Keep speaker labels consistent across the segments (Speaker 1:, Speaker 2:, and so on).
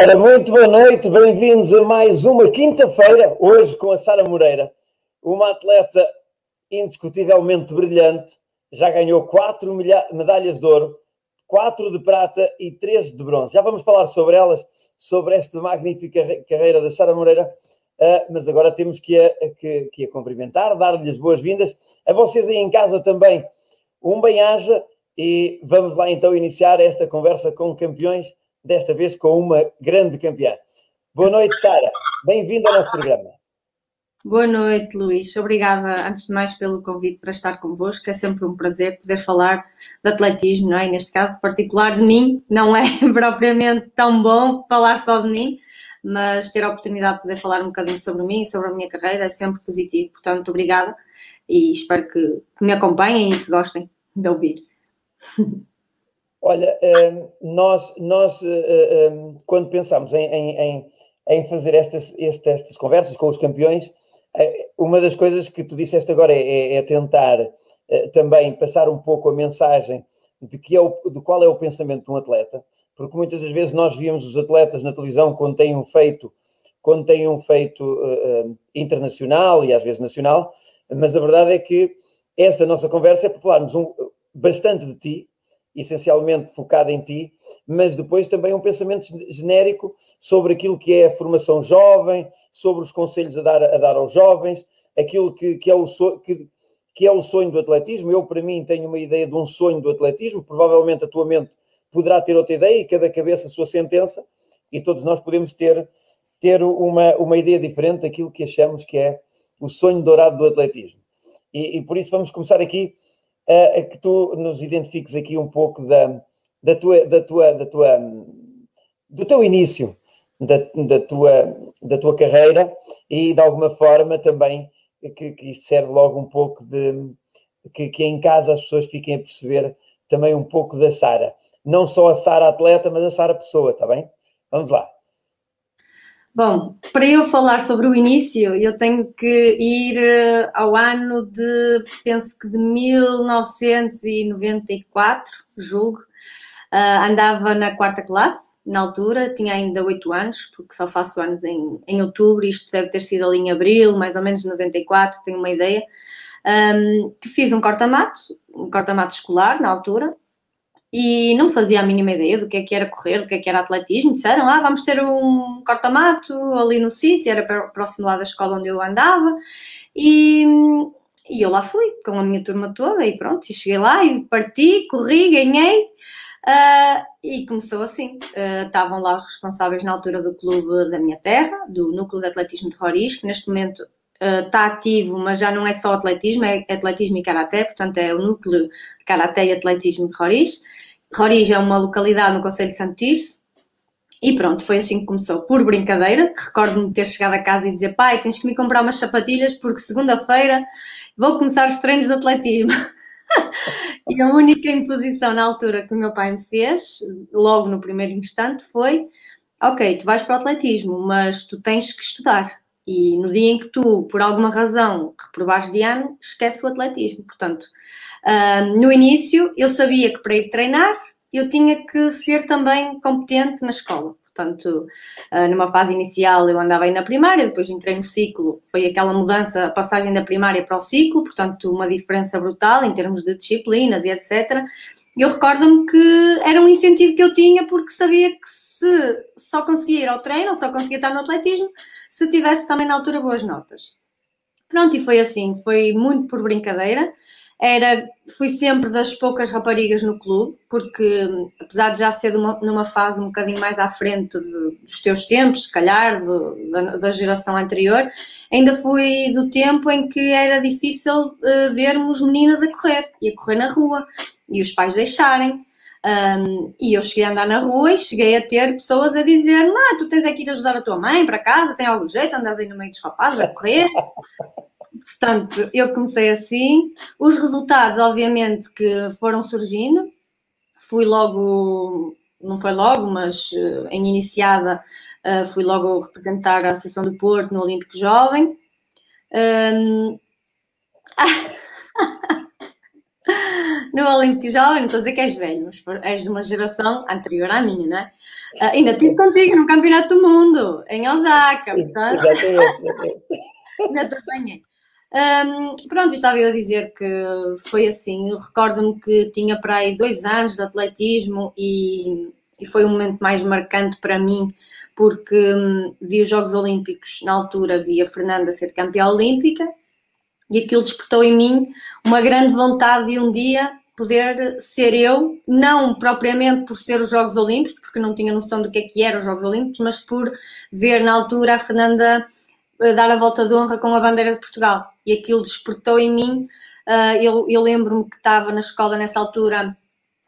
Speaker 1: Ora, muito boa noite, bem-vindos a mais uma quinta-feira, hoje com a Sara Moreira, uma atleta indiscutivelmente brilhante, já ganhou quatro medalhas de ouro, quatro de prata e três de bronze. Já vamos falar sobre elas, sobre esta magnífica carreira da Sara Moreira, uh, mas agora temos que a, que, que a cumprimentar, dar-lhe as boas-vindas. A vocês aí em casa também, um bem-aja e vamos lá então iniciar esta conversa com campeões desta vez com uma grande campeã. Boa noite, Sara. Bem-vinda ao nosso programa.
Speaker 2: Boa noite, Luís. Obrigada, antes de mais, pelo convite para estar convosco. É sempre um prazer poder falar de atletismo, não é? Neste caso particular de mim, não é propriamente tão bom falar só de mim, mas ter a oportunidade de poder falar um bocadinho sobre mim e sobre a minha carreira é sempre positivo. Portanto, obrigada e espero que, que me acompanhem e que gostem de ouvir.
Speaker 1: Olha, hum, nós, nós hum, hum, quando pensamos em, em, em fazer estas, estas conversas com os campeões, eh, uma das coisas que tu disseste agora é, é, é tentar eh, também passar um pouco a mensagem de, que é o, de qual é o pensamento de um atleta, porque muitas das vezes nós víamos os atletas na televisão quando têm um feito, quando têm um feito uh, internacional e às vezes nacional, mas a verdade é que esta nossa conversa é para falarmos um, bastante de ti, essencialmente focado em ti, mas depois também um pensamento genérico sobre aquilo que é a formação jovem, sobre os conselhos a dar, a dar aos jovens, aquilo que, que, é o so, que, que é o sonho do atletismo. Eu, para mim, tenho uma ideia de um sonho do atletismo, provavelmente a tua mente poderá ter outra ideia e cada cabeça a sua sentença, e todos nós podemos ter, ter uma, uma ideia diferente daquilo que achamos que é o sonho dourado do atletismo. E, e por isso vamos começar aqui é que tu nos identifiques aqui um pouco da, da tua, da tua, da tua, do teu início da, da, tua, da tua carreira e de alguma forma também que, que serve logo um pouco de que, que em casa as pessoas fiquem a perceber também um pouco da Sara. Não só a Sara atleta, mas a Sara pessoa, está bem? Vamos lá.
Speaker 2: Bom, para eu falar sobre o início, eu tenho que ir eh, ao ano de, penso que de 1994, julgo. Uh, andava na quarta classe, na altura, tinha ainda 8 anos, porque só faço anos em, em outubro, isto deve ter sido ali em abril, mais ou menos 94, tenho uma ideia. Um, que fiz um corta-mato, um corta-mato escolar na altura, e não fazia a mínima ideia do que é que era correr, do que é que era atletismo. Disseram, ah, vamos ter um corta-mato ali no sítio, era próximo lá da escola onde eu andava, e, e eu lá fui, com a minha turma toda, e pronto, e cheguei lá e parti, corri, ganhei, uh, e começou assim. Uh, estavam lá os responsáveis na altura do clube da minha terra, do Núcleo de Atletismo de Roriz, que neste momento está uh, ativo, mas já não é só atletismo, é atletismo e karaté, portanto é o núcleo de karaté e atletismo de Roriz. Roriz é uma localidade no Conselho de Santo Tirso. E pronto, foi assim que começou, por brincadeira. Recordo-me de ter chegado a casa e dizer: pai, tens que me comprar umas sapatilhas porque segunda-feira vou começar os treinos de atletismo. e a única imposição na altura que o meu pai me fez, logo no primeiro instante, foi: ok, tu vais para o atletismo, mas tu tens que estudar. E no dia em que tu, por alguma razão, reprovares de ano, esquece o atletismo. Portanto, Uh, no início, eu sabia que para ir treinar, eu tinha que ser também competente na escola. Portanto, uh, numa fase inicial eu andava aí na primária, depois entrei no ciclo, foi aquela mudança, a passagem da primária para o ciclo, portanto, uma diferença brutal em termos de disciplinas e etc. Eu recordo-me que era um incentivo que eu tinha porque sabia que se só conseguia ir ao treino, ou só conseguia estar no atletismo, se tivesse também na altura boas notas. Pronto, e foi assim, foi muito por brincadeira era fui sempre das poucas raparigas no clube, porque apesar de já ser uma, numa fase um bocadinho mais à frente de, dos teus tempos, se calhar, de, da, da, geração anterior, ainda fui do tempo em que era difícil uh, vermos meninas a correr e a correr na rua e os pais deixarem. Um, e eu cheguei a andar na rua e cheguei a ter pessoas a dizer: Não, tu tens aqui de ajudar a tua mãe para casa, tem algum jeito, andas aí no meio dos rapazes a correr. Portanto, eu comecei assim. Os resultados, obviamente, que foram surgindo. Fui logo, não foi logo, mas uh, em iniciada, uh, fui logo representar a Associação do Porto no Olímpico Jovem. Um... no Olímpico Jovem, não estou a dizer que és velho, mas és de uma geração anterior à minha, não é? Uh, ainda estive contigo no Campeonato do Mundo, em Osaka, portanto. Exatamente. ainda te apanhei. Um, pronto, estava eu a dizer que foi assim. Eu recordo-me que tinha para aí dois anos de atletismo e, e foi um momento mais marcante para mim, porque hum, vi os Jogos Olímpicos, na altura vi a Fernanda ser campeã olímpica e aquilo despertou em mim uma grande vontade de um dia poder ser eu, não propriamente por ser os Jogos Olímpicos, porque não tinha noção do que é que eram os Jogos Olímpicos, mas por ver na altura a Fernanda eh, dar a volta de honra com a bandeira de Portugal. E aquilo despertou em mim. Uh, eu, eu lembro-me que estava na escola nessa altura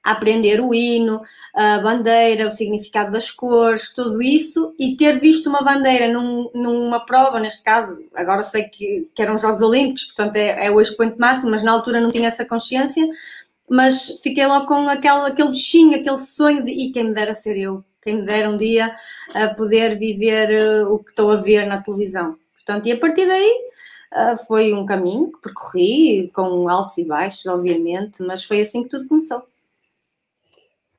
Speaker 2: a aprender o hino, a bandeira, o significado das cores, tudo isso, e ter visto uma bandeira num, numa prova, neste caso, agora sei que, que eram Jogos Olímpicos, portanto é, é o expoente máximo, mas na altura não tinha essa consciência, mas fiquei logo com aquele, aquele bichinho, aquele sonho de, e quem me dera ser eu, quem me dera um dia a poder viver uh, o que estou a ver na televisão. Portanto, e a partir daí uh, foi um caminho que percorri, com altos e baixos, obviamente, mas foi assim que tudo começou.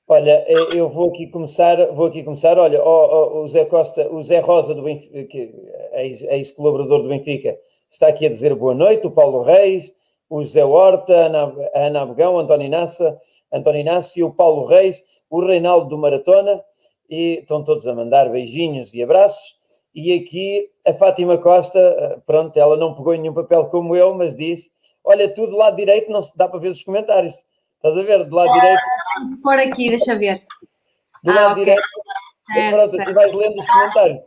Speaker 1: Olha, eh, eu vou aqui começar, vou aqui começar, olha, o, o Zé Costa, o Zé Rosa do Benfica, ex-colaborador do Benfica, está aqui a dizer boa noite, o Paulo Reis, o José Horta, a Ana, Abegão, António Inácio, António Inácio, o Paulo Reis, o Reinaldo do Maratona, e estão todos a mandar beijinhos e abraços. E aqui a Fátima Costa, eh, pronto, ela não pegou nenhum papel como eu, mas diz: Olha, tu do lado direito não dá para ver os comentários. Estás a ver? Do lado direito.
Speaker 2: Por aqui, deixa ver.
Speaker 1: Do ah, lado okay. direito. Certo, pronto, assim certo. vais lendo os comentários.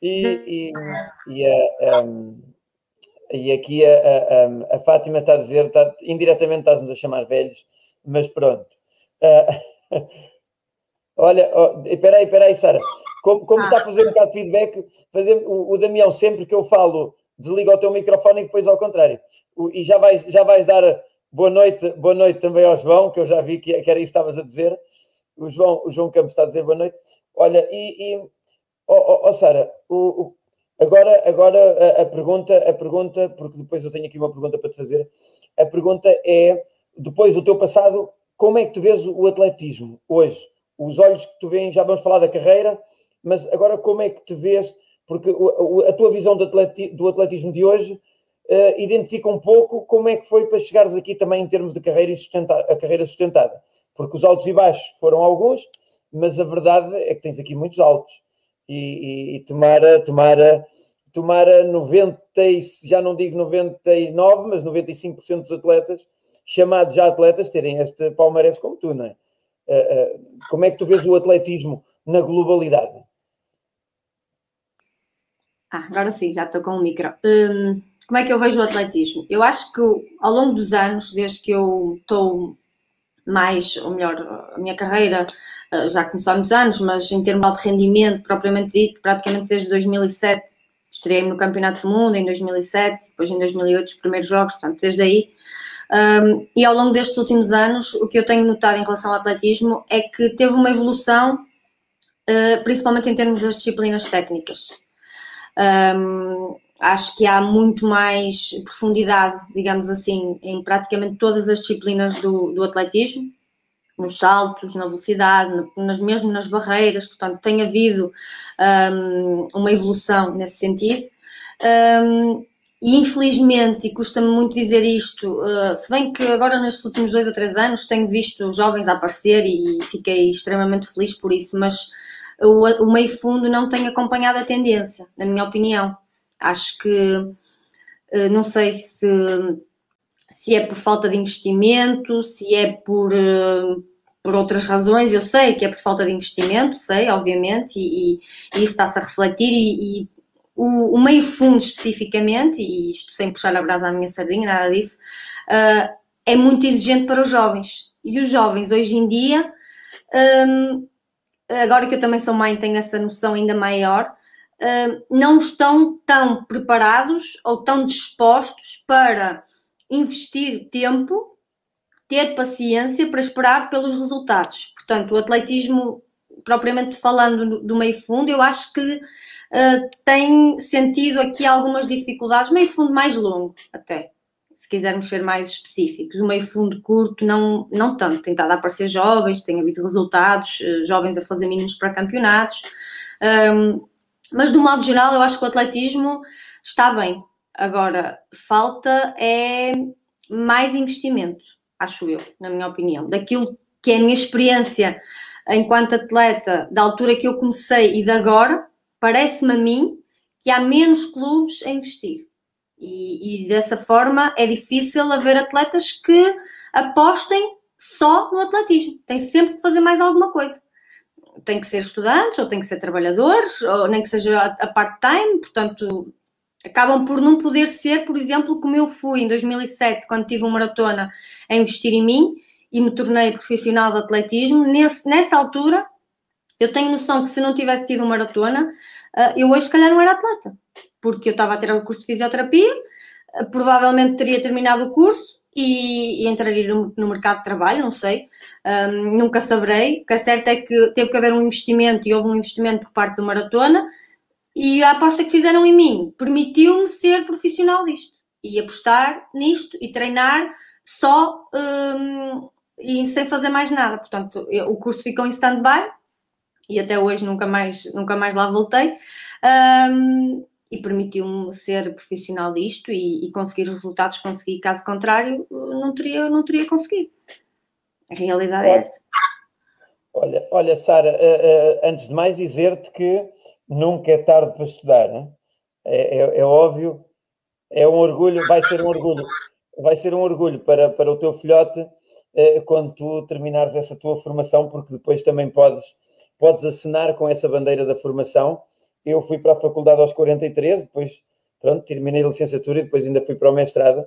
Speaker 1: E, e, e, a, um, e aqui a, a, a, Fátima está a dizer, está, indiretamente estás-nos a chamar velhos, mas pronto. Uh, olha, oh, espera aí, espera aí, Sara. Como, como ah. está a fazer um bocado de feedback, fazer, o, o Damião, sempre que eu falo, desliga o teu microfone e depois ao contrário. O, e já vais, já vais dar boa noite, boa noite também ao João, que eu já vi que, que era isso que estavas a dizer. O João, o João Campos está a dizer boa noite. Olha, e, e oh, oh, oh Sara, o, o, agora, agora a, a, pergunta, a pergunta, porque depois eu tenho aqui uma pergunta para te fazer. A pergunta é, depois do teu passado, como é que tu vês o atletismo hoje? Os olhos que tu vês, já vamos falar da carreira, mas agora como é que te vês? Porque a tua visão do, atletismo de hoje uh, identifica um pouco como é que foi para chegares aqui também em termos de carreira sustentar, a carreira sustentada. Porque os altos e baixos foram alguns, mas a verdade é que tens aqui muitos altos. E, e, e tomara, tomara, tomara 90, já não digo 99, mas 95% dos atletas, chamados já atletas, terem este palmarés como tu, não é? Uh, uh, como é que tu vês o atletismo na globalidade?
Speaker 2: Ah, agora sim, já estou com o micro. Hum, como é que eu vejo o atletismo? Eu acho que ao longo dos anos, desde que eu estou mais, ou melhor, a minha carreira já começou há muitos anos, mas em termos de alto rendimento, propriamente dito, praticamente desde 2007, estreiei no Campeonato do Mundo em 2007, depois em 2008 os primeiros jogos, portanto, desde aí. Um, e ao longo destes últimos anos, o que eu tenho notado em relação ao atletismo é que teve uma evolução, uh, principalmente em termos das disciplinas técnicas. Um, acho que há muito mais profundidade, digamos assim, em praticamente todas as disciplinas do, do atletismo, nos saltos, na velocidade, nas, mesmo nas barreiras, portanto, tem havido um, uma evolução nesse sentido. Um, e infelizmente, e custa-me muito dizer isto, uh, se bem que agora nestes últimos dois ou três anos tenho visto jovens a aparecer e fiquei extremamente feliz por isso, mas o, o meio fundo não tem acompanhado a tendência, na minha opinião. Acho que, eh, não sei se, se é por falta de investimento, se é por, eh, por outras razões, eu sei que é por falta de investimento, sei, obviamente, e, e isso está-se a refletir e, e o, o, meio fundo especificamente, e isto sem puxar a brasa à minha sardinha, nada disso, uh, é muito exigente para os jovens. E os jovens hoje em dia um, agora que eu também sou mãe, tenho essa noção ainda maior, uh, não estão tão preparados ou tão dispostos para investir tempo, ter paciência para esperar pelos resultados. Portanto, o atletismo, propriamente falando do meio fundo, eu acho que uh, tem sentido aqui algumas dificuldades, meio fundo mais longo até. se quisermos ser mais específicos. O meio fundo curto, não, não tanto. Tem estado a aparecer jovens, tem havido resultados, uh, jovens a fazer mínimos para campeonatos. Um, mas, do modo geral, eu acho que o atletismo está bem. Agora, falta é mais investimento, acho eu, na minha opinião. Daquilo que é a minha experiência enquanto atleta, da altura que eu comecei e de agora, parece-me a mim que há menos clubes a investir. E, e, dessa forma é difícil haver atletas que apostem só no atletismo. Tem sempre que fazer mais alguma coisa. Tem que ser estudantes, ou tem que ser trabalhadores, ou nem que seja a, part-time, portanto, acabam por não poder ser, por exemplo, como eu fui em 2007, quando tive uma maratona a investir em mim e me tornei profissional de atletismo. Nesse, nessa altura, eu tenho noção que se não tivesse tido uma maratona, ah, eu hoje, se calhar, não era atleta, porque eu estava a ter o curso de fisioterapia, ah, provavelmente teria terminado o curso e, e entraria no, no, mercado de trabalho, não sei, um, nunca saberei. O que é certo é que teve que haver um investimento e houve um investimento por parte do maratona e a aposta que fizeram em mim permitiu-me ser profissional disto e apostar nisto e treinar só um, e sem fazer mais nada. Portanto, eu, o curso ficou em stand-by e até hoje nunca mais, nunca mais lá voltei. Um, e permitiu-me ser profissional disto e, e, conseguir os resultados que consegui. Caso contrário, não teria, não teria conseguido. A realidade é olha, é essa.
Speaker 1: Olha, olha Sara, uh, uh, antes de mais dizer-te que nunca é tarde para estudar. É, é, é, óbvio, é um orgulho, vai ser um orgulho, vai ser um orgulho para, para o teu filhote uh, quando tu terminares essa tua formação, porque depois também podes, podes assinar com essa bandeira da formação. Eu fui para a faculdade aos 43, depois pronto, terminei a licenciatura e depois ainda fui para o mestrado.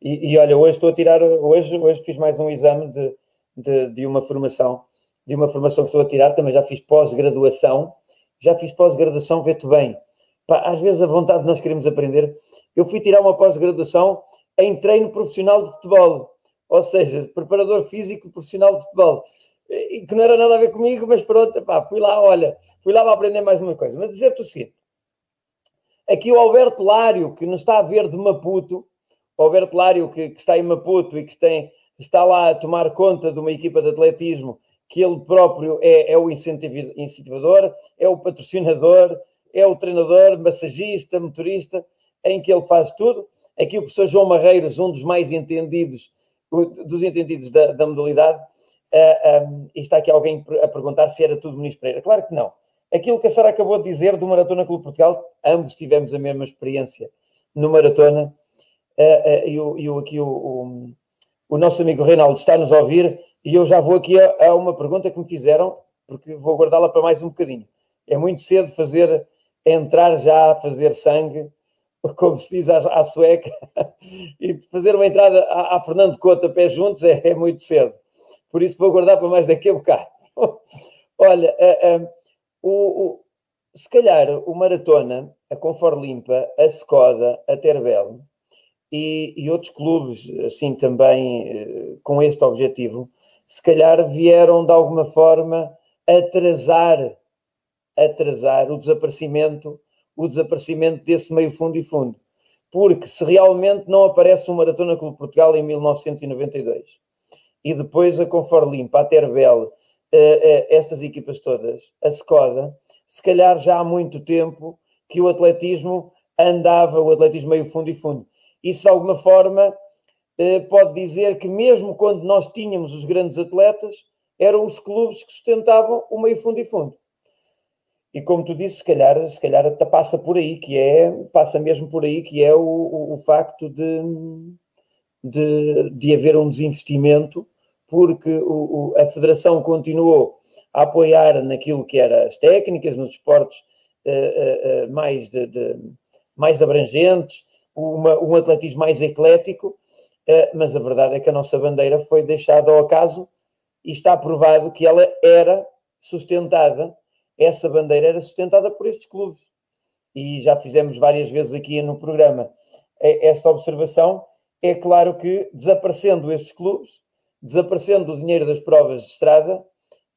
Speaker 1: E, e olha, hoje estou a tirar, hoje, hoje fiz mais um exame de, de, de uma formação, de uma formação que estou a tirar, também já fiz pós-graduação já fiz pós-graduação, vê-te bem. Pá, às vezes a vontade de nós queremos aprender. Eu fui tirar uma pós-graduação em treino profissional de futebol, ou seja, preparador físico profissional de futebol, e que não era nada a ver comigo, mas pronto, pá, fui lá, olha, fui lá para aprender mais uma coisa. Mas dizer-te o seguinte, aqui o Alberto Lário, que nos está a ver de Maputo, o Alberto Lário que, que está em Maputo e que tem, está lá a tomar conta de uma equipa de atletismo que ele próprio é, é o incentivador, é o patrocinador, é o treinador, massagista, motorista, em que ele faz tudo. Aqui o professor João Marreiros, um dos mais entendidos, dos entendidos da, da modalidade, uh, um, e está aqui alguém a perguntar se era tudo Ministro Pereira. Claro que não. Aquilo que a Sara acabou de dizer do Maratona Clube Portugal, ambos tivemos a mesma experiência no Maratona, uh, uh, e, o, e o, aqui o, o, o nosso amigo Reinaldo está-nos a ouvir, e eu já vou aqui a, a uma pergunta que me fizeram, porque vou guardá-la para mais um bocadinho. É muito cedo fazer, entrar já a fazer sangue, como se diz à, à sueca, e fazer uma entrada à, Fernando Couto a pé juntos é, é, muito cedo. Por isso vou guardar para mais daqui a bocado. Olha, uh, uh, o, o, se calhar o Maratona, a Confor Limpa, a Skoda, a Terbel e, e outros clubes assim também uh, com este objetivo se calhar vieram de alguma forma atrasar, atrasar o desaparecimento, o desaparecimento desse meio fundo e fundo. Porque se realmente não aparece um Maratona Clube Portugal em 1992 e depois a Confor Limpa, a Terbel, uh, uh, essas equipas todas, a Skoda, se calhar já há muito tempo que o atletismo andava, o atletismo meio fundo e fundo. Isso de alguma forma eh, pode dizer que mesmo quando nós tínhamos os grandes atletas, eram os clubes que sustentavam o meio fundo e fundo. E como tu disse, se calhar, se calhar passa por aí, que é, passa mesmo por aí, que é o, o, o facto de, de, de haver um desinvestimento, porque o, a Federação continuou a apoiar naquilo que eram as técnicas, nos esportes uh, uh, mais, de, de, mais abrangentes, uma, um atletismo mais eclético, eh, mas a verdade é que a nossa bandeira foi deixada ao acaso e está provado que ela era sustentada, essa bandeira era sustentada por estes clubes. E já fizemos várias vezes aqui no programa esta observação. É claro que desaparecendo estes clubes, desaparecendo o dinheiro das provas de estrada,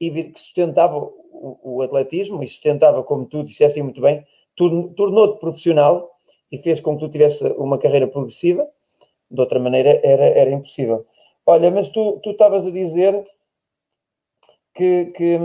Speaker 1: e que sustentava o, o atletismo e sustentava, como tu disseste muito bem, tornou-te profissional e fez com que tu tivesse uma carreira progressiva de outra maneira era, era impossível. Olha, mas tu, estavas a dizer que, que,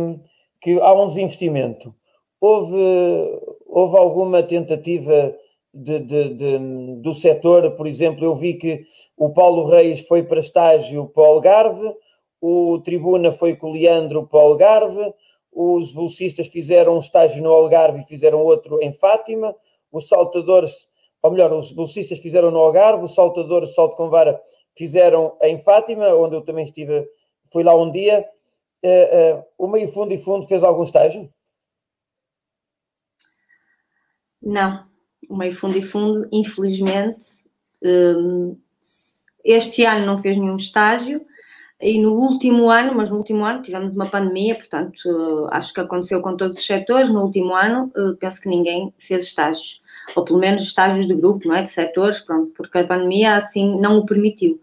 Speaker 1: que há um desinvestimento. Houve, houve alguma tentativa de, de, de, do setor? Por exemplo, eu vi que o Paulo Reis foi para estágio para o Algarve, o Tribuna foi com o Leandro para o Algarve, os velocistas fizeram um estágio no Algarve e fizeram outro em Fátima, os saltadores, ou melhor, os velocistas fizeram no Algarve, os saltadores, salto com vara, fizeram em Fátima, onde eu também estive, fui lá um dia. Uh, uh, o meio fundo e fundo fez algum estágio?
Speaker 2: Não, o meio fundo e fundo, infelizmente, um, este ano não fez nenhum estágio e no último ano, mas no último ano tivemos uma pandemia, portanto acho que aconteceu com todos os setores, no último ano penso que ninguém fez estágios, ou pelo menos estágios de grupo, não é, de setores, pronto, porque a pandemia assim não o permitiu.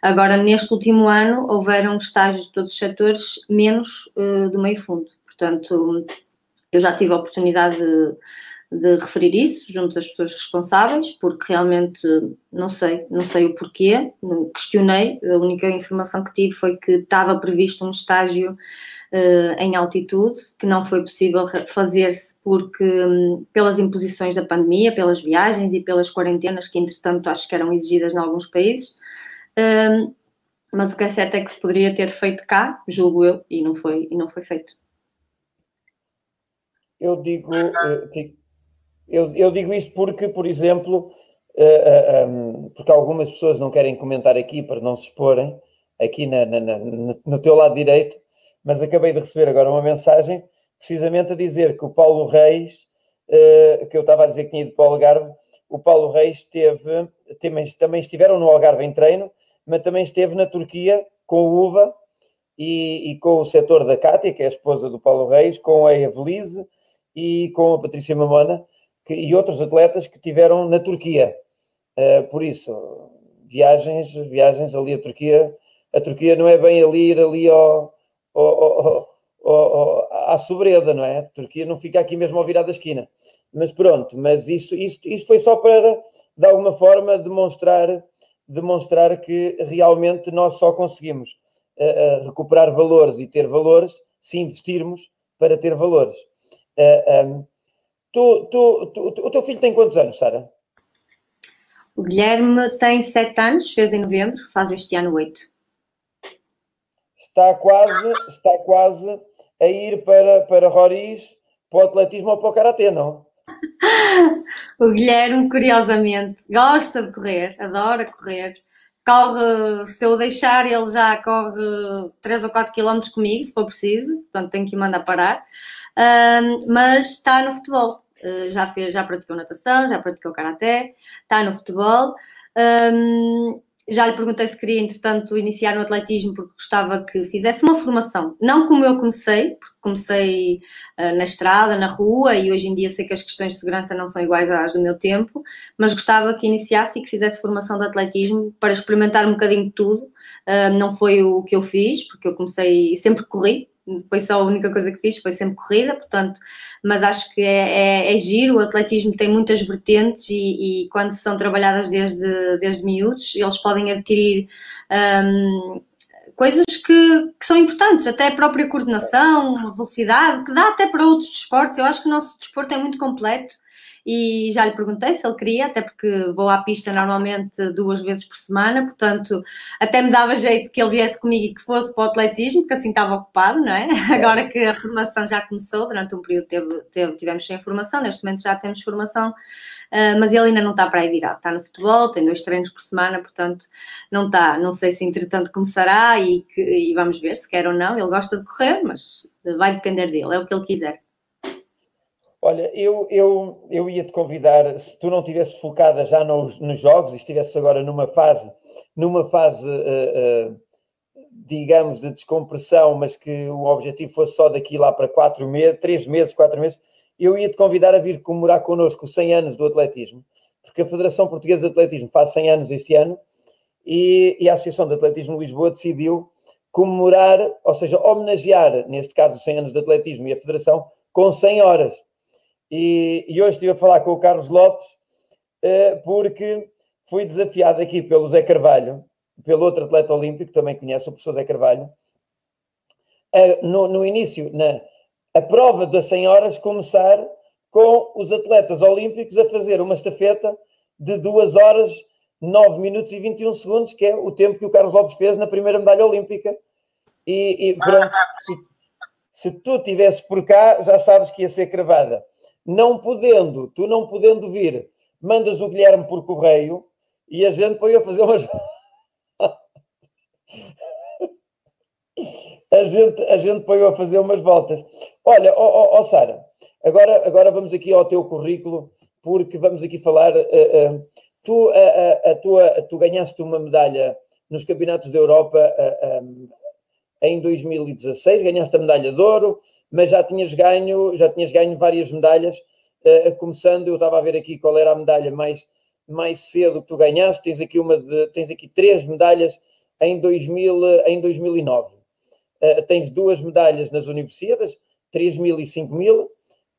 Speaker 2: Agora, neste último ano, houveram estágios de todos os setores, menos uh, do meio fundo. Portanto, eu já tive a oportunidade de, de referir isso junto das pessoas responsáveis, porque realmente não sei, não sei o porquê, questionei, a única informação que tive foi que estava previsto um estágio uh, em altitude, que não foi possível fazer-se porque um, pelas imposições da pandemia, pelas viagens e pelas quarentenas que entretanto acho que eram exigidas em alguns países, um, mas o que é certo é que se poderia ter feito cá, julgo eu, e não foi, e não foi feito.
Speaker 1: Eu digo, uh, eu, eu digo isto porque, por exemplo, uh, uh, um, porque algumas pessoas não querem comentar aqui para não se exporem, aqui na, na, na, no teu lado direito, mas acabei de receber agora uma mensagem precisamente a dizer que o Paulo Reis, uh, que eu estava a dizer que tinha ido para o Algarve, o Paulo Reis teve, também, também estiveram no Algarve em treino, mas também esteve na Turquia com o UVA e, e com o setor da Cátia, que é a esposa do Paulo Reis, com a Evelise e com a Patrícia Mamona, que, e outros atletas que tiveram na Turquia. Uh, por isso, viagens, viagens ali à Turquia. A Turquia não é bem ali ir ali ao, ao, ao, ao, à sobreda, não é? A Turquia não fica aqui mesmo ao virar da esquina. Mas pronto, mas isso, isso, isso foi só para, de alguma forma, demonstrar, demonstrar que realmente nós só conseguimos uh, recuperar valores e ter valores se investirmos para ter valores. Uh, um, Tu, tu, tu, o teu filho tem quantos anos, Sara?
Speaker 2: O Guilherme tem sete anos, fez em novembro, faz este ano oito.
Speaker 1: Está quase, está quase a ir para, para Roriz, para o atletismo ou para o karatê, não?
Speaker 2: o Guilherme, curiosamente, gosta de correr, adora correr. Corre, se eu deixar, ele já corre 3 ou 4 quilómetros comigo, se for preciso, portanto tenho que mandar parar um, mas está no futebol. Uh, já, fez, já praticou natação, já praticou karaté, está no futebol. Um, já lhe perguntei se queria, entretanto, iniciar no atletismo porque gostava que fizesse uma formação. Não como eu comecei, porque comecei uh, na estrada, na rua, e hoje em dia sei que as questões de segurança não são iguais às do meu tempo, mas gostava que iniciasse e que fizesse formação de atletismo para experimentar um bocadinho de tudo. Uh, não foi o que eu fiz, porque eu comecei, sempre corri, foi só a única coisa que fiz, foi sempre corrida, portanto, mas acho que é, é, é giro, o atletismo tem muitas vertentes e, e, quando são trabalhadas desde, desde miúdos, eles podem adquirir um, coisas que, que, são importantes, até a própria coordenação, velocidade, que dá até para outros desportos, eu acho que o nosso desporto é muito completo e já lhe perguntei se ele queria, até porque vou à pista normalmente duas vezes por semana, portanto, até me dava jeito que ele viesse comigo e que fosse para o atletismo, porque assim estava ocupado, não é? Agora que a formação já começou, durante um período teve, teve, tivemos sem formação, neste momento já temos formação, uh, mas ele ainda não está para aí virado, está no futebol, tem dois treinos por semana, portanto, não está, não sei se entretanto começará e, que, e vamos ver se quer ou não, ele gosta de correr, mas vai depender dele, é o que ele quiser.
Speaker 1: Olha, eu, eu, eu ia te convidar, se tu não estivesse focada já nos, nos jogos e estivesse agora numa fase, numa fase, uh, uh, digamos, de descompressão, mas que o objetivo fosse só daqui lá para quatro meses, três meses, quatro meses, eu ia te convidar a vir comemorar connosco os 100 anos do atletismo, porque a Federação Portuguesa de Atletismo faz 100 anos este ano e, e a Associação de Atletismo de Lisboa decidiu comemorar, ou seja, homenagear, neste caso, os 100 anos do atletismo e a Federação, com 100 horas. E, e, hoje estive a falar com o Carlos Lopes, uh, porque fui desafiado aqui pelo Zé Carvalho, pelo outro atleta olímpico, também conhece o professor Zé Carvalho, a, no, no, início, na a prova das 100 horas, começar com os atletas olímpicos a fazer uma estafeta de 2 horas, 9 minutos e 21 segundos, que é o tempo que o Carlos Lopes fez na primeira medalha olímpica. E, e pronto, se, se tu estivesse por cá, já sabes que ia ser cravada. Não podendo, tu não podendo vir, mandas o Guilherme por correio e a gente põe a fazer umas. a gente, a gente põe a fazer umas voltas. Olha, ó oh, oh, oh, Sara, agora, agora vamos aqui ao teu currículo, porque vamos aqui falar. Uh, uh, tu, a, a, tua, tu ganhaste uma medalha nos Campeonatos da Europa um, em 2016, ganhaste a medalha de ouro, mas já tinhas ganho, já tinhas ganho várias medalhas, começando, eu estava a ver aqui qual era a medalha mais, mais cedo que tu ganhaste, tens aqui, uma de, tens aqui três medalhas em, 2000, em 2009. Uh, tens duas medalhas nas Universidades, 3 mil e 5 mil,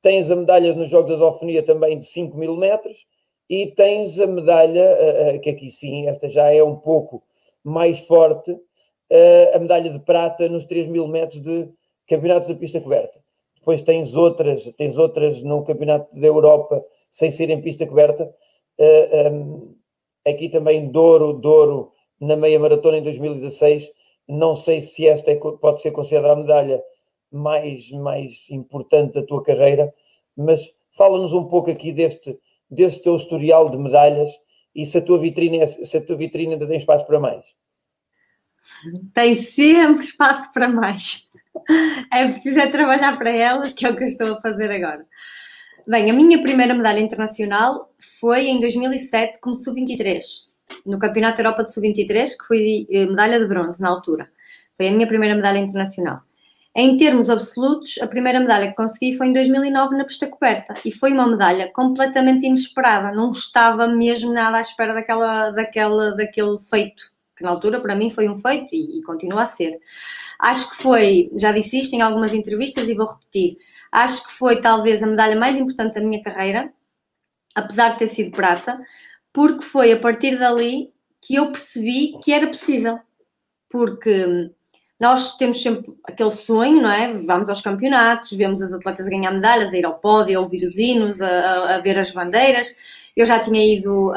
Speaker 1: tens a medalha nos Jogos da Zoofonia também de 5 mil metros, e tens a medalha, uh, uh, que aqui sim, esta já é um pouco mais forte, a medalha de prata nos 3 mil metros de campeonatos da pista coberta. Depois tens outras, tens outras no campeonato da Europa sem ser em pista coberta. Um, aqui também Douro, Douro na meia maratona em 2016 não sei se esta é, pode ser considerada a medalha mais, mais importante da tua carreira, mas fala-nos um pouco aqui deste, deste teu historial de medalhas e se a tua vitrine, é, se a tua vitrine ainda tem espaço para mais.
Speaker 2: Tem sempre espaço para mais. É preciso é trabalhar para elas, que é o que eu estou a fazer agora. Bem, a minha primeira medalha internacional foi em 2007 como sub-23 no Campeonato Europa de Sub-23, que foi eh, medalha de bronze na altura. Foi a minha primeira medalha internacional. Em termos absolutos, a primeira medalha que consegui foi em 2009 na pista coberta e foi uma medalha completamente inesperada. Não estava mesmo nada à espera daquela, daquela, daquele feito, que na altura para mim foi um feito e, e continua a ser. Acho que foi, já disse isto em algumas entrevistas e vou repetir, acho que foi talvez a medalha mais importante da minha carreira, apesar de ter sido prata, porque foi a partir dali que eu percebi que era possível. Porque nós temos sempre aquele sonho, não é? Vamos aos campeonatos, vemos as atletas a ganhar medalhas, a ir ao pódio, a ouvir os hinos, a, a ver as bandeiras. Eu já tinha ido um,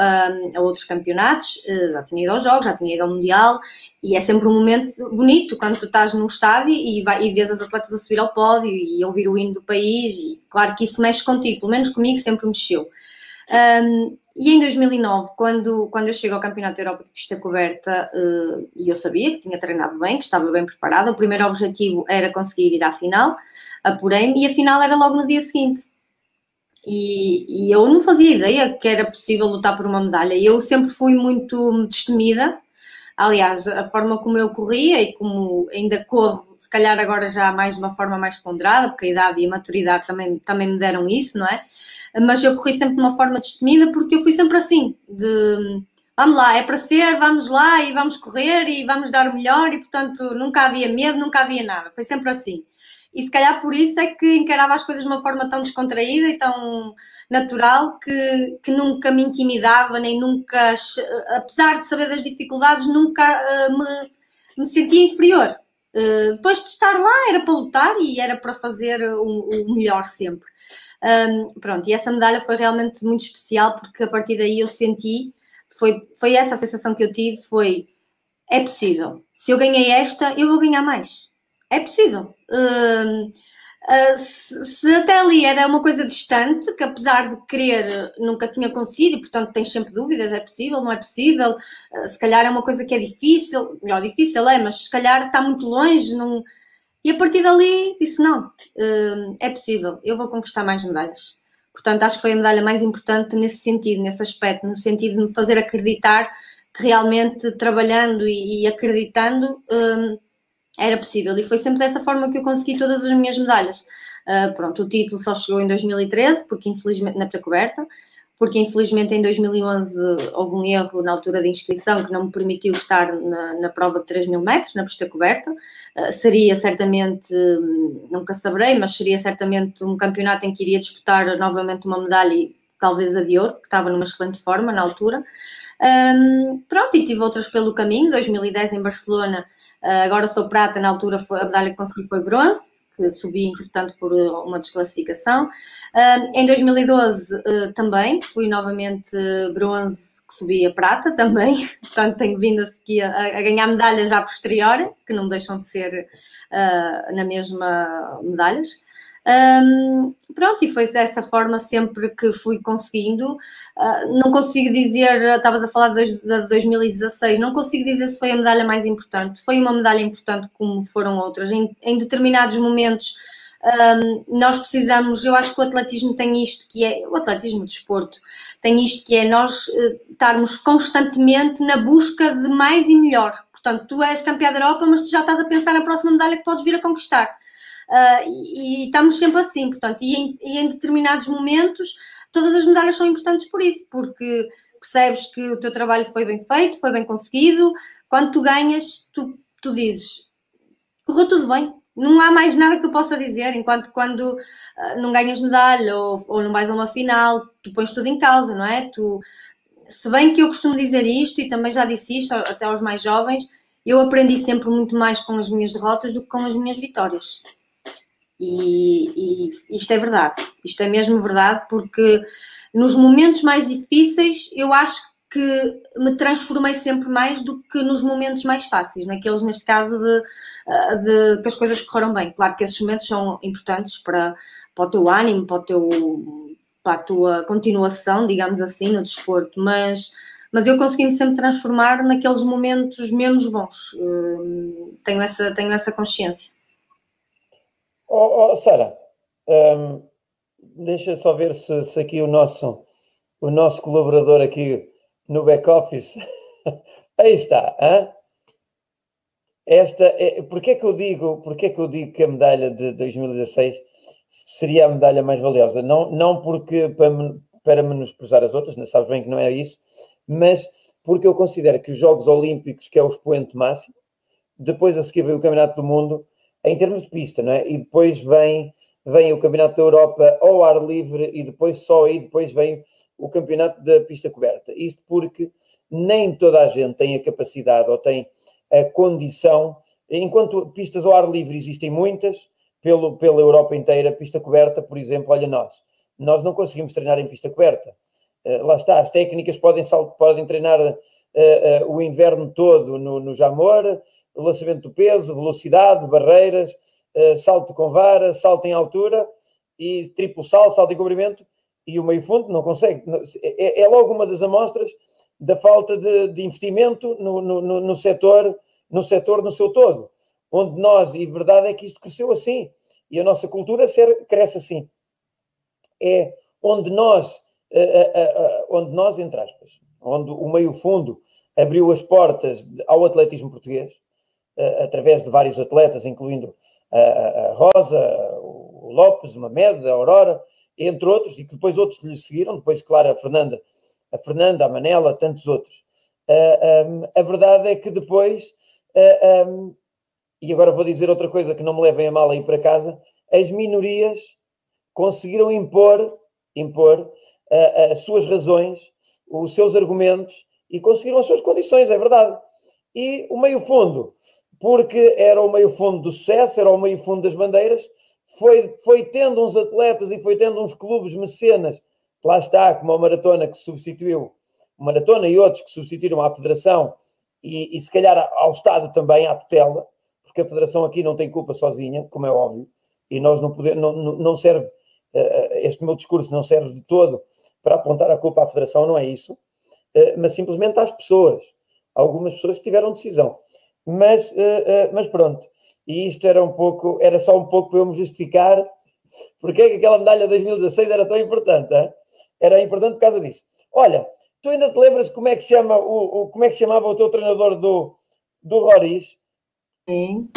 Speaker 2: a outros campeonatos, eh, já tinha ido aos Jogos, já tinha ido ao Mundial, e é sempre um momento bonito quando tu estás num estádio e, vai, e vês as atletas a subir ao pódio e ouvir o hino do país. E claro que isso mexe contigo, pelo menos comigo sempre mexeu. Um, e em 2009, quando, quando eu chego ao Campeonato da Europa de Pista Coberta, uh, e eu sabia que tinha treinado bem, que estava bem preparada, o primeiro objetivo era conseguir ir à final, apurei-me, e a final era logo no dia seguinte. E, e, eu não fazia ideia que era possível lutar por uma medalha. Eu sempre fui muito destemida. Aliás, a forma como eu corria e como ainda corro, se calhar agora já mais de uma forma mais ponderada, porque a idade e a maturidade também, também me deram isso, não é? mas eu corri sempre de uma forma destemida porque eu fui sempre assim, de vamos lá, é para ser, vamos lá e vamos correr e vamos dar o melhor e portanto nunca havia medo, nunca havia nada, foi sempre assim. E se calhar por isso é que encarava as coisas de uma forma tão descontraída e tão natural que, que nunca me intimidava, nem nunca, apesar de saber das dificuldades, nunca uh, me, me sentia inferior. Uh, depois de estar lá era para lutar e era para fazer o, o melhor sempre. Um, pronto, e essa medalha foi realmente muito especial porque a partir daí eu senti, foi, foi essa a sensação que eu tive, foi, é possível. Se eu ganhei esta, eu vou ganhar mais. É possível. Ah, se, se, até ali era uma coisa distante, que apesar de querer, nunca tinha conseguido, e portanto tens sempre dúvidas, é possível, não é possível, uh, se calhar é uma coisa que é difícil, melhor difícil é, mas se calhar está muito longe, não, e a partir dali disse: não, hum, é possível, eu vou conquistar mais medalhas. Portanto, acho que foi a medalha mais importante nesse sentido, nesse aspecto, no sentido de me fazer acreditar que realmente trabalhando e, acreditando era possível. E foi sempre dessa forma que eu consegui todas as minhas medalhas. Uh, pronto, o título só chegou em 2013, porque infelizmente na coberta porque infelizmente em 2011 houve um erro na altura de inscrição que não me permitiu estar na, na prova de 3 mil metros, na pista coberta. Uh, seria certamente, nunca saberei, mas seria certamente um campeonato em que iria disputar novamente uma medalha e talvez a de ouro, que estava numa excelente forma na altura. Um, pronto, e tive outras pelo caminho, 2010 em Barcelona, agora sou prata, na altura foi, a medalha que consegui foi bronze, que subi, entretanto, por uma desclassificação. Uh, em 2012 uh, também, fui novamente bronze, que subi a prata também, portanto tenho vindo a, a, ganhar medalhas já posterior, que não deixam de ser na mesma medalhas. Um, pronto, e foi dessa forma sempre que fui conseguindo. Uh, não consigo dizer, estavas a falar de, de 2016, não consigo dizer se foi a medalha mais importante. Foi uma medalha importante, como foram outras. Em, em determinados momentos, um, nós precisamos, eu acho que o atletismo tem isto que é, o atletismo de desporto tem isto que é nós uh, estarmos constantemente na busca de mais e melhor. Portanto, tu és campeã da Europa, mas tu já estás a pensar na próxima medalha que podes vir a conquistar. Uh, e, e, estamos sempre assim, portanto, e em, e em, determinados momentos todas as medalhas são importantes por isso, porque percebes que o teu trabalho foi bem feito, foi bem conseguido, quando tu ganhas, tu, tu dizes, correu tudo bem, não há mais nada que eu possa dizer, enquanto quando uh, não ganhas medalha ou, ou não vais a uma final, tu pões tudo em causa, não é? Tu, se bem que eu costumo dizer isto, e também já disse isto até aos mais jovens, eu aprendi sempre muito mais com as minhas derrotas do que com as minhas vitórias. E, e isto é verdade, isto é mesmo verdade, porque nos momentos mais difíceis eu acho que me transformei sempre mais do que nos momentos mais fáceis, naqueles, neste caso, de, eh, de, que as coisas correram bem. Claro que esses momentos são importantes para, para o teu ânimo, para, o teu, para a tua continuação, digamos assim, no desporto, mas, mas eu consegui-me sempre transformar naqueles momentos menos bons. Eh, tenho essa, tenho essa consciência.
Speaker 1: Oh, oh Sara, um, deixa só ver se, se, aqui o nosso, o nosso colaborador aqui no back-office. Aí está. Hein? Esta é, porque é que eu digo, porque é que eu digo que a medalha de 2016 seria a medalha mais valiosa? Não, não porque para, para menosprezar as outras, não sabes bem que não é isso, mas porque eu considero que os Jogos Olímpicos, que é o expoente máximo, depois a seguir veio o Campeonato do Mundo, em termos de pista, não é? E depois vem, vem o Campeonato da Europa ao ar livre e depois só aí depois vem o Campeonato da Pista Coberta. Isto porque nem toda a gente tem a capacidade ou tem a condição, enquanto pistas ao ar livre existem muitas, pelo, pela Europa inteira, pista coberta, por exemplo, olha nós, nós não conseguimos treinar em pista coberta. Uh, lá está, as técnicas podem, podem treinar uh, uh, o inverno todo no, no Jamor, lançamento do peso, velocidade, barreiras, uh, salto com vara, salto em altura e triplo salto, salto em cobrimento e o meio fundo não consegue. É, é logo uma das amostras da falta de, de investimento no, no, no, setor, no setor no seu todo, onde nós, e verdade é que isto cresceu assim, e a nossa cultura ser, cresce assim. É onde nós, uh, uh, onde nós, entre aspas, onde o meio fundo abriu as portas ao atletismo português, através de vários atletas, incluindo a, Rosa, o Lopes, o Mamed, a Aurora, entre outros, e que depois outros lhe seguiram, depois, claro, a Fernanda, a Fernanda, a Manela, tantos outros. a verdade é que depois, e agora vou dizer outra coisa que não me levem a mal aí para casa, as minorias conseguiram impor, impor as suas razões, os seus argumentos e conseguiram as suas condições, é verdade. E o meio fundo porque era o meio fundo do sucesso, era o meio fundo das bandeiras, foi, foi tendo uns atletas e foi tendo uns clubes mecenas, lá está, como a Maratona que substituiu, Maratona e outros que substituíram à Federação e, e se calhar ao Estado também, à tutela, porque a Federação aqui não tem culpa sozinha, como é óbvio, e nós não podemos, não, não serve, eh, este meu discurso não serve de todo para apontar a culpa à Federação, não é isso, eh, mas simplesmente às pessoas, algumas pessoas que tiveram decisão. Mas, uh, uh, mas pronto, e isto era um pouco, era só um pouco para eu me justificar porque é que aquela medalha de 2016 era tão importante. Hein? Era importante por causa disso. Olha, tu ainda te lembras como é que chama o, o como é que chamava o teu treinador do, do Roriz?
Speaker 2: Sim.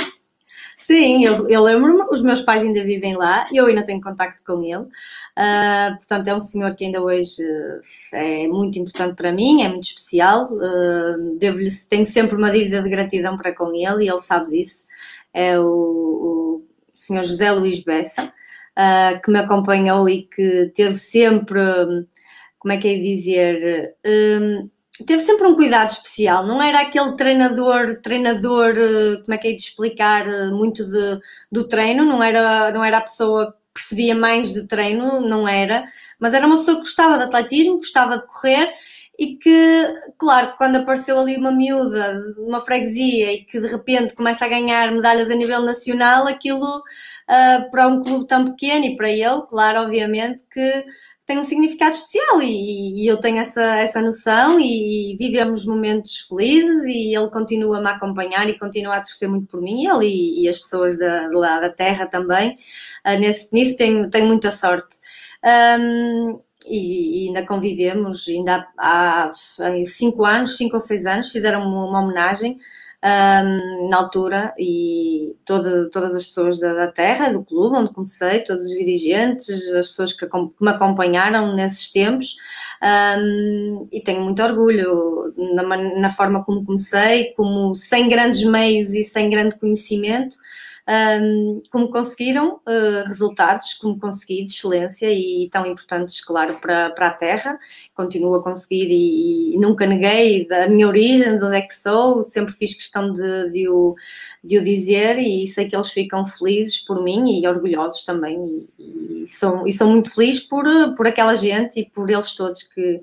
Speaker 2: Sim, eu, eu lembro-me, os meus pais ainda vivem lá, eu ainda tenho contacto com ele. Uh, portanto, é um senhor que ainda hoje uh, é muito importante para mim, é muito especial. Uh, tenho sempre uma dívida de gratidão para com ele e ele sabe disso. É o, o senhor José Luís Bessa, que me acompanhou e que teve sempre como é que é dizer, um, teve sempre um cuidado especial, não era aquele treinador, treinador, eh, como é que é de explicar, eh, muito de, do treino, não era, não era a pessoa que percebia mais de treino, não era, mas era uma pessoa que gostava de atletismo, gostava de correr e que, claro, quando apareceu ali uma miúda, uma freguesia e que de repente começa a ganhar medalhas a nível nacional, aquilo uh, para um clube tão pequeno e para ele, claro, obviamente que tem um significado especial e, e, eu tenho essa, essa noção e, vivemos momentos felizes e ele continua a me acompanhar e continua a torcer muito por mim, ele e, e as pessoas da, lá da terra também. Uh, nesse, nisso tenho, tenho muita sorte. Um, e, ainda convivemos, ainda há, há cinco anos, cinco ou seis anos, fizeram uma homenagem um, na altura e todo, todas as pessoas da, da, terra, do clube onde comecei, todos os dirigentes, as pessoas que, que me acompanharam nesses tempos. Um, e tenho muito orgulho na, na forma como comecei, como sem grandes meios e sem grande conhecimento, um, como conseguiram uh, resultados, como consegui de excelência e tão importantes, claro, para, para a terra. Continuo a conseguir e, e, nunca neguei da minha origem, de onde é que sou, sempre fiz questão de, de, o, de o dizer e sei que eles ficam felizes por mim e orgulhosos também. E, e, sou, e sou muito feliz por, por aquela gente e por eles todos que,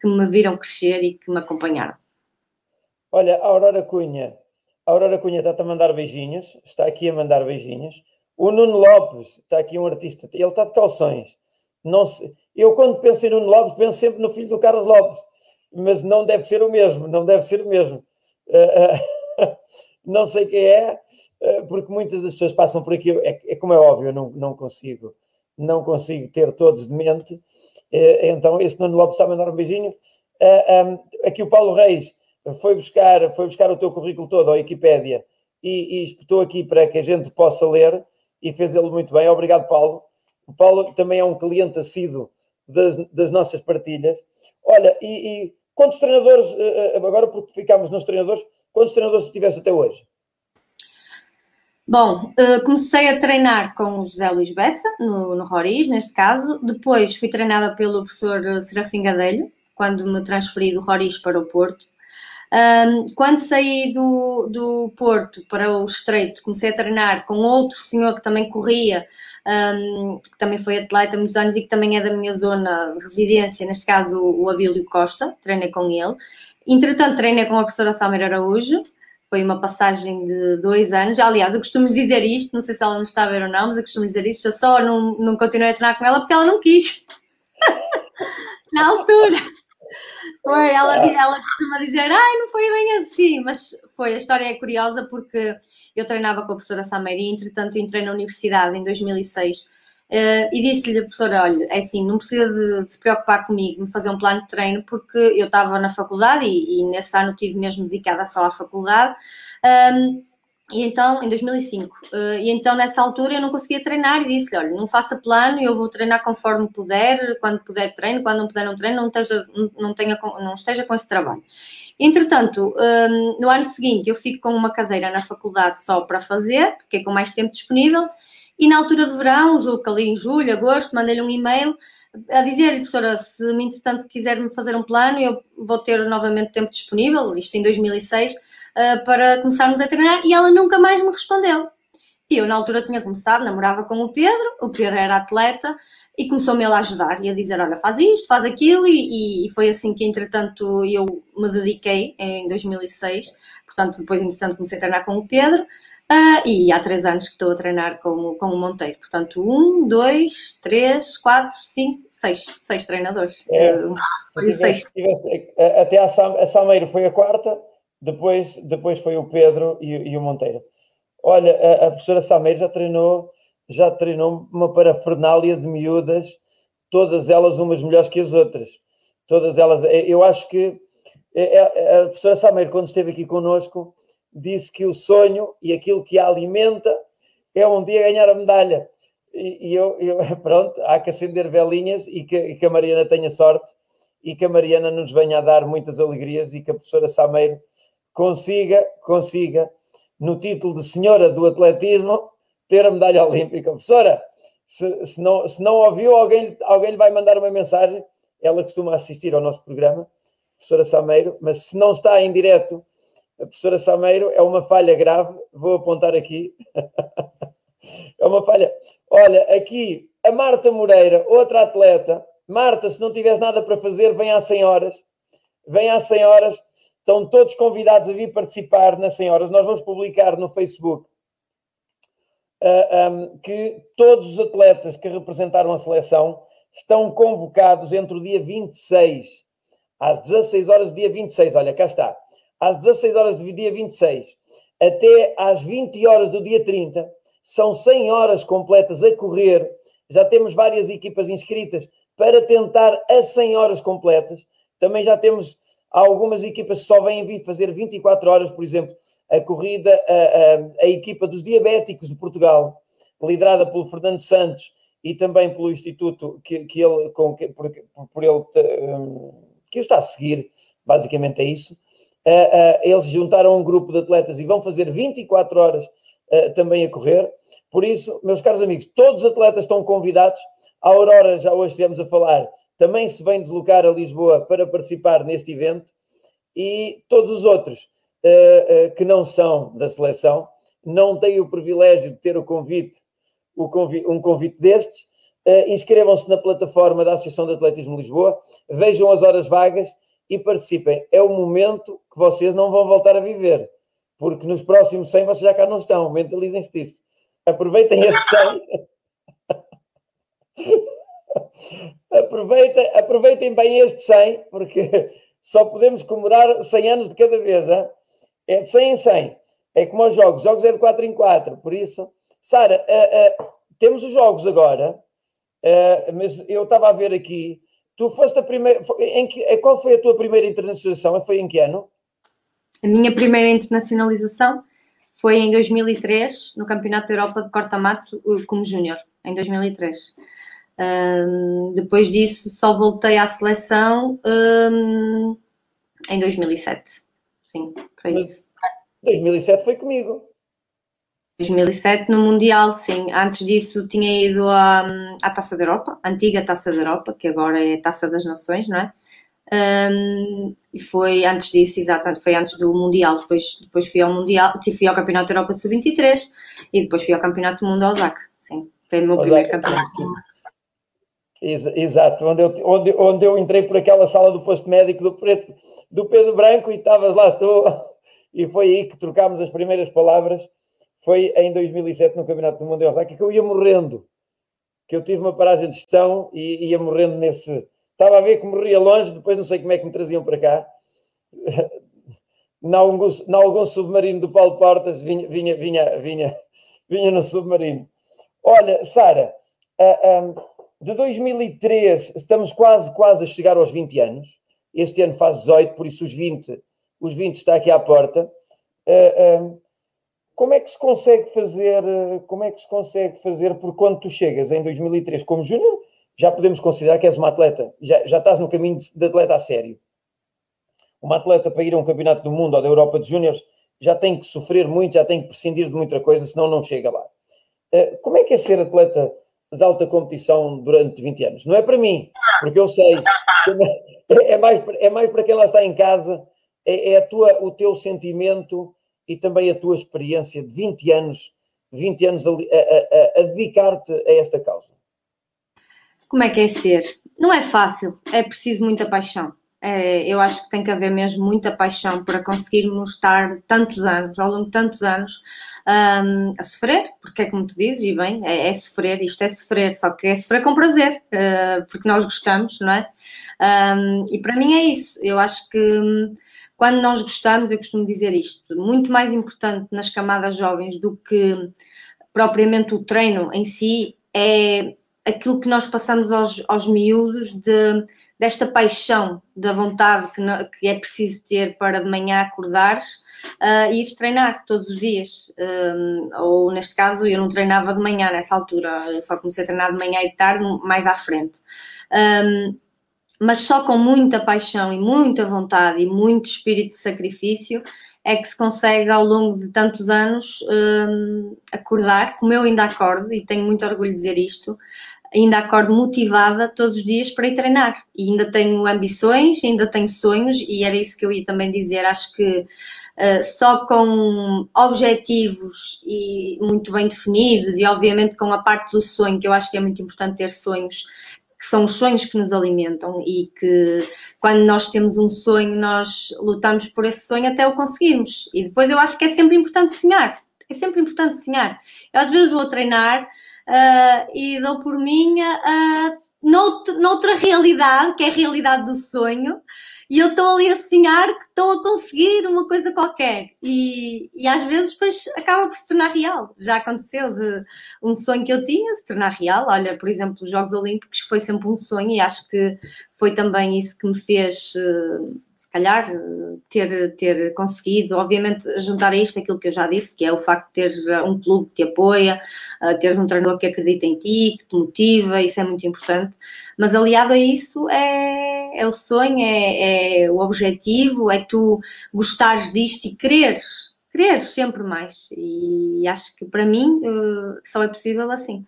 Speaker 2: que me viram crescer e que me acompanharam.
Speaker 1: Olha, Aurora Cunha, a Aurora Cunha está a mandar beijinhos, está aqui a mandar beijinhos. O Nuno Lopes, está aqui um artista, ele está de calções. Não se, eu, quando penso em Nuno Lopes, penso sempre no filho do Carlos Lopes, mas não deve ser o mesmo, não deve ser o mesmo. Uh, uh, não sei quem é, uh, porque muitas das pessoas passam por aqui. É, é como é óbvio, eu não, não consigo, não consigo ter todos de mente. então, esse Nuno Lopes está a mandar um beijinho. Um, aqui o Paulo Reis foi buscar, foi buscar o teu currículo todo à Wikipédia e, e espetou aqui para que a gente possa ler e fez ele muito bem. Obrigado, Paulo. O Paulo também é um cliente assíduo das, das nossas partilhas. Olha, e, e quantos treinadores, eh, eh, agora porque ficámos nos treinadores, quantos treinadores tiveste até hoje?
Speaker 2: Bom, eh, comecei a treinar com o José Luís Bessa, no, no Roriz, neste caso. Depois fui treinada pelo professor Serafim Gadelho, quando me transferi do Roriz para o Porto. Um, quando saí do, do Porto para o Estreito, comecei a treinar com outro senhor que também corria, um, que também foi atleta há muitos anos e que também é da minha zona de residência, neste caso o Abílio Costa, treinei com ele. Entretanto, treinei com a professora Samira Araújo, foi uma passagem de dois anos. Aliás, eu costumo lhe dizer isto, não sei se ela nos está a ver ou não, mas eu costumo lhe dizer isto, eu só não, não continuei a treinar com ela porque ela não quis. Na altura. Foi, ela, ela costuma dizer, ai, não foi bem assim, mas foi, a história é curiosa porque eu treinava com a professora Sameri, entretanto entrei na universidade em 2006 uh, eh, e disse-lhe a professora, olha, é assim, não precisa de, de, se preocupar comigo, me fazer um plano de treino, porque eu estava na faculdade e, e nesse ano tive mesmo dedicada só à faculdade, um, e então, em 2005, uh, eh, e então nessa altura eu não conseguia treinar e disse-lhe, olha, não faça plano, eu vou treinar conforme puder, quando puder treino, quando não puder não treino, não esteja, não tenha, não esteja com esse trabalho. Entretanto, ehm, no ano seguinte eu fico com uma cadeira na faculdade só para fazer, fiquei com mais tempo disponível, e na altura de verão, julgo que ali em julho, agosto, mandei-lhe um e-mail a dizer-lhe, professora, se entretanto quiser me fazer um plano, eu vou ter novamente tempo disponível, isto em 2006, uh, para começarmos a treinar e ela nunca mais me respondeu. E eu, na altura, tinha começado, namorava com o Pedro, o Pedro era atleta e começou-me ele a ajudar e a dizer: Olha, faz isto, faz aquilo, e, e, foi assim que, entretanto, eu me dediquei em 2006. Portanto, depois, entretanto, comecei a treinar com o Pedro. Uh, e há três anos que estou a treinar com, com o Monteiro. Portanto, um, dois, três, quatro, cinco, seis, seis treinadores. É, uh,
Speaker 1: tiveste, tiveste, até a, Sam, a Sameiro foi a quarta, depois, depois foi o Pedro e, e o Monteiro. Olha, a, a professora Sameiro já treinou, já treinou uma parafernália de miúdas, todas elas umas melhores que as outras. Todas elas, é, eu acho que é, é, a professora Sameiro, quando esteve aqui connosco, disse que o sonho e aquilo que a alimenta é um dia ganhar a medalha. E, e eu, eu, pronto, há que acender velinhas e que, e que, a Mariana tenha sorte e que a Mariana nos venha a dar muitas alegrias e que a professora Sameiro consiga, consiga, no título de senhora do atletismo, ter a medalha olímpica. Professora, se, se, não, se não ouviu, alguém, alguém lhe vai mandar uma mensagem. ela costuma assistir ao nosso programa, professora Sameiro, mas se não está em direto, a professora Sameiro é uma falha grave, vou apontar aqui. é uma falha. Olha, aqui a Marta Moreira, outra atleta. Marta, se não tiveres nada para fazer, vem às 100 horas. Vem às 100 horas. Estão todos convidados a vir participar nas 100 horas. Nós vamos publicar no Facebook uh, ah, um, que todos os atletas que representaram a seleção estão convocados entre o dia 26 às 16 horas do dia 26. Olha, cá está. Às 16 horas do dia 26 até às 20 horas do dia 30. São 100 horas completas a correr. Já temos várias equipas inscritas para tentar as 100 horas completas. Também já temos algumas equipas que só vêm vir fazer 24 horas, por exemplo, a corrida, a, a, a equipa dos diabéticos de Portugal, liderada pelo Fernando Santos e também pelo Instituto que, que ele, com, que, por, por ele um, que está a seguir, basicamente é isso. Uh, uh, eles juntaram um grupo de atletas e vão fazer 24 horas também a correr. Por isso, meus caros amigos, todos os atletas estão convidados. A Aurora, já hoje estivemos a falar, também se vem deslocar a Lisboa para participar neste evento. E todos os outros que não são da seleção não têm o privilégio de ter o convite, o convite um convite destes Uh, Inscrevam-se na plataforma da Associação de Atletismo Lisboa, vejam as horas vagas e participem. É o momento que vocês não vão voltar a viver, porque nos próximos 100 vocês já cá não estão. Mentalizem-se disso. Aproveitem este 100. aproveitem, aproveitem bem este 100, porque só podemos comemorar 100 anos de cada vez. Hein? É de 100 em 100. É como os jogos. Os jogos é de 4 em 4. Por isso, Sara, uh, uh, temos os jogos agora Uh, mas eu estava a ver aqui, tu foste a primeira. Em que, qual foi a tua primeira internacionalização? Foi em que ano?
Speaker 2: A minha primeira internacionalização foi em 2003, no Campeonato da Europa de corta-mato, como júnior, em 2003. Um, depois disso, só voltei à seleção um, em 2007. Sim, foi isso.
Speaker 1: 2007 foi comigo.
Speaker 2: 2007 no Mundial, sim. Antes disso tinha ido à, à Taça da Europa, antiga Taça da Europa, que agora é Taça das Nações, não é? Um, e foi antes disso, exatamente, foi antes do Mundial. Depois, depois fui ao Mundial, fui ao Campeonato da Europa de Sub-23 e depois fui ao Campeonato do Mundo ao Osaka. Sim, foi o meu Osaka. primeiro campeonato.
Speaker 1: Exato, onde eu, onde, onde eu entrei por aquela sala do posto médico do, preto, do Pedro Branco e estavas lá, estou, e foi aí que trocámos as primeiras palavras foi em 2007 no Campeonato do Mundo em Osaka que eu ia morrendo, que eu tive uma paragem de gestão e ia morrendo nesse. Estava a ver que morria longe, depois não sei como é que me traziam para cá. Em algum, algum submarino do Paulo Portas vinha, vinha, vinha, vinha, vinha no submarino. Olha, Sara, uh, um, de 2003 estamos quase, quase a chegar aos 20 anos. Este ano faz 18, por isso os 20, os 20 está aqui à porta. Uh, como é que se consegue fazer, eh, como é que se consegue fazer, por quando tu chegas em 2003 como júnior, já podemos considerar que és uma atleta, já, já estás no caminho de, de atleta a sério. Uma atleta para ir a um campeonato do mundo ou da Europa de júniores já tem que sofrer muito, já tem que prescindir de muita coisa, senão não chega lá. Como é que é ser atleta de alta competição durante 20 anos? Não é para mim, porque eu sei, é mais, é mais para quem lá está em casa, é, é a tua, o teu sentimento e também a tua experiência de 20 anos, 20 anos a, a, a, a dedicar-te a esta causa.
Speaker 2: Como é que é ser? Não é fácil, é preciso muita paixão. É, eu acho que tem que haver mesmo muita paixão para conseguirmos estar tantos anos, ao longo de tantos anos, um, a sofrer, porque é como tu dizes, e bem, é, é, sofrer, isto é sofrer, só que é sofrer com prazer, uh, porque nós gostamos, não é? Um, e para mim é isso, eu acho que hum, quando nós gostamos, eu costumo dizer isto, muito mais importante nas camadas jovens do que propriamente o treino em si, é aquilo que nós passamos aos, aos miúdos de, desta paixão, da vontade que, não, que é preciso ter para de manhã acordares uh, e ir treinar todos os dias. Um, ou neste caso, eu não treinava de manhã nessa altura, eu só comecei a treinar de manhã e de tarde mais à frente. Um, mas só com muita paixão e muita vontade e muito espírito de sacrifício é que se consegue ao longo de tantos anos um, acordar, como eu ainda acordo e tenho muito orgulho de dizer isto, ainda acordo motivada todos os dias para ir treinar. E ainda tenho ambições, ainda tenho sonhos, e era isso que eu ia também dizer. Acho que uh, só com objetivos e muito bem definidos, e obviamente com a parte do sonho, que eu acho que é muito importante ter sonhos que são os sonhos que nos alimentam e que quando nós temos um sonho, nós lutamos por esse sonho até o conseguirmos. E depois eu acho que é sempre importante sonhar. É sempre importante sonhar. Eu às vezes vou treinar uh, e dou por mim uh, noutra realidade, que é a realidade do sonho, e eu estou ali a sonhar que estou a conseguir uma coisa qualquer. E, e às vezes depois acaba por se tornar real. Já aconteceu de um sonho que eu tinha se tornar real. Olha, por exemplo, os Jogos Olímpicos foi sempre um sonho e acho que foi também isso que me fez. Uh, calhar, ter, ter conseguido, obviamente, juntar a isto aquilo que eu já disse, que é o facto de teres uh, um clube que te apoia, uh, teres um treinador que acredita em ti, que te motiva, isso é muito importante. Mas aliado a isso é, é o sonho, é, é o objetivo, é tu gostares disto e quereres, quereres sempre mais. E acho que para mim só é possível assim.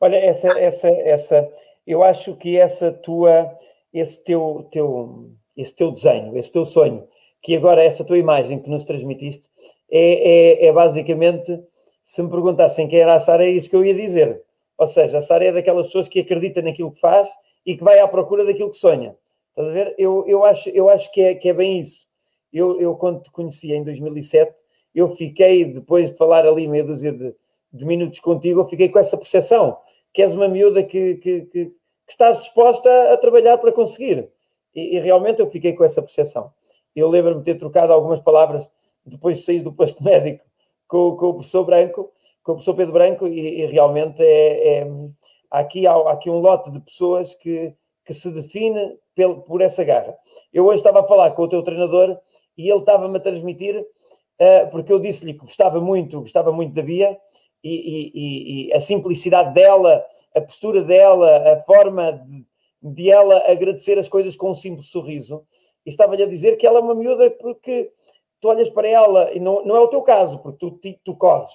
Speaker 1: Olha, essa, essa, essa, eu acho que essa tua, esse teu, teu esse teu desenho, esse teu sonho, que agora essa tua imagem que nos transmitiste, é, é, é basicamente, se me perguntassem quem era a Sara, é isso que eu ia dizer. Ou seja, a Sara é daquelas pessoas que acredita naquilo que faz e que vai à procura daquilo que sonha. Estás a ver? Eu, eu, acho, eu acho que é, que é bem isso. Eu, eu, quando te conheci em 2007, eu fiquei, depois de falar ali meia dúzia de, de minutos contigo, eu fiquei com essa percepção, que és uma miúda que, que, que, que estás disposta a, a trabalhar para conseguir. E, e realmente eu fiquei com essa percepção. Eu lembro-me de ter trocado algumas palavras depois de sair do posto médico com, com, o professor Branco, com o professor Pedro Branco, e, e realmente é, é, aqui, há, aqui um lote de pessoas que, que se define pel, por essa garra. Eu hoje estava a falar com o teu treinador e ele estava-me a transmitir, uh, porque eu disse-lhe que gostava muito, gostava muito da Bia, e, e, e, a simplicidade dela, a postura dela, a forma de, de ela agradecer as coisas com um simples sorriso. E estava-lhe a dizer que ela é uma miúda porque tu olhas para ela, e não, não é o teu caso, porque tu, tu, tu corres,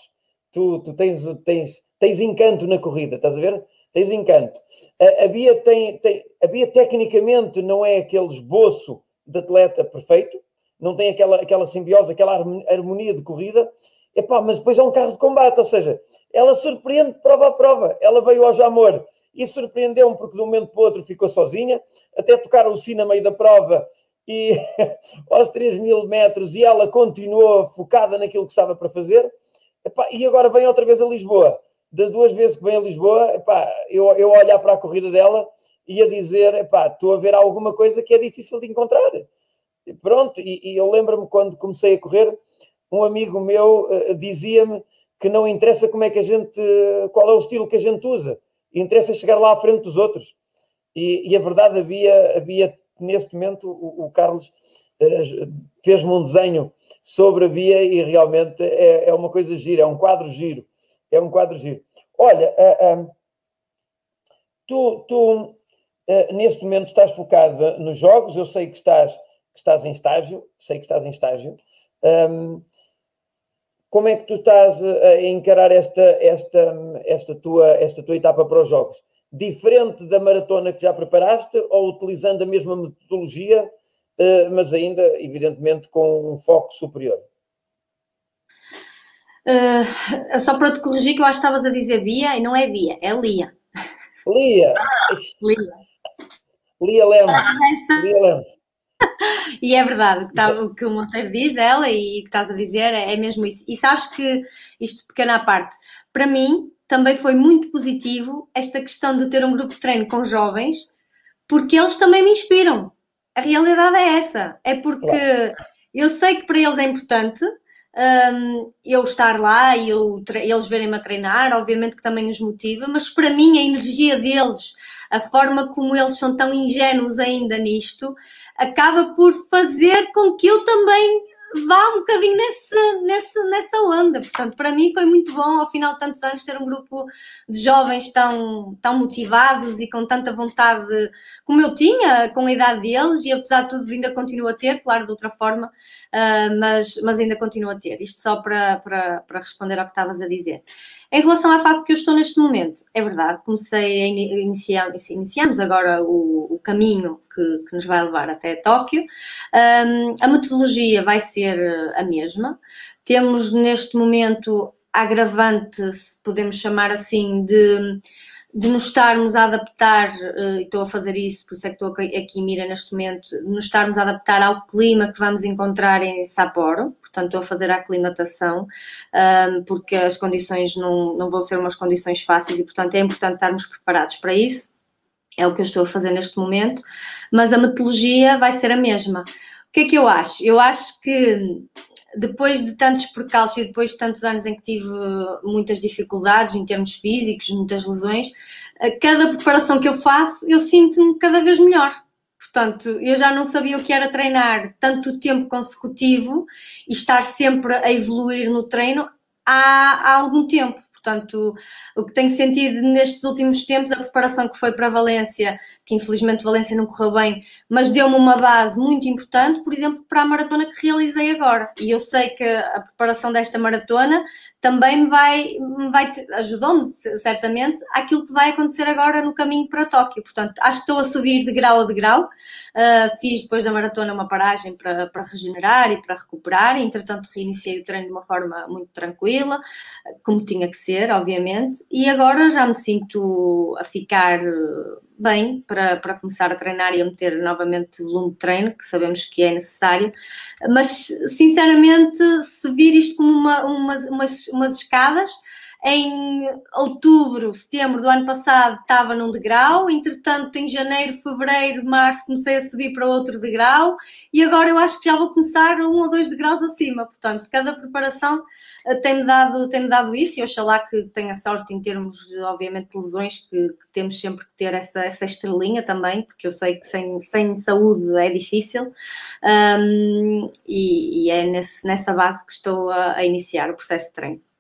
Speaker 1: tu, tu tens, tens, tens encanto na corrida, estás a ver? Tens encanto. A, a, Bia tem, tem, a Bia tecnicamente não é aquele esboço de atleta perfeito, não tem aquela, aquela simbiose, aquela harmonia de corrida, Epá, mas depois é um carro de combate, ou seja, ela surpreende prova a prova. Ela veio ao Jamor e surpreendeu-me porque de um momento para o outro ficou sozinha, até tocar o sino a meio da prova e aos 3 mil metros e ela continuou focada naquilo que estava para fazer. Epá, e agora vem outra vez a Lisboa. Das duas vezes que vem a Lisboa, epá, eu, eu olhar para a corrida dela e a dizer: estou a ver alguma coisa que é difícil de encontrar. E pronto, e, e eu lembro-me quando comecei a correr, um amigo meu uh, dizia-me que não interessa como é que a gente, qual é o estilo que a gente usa, interessa chegar lá à frente dos outros. E, e a verdade havia, havia neste momento, o, o Carlos uh, fez-me um desenho sobre a Bia e realmente é, é, uma coisa gira, é um quadro giro. É um quadro giro. Olha, uh, uh, tu, tu neste momento estás focado nos jogos, eu sei que estás, que estás em estágio, sei que estás em estágio. Um, como é que tu estás a encarar esta, esta, esta, tua, esta tua etapa para os jogos? Diferente da maratona que já preparaste ou utilizando a mesma metodologia, eh, mas ainda, evidentemente, com um foco superior?
Speaker 2: Uh, só para te corrigir, que eu acho que estavas a dizer Bia e não é Bia, é Lia.
Speaker 1: Lia! Lia. Lia Lemos. Lia Lemos
Speaker 2: e é verdade, que, tá, o que o Monteiro diz dela e que estás a dizer é, é mesmo isso. E sabes que, isto pequena parte, para mim também foi muito positivo esta questão de ter um grupo de treino com jovens, porque eles também me inspiram. A realidade é essa. É porque eu sei que para eles é importante um, eu estar lá e eu, eles verem-me a treinar, obviamente que também os motiva, mas para mim a energia deles, a forma como eles são tão ingênuos ainda nisto, acaba por fazer com que eu também vá um bocadinho nesse, nesse, nessa onda. Portanto, para mim foi muito bom, ao final de tantos anos, ter um grupo de jovens tão, tão motivados e com tanta vontade como eu tinha, com a idade deles, e apesar de tudo ainda continuo a ter, claro, de outra forma, uh, mas, mas ainda continuo a ter. Isto só para, para, para responder ao que estavas a dizer. Em relação à fase que eu estou neste momento, é verdade, comecei a iniciar, iniciamos agora o, o caminho que, que, nos vai levar até Tóquio. Um, a metodologia vai ser a mesma. Temos neste momento agravante, se podemos chamar assim, de de nos estarmos a adaptar, uh, e estou a fazer isso, por isso é que estou aqui mira neste momento, de nos estarmos a adaptar ao clima que vamos encontrar em Sapporo, portanto estou a fazer a aclimatação, porque as condições não, não vão ser umas condições fáceis e portanto é importante estarmos preparados para isso, é o que eu estou a fazer neste momento, mas a metodologia vai ser a mesma. O que é que eu acho? Eu acho que depois de tantos percalços e depois de tantos anos em que tive muitas dificuldades em termos físicos, muitas lesões, cada preparação que eu faço, eu sinto-me cada vez melhor. Portanto, eu já não sabia o que era treinar tanto tempo consecutivo e estar sempre a evoluir no treino há, há algum tempo. Portanto, o que tenho sentido nestes últimos tempos, a preparação que foi para Valência, que infelizmente Valência não correu bem, mas deu-me uma base muito importante, por exemplo, para a maratona que realizei agora. E eu sei que a preparação desta maratona também me vai, me vai ajudou-me certamente àquilo que vai acontecer agora no caminho para Tóquio. Portanto, acho que estou a subir de grau a degrau. Uh, fiz depois da maratona uma paragem para, para regenerar e para recuperar. Entretanto, reiniciei o treino de uma forma muito tranquila, como tinha que ser, obviamente. E agora já me sinto a ficar bem para, para começar a treinar e a meter novamente volume de treino, que sabemos que é necessário. Mas, sinceramente, se vir isto como uma, uma, umas, umas escadas, em outubro, setembro do ano passado estava num degrau, entretanto em janeiro, fevereiro, março comecei a subir para outro degrau e agora eu acho que já vou começar um ou dois degraus acima, portanto cada preparação eh, tem-me dado, tem dado isso e oxalá que tenha sorte em termos obviamente, de lesões, que, que, temos sempre que ter essa, essa estrelinha também, porque eu sei que sem, sem saúde é difícil um, e, e, é nesse, nessa base que estou a, a iniciar o processo de treino.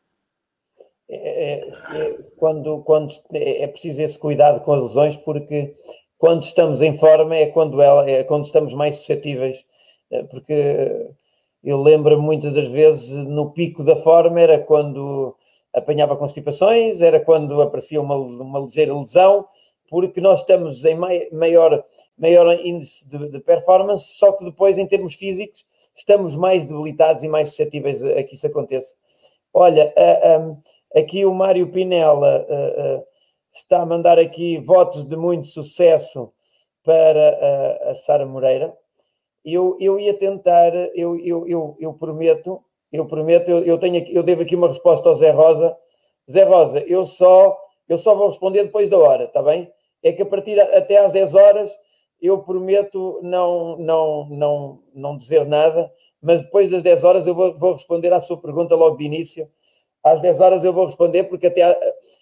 Speaker 1: É, é, é, quando, quando é, é preciso esse cuidado com as lesões, porque quando estamos em forma é quando, ela, é quando estamos mais suscetíveis, é, porque eu lembro muitas das vezes no pico da forma era quando apanhava constipações, era quando aparecia uma, uma ligeira lesão, porque nós estamos em maior, maior índice de, de performance, só que depois, em termos físicos, estamos mais debilitados e mais suscetíveis a, a que isso aconteça. Olha, uh, Aqui o Mário Pinella uh, uh, está a mandar aqui votos de muito sucesso para uh, a Sara Moreira. Eu, eu ia tentar, eu, eu, eu, eu prometo, eu prometo, eu, eu, tenho aqui, eu devo aqui uma resposta ao Zé Rosa. Zé Rosa, eu só, eu só vou responder depois da hora, está bem? É que a partir até às 10 horas eu prometo não, não, não, não dizer nada, mas depois das 10 horas eu vou, vou responder à sua pergunta logo de início às 10 horas eu vou responder, porque até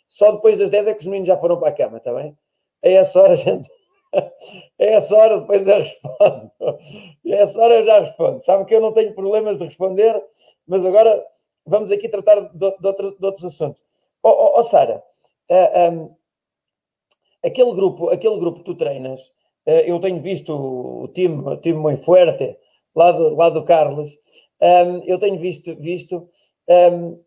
Speaker 1: só depois das 10 é que os meninos já foram para a cama, está bem? A essa hora, gente. A essa hora depois eu respondo. A essa hora eu já respondo. Sabe que eu não tenho problemas de responder, mas agora vamos aqui tratar de, de, outro, de outros assuntos. Ó oh, oh, oh, Sara, uh, eh, um, ehm, aquele, grupo, aquele grupo que tu treinas, uh, eu tenho visto o time, o time muito forte, lá do, lá do Carlos, um, ehm, eu tenho visto, visto um, ehm,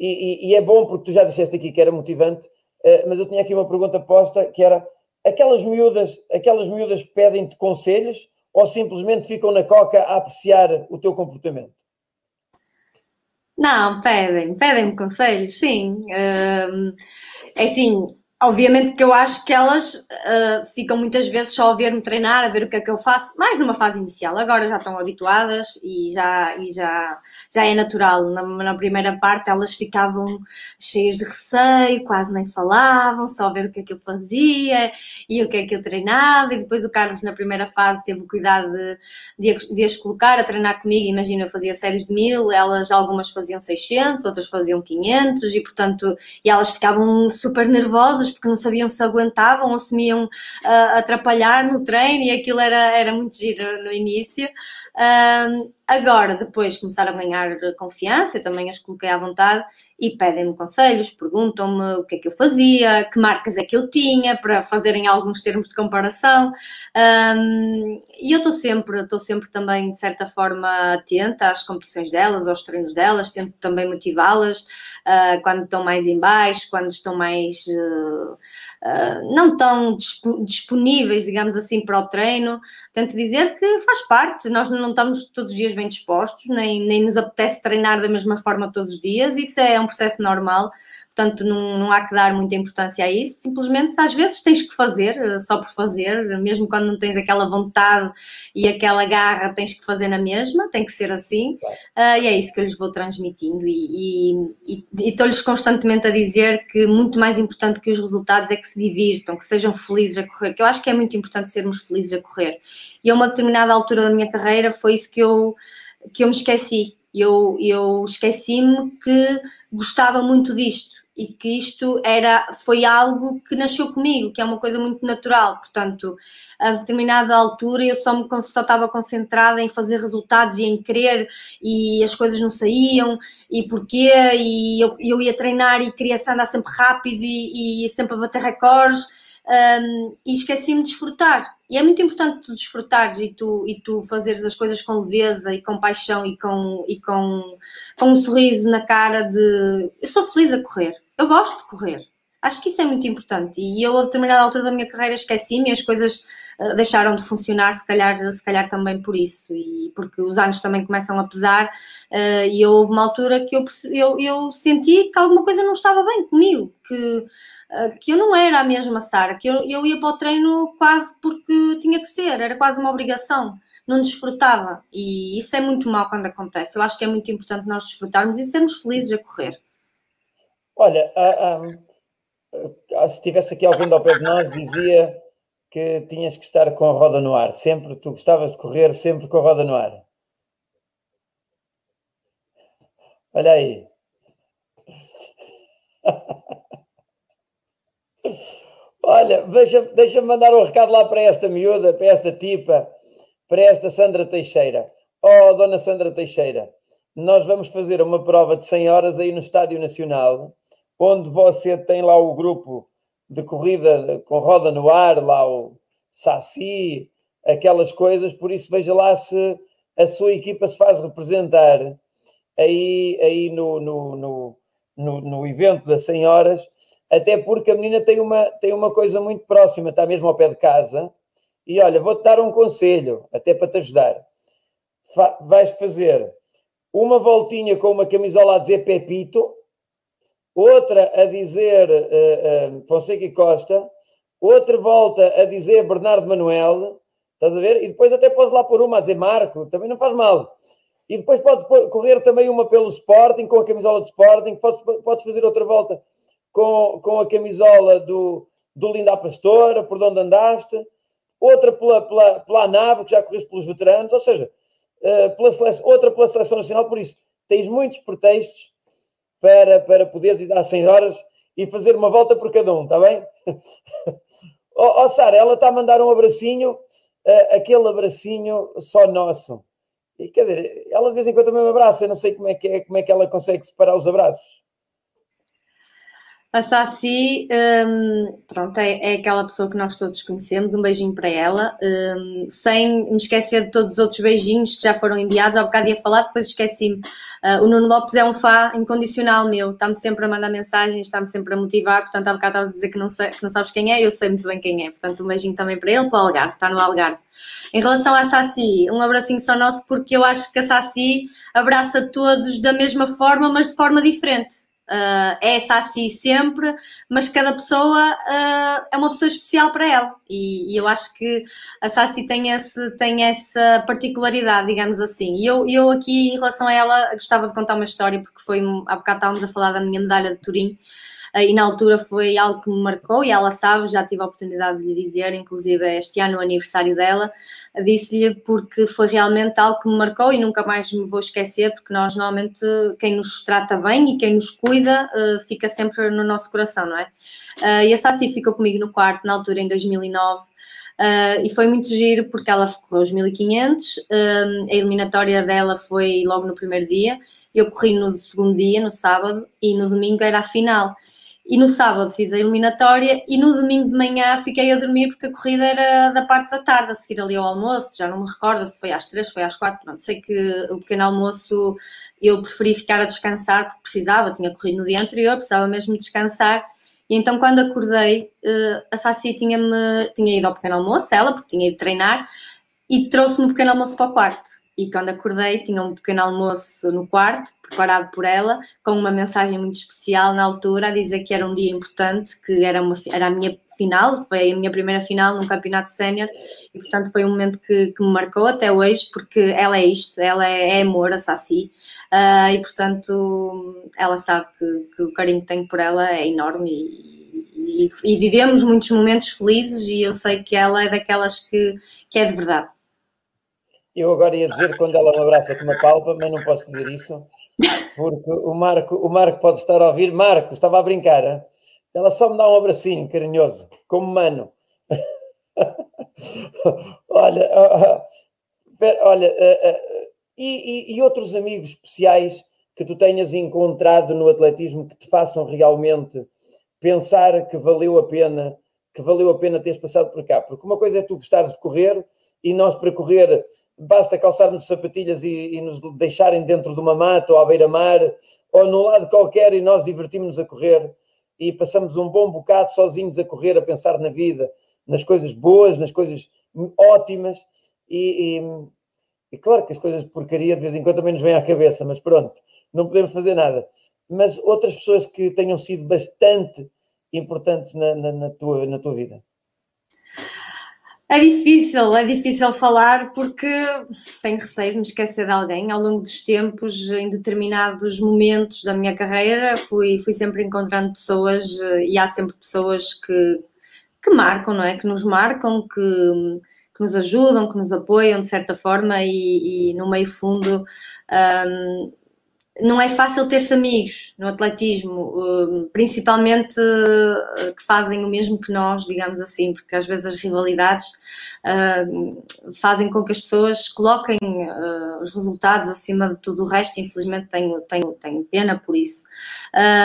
Speaker 1: e, e, é bom porque tu já disseste aqui que era motivante, uh, mas eu tinha aqui uma pergunta posta que era aquelas miúdas, aquelas miúdas pedem-te conselhos ou simplesmente ficam na coca a apreciar o teu comportamento?
Speaker 2: Não, pedem, pedem-me conselhos, sim. É assim, Obviamente que eu acho que elas uh, ficam muitas vezes só a ver-me treinar, a ver o que é que eu faço, mais numa fase inicial. Agora já estão habituadas e já, e já, já é natural. Na, na primeira parte elas ficavam cheias de receio, quase nem falavam, só a ver o que é que eu fazia e o que é que eu treinava. E depois o Carlos, na primeira fase, teve o cuidado de, de, de as colocar a treinar comigo. Imagina, eu fazia séries de mil, elas algumas faziam 600, outras faziam 500 e, portanto, e elas ficavam super nervosas porque não sabiam se aguentavam ou se me iam uh, atrapalhar no treino e aquilo era, era muito giro no início. Um, agora, depois começaram a ganhar confiança, eu também as coloquei à vontade e pedem-me conselhos, perguntam-me o que é que eu fazia, que marcas é que eu tinha, para fazerem alguns termos de comparação. Um, e eu estou sempre, estou sempre também, de certa forma, atenta às competições delas, aos treinos delas, tento também motivá-las uh, quando estão mais em baixo, quando estão mais. Uh, uh, não tão disponíveis, digamos assim, para o treino. Tento dizer que faz parte, nós não estamos todos os dias bem dispostos, nem, nem nos apetece treinar da mesma forma todos os dias, isso é um processo normal portanto não, não há que dar muita importância a isso, simplesmente às vezes tens que fazer, eh, só por fazer, mesmo quando não tens aquela vontade e aquela garra, tens que fazer na mesma, tem que ser assim, uh, e é isso que eu lhes vou transmitindo e, e, e estou-lhes constantemente a dizer que muito mais importante que os resultados é que se divirtam, que sejam felizes a correr, que eu acho que é muito importante sermos felizes a correr. E a uma determinada altura da minha carreira foi isso que eu, que eu me esqueci, eu, eu esqueci-me que gostava muito disto e que isto era, foi algo que nasceu comigo, que é uma coisa muito natural. Portanto, a determinada altura eu só, me, só estava concentrada em fazer resultados e em querer, e as coisas não saíam, e porquê, e eu, eu ia treinar e queria andar sempre rápido e, e sempre a bater recordes um, e esqueci-me de desfrutar. E é muito importante tu desfrutares e tu, e tu fazeres as coisas com leveza e com paixão e com, e com, com um sorriso na cara de eu sou feliz a correr, eu gosto de correr. Acho que isso é muito importante. E eu, a determinada altura da minha carreira, esqueci-me as coisas uh, deixaram de funcionar, se calhar, se calhar também por isso. E porque os anos também começam a pesar. Uh, e houve uma altura que eu, eu, eu senti que alguma coisa não estava bem comigo. Que ah, que eu não era a mesma Sara, que eu, eu ia para o treino quase porque tinha que ser, era quase uma obrigação, não desfrutava. E isso é muito mal quando acontece. Eu acho que é muito importante nós desfrutarmos e sermos felizes a correr.
Speaker 1: Olha, se estivesse aqui alguém ao pé de nós, dizia que tinhas que estar com a roda no ar. Sempre, tu gostavas de correr sempre com a roda no ar. Olha aí. Olha, deixa-me deixa mandar um recado lá para esta miúda, para esta tipa, para esta Sandra Teixeira. Oh, dona Sandra Teixeira, nós vamos fazer uma prova de 100 horas aí no Estádio Nacional, onde você tem lá o grupo de corrida com roda no ar, lá o Saci, aquelas coisas, por isso veja lá se a sua equipa se faz representar aí, aí no, no, no, no, no evento das 100 horas até porque a menina tem uma, tem uma coisa muito próxima, está mesmo ao pé de casa. E olha, vou-te dar um conselho, até para te ajudar. Fa vais fazer uma voltinha com uma camisola a dizer Pepito, outra a dizer uh, uh, Fonseca e Costa, outra volta a dizer Bernardo Manuel, estás a ver? E depois até podes lá pôr uma a dizer Marco, também não faz mal. E depois podes correr também uma pelo Sporting, com a camisola de Sporting, podes, podes fazer outra volta com, com a camisola do, do Linda Pastora, por onde andaste, outra pela, pela, pela nave, que já correste pelos veteranos, ou seja, uh, pela seleção, outra pela Seleção Nacional, por isso tens muitos pretextos para, para poderes ir às 100 horas e fazer uma volta por cada um, está bem? Ó oh, oh, Sara, ela está a mandar um abracinho, uh, aquele abracinho só nosso. E, quer dizer, ela de vez em quando também me abraça, eu não sei como é que, é, como é que ela consegue separar os abraços.
Speaker 2: A Saci, um, pronto, é, é, aquela pessoa que nós todos conhecemos, um beijinho para ela, um, sem me esquecer de todos os outros beijinhos que já foram enviados, há bocado ia falar, depois esqueci-me. Uh, o Nuno Lopes é um fã incondicional meu, está-me sempre a mandar mensagens, está-me sempre a motivar, portanto há bocado estavas a dizer que não, sei, que não sabes quem é, eu sei muito bem quem é, portanto um beijinho também para ele, para o Algarve, está no Algarve. Em relação à Saci, um abracinho só nosso, porque eu acho que a Saci abraça todos da mesma forma, mas de forma diferente uh, é essa assim sempre, mas cada pessoa uh, é uma pessoa especial para ela. E, e, eu acho que a Sassi tem, esse, tem essa particularidade, digamos assim. E eu, eu aqui, em relação a ela, gostava de contar uma história, porque foi, há bocado estávamos a falar da minha medalha de Turim, e na altura foi algo que me marcou e ela sabe, já tive a oportunidade de lhe dizer, inclusive este ano o aniversário dela, disse-lhe porque foi realmente algo que me marcou e nunca mais me vou esquecer, porque nós normalmente quem nos trata bem e quem nos cuida uh, fica sempre no nosso coração, não é? Uh, e a Saci ficou comigo no quarto na altura em 2009 Uh, e foi muito giro porque ela correu os 1500, uh, a eliminatória dela foi logo no primeiro dia, eu corri no segundo dia, no sábado, e no domingo era a final. E no sábado fiz a eliminatória e no domingo de manhã fiquei a dormir porque a corrida era da parte da tarde, a seguir ali ao almoço. Já não me recordo se foi às três, foi às quatro. Pronto, sei que o pequeno almoço eu preferi ficar a descansar porque precisava, tinha corrido no dia anterior, precisava mesmo descansar. E então, quando acordei, eh, a Saci tinha-me tinha ido ao pequeno almoço, ela, porque tinha ido treinar, e trouxe-me o pequeno almoço para o quarto e quando acordei tinha um pequeno almoço no quarto, preparado por ela, com uma mensagem muito especial na altura, a dizer que era um dia importante, que era, uma, era a minha final, foi a minha primeira final num campeonato sénior e portanto foi um momento que, que, me marcou até hoje, porque ela é isto, ela é, é amor, a Saci, uh, e portanto ela sabe que, que, o carinho que tenho por ela é enorme e, e, e vivemos muitos momentos felizes e eu sei que ela é daquelas que, que é de verdade.
Speaker 1: Eu agora ia dizer quando ela me abraça com uma palpa, mas não posso dizer isso, porque o Marco, o Marco pode estar a ouvir. Marco, estava a brincar, hein? ela só me dá um abracinho carinhoso, como mano. olha, olha, e, e, outros amigos especiais que tu tenhas encontrado no atletismo que te façam realmente pensar que valeu a pena, que valeu a pena teres passado por cá? Porque uma coisa é tu gostares de correr e nós para correr basta calçarmos sapatilhas e, e, nos deixarem dentro de uma mata ou à beira-mar ou num lado qualquer e nós divertimos a correr e passamos um bom bocado sozinhos a correr, a pensar na vida, nas coisas boas, nas coisas ótimas e, e, e claro que as coisas de porcaria de vez em quando também nos vêm à cabeça, mas pronto, não podemos fazer nada. Mas outras pessoas que tenham sido bastante importantes na, na, na tua, na tua vida.
Speaker 2: É difícil, é difícil falar porque tenho receio de me esquecer de alguém. Ao longo dos tempos, em determinados momentos da minha carreira, fui, fui sempre encontrando pessoas e há sempre pessoas que, que marcam, não é? Que nos marcam, que, que nos ajudam, que nos apoiam de certa forma e, e no meio fundo um, não é fácil ter-se amigos no atletismo, hum, principalmente eh, que fazem o mesmo que nós, digamos assim, porque às vezes as rivalidades hum, fazem com que as pessoas coloquem eh, os resultados acima de tudo o resto, infelizmente tenho, tenho, tenho pena por isso.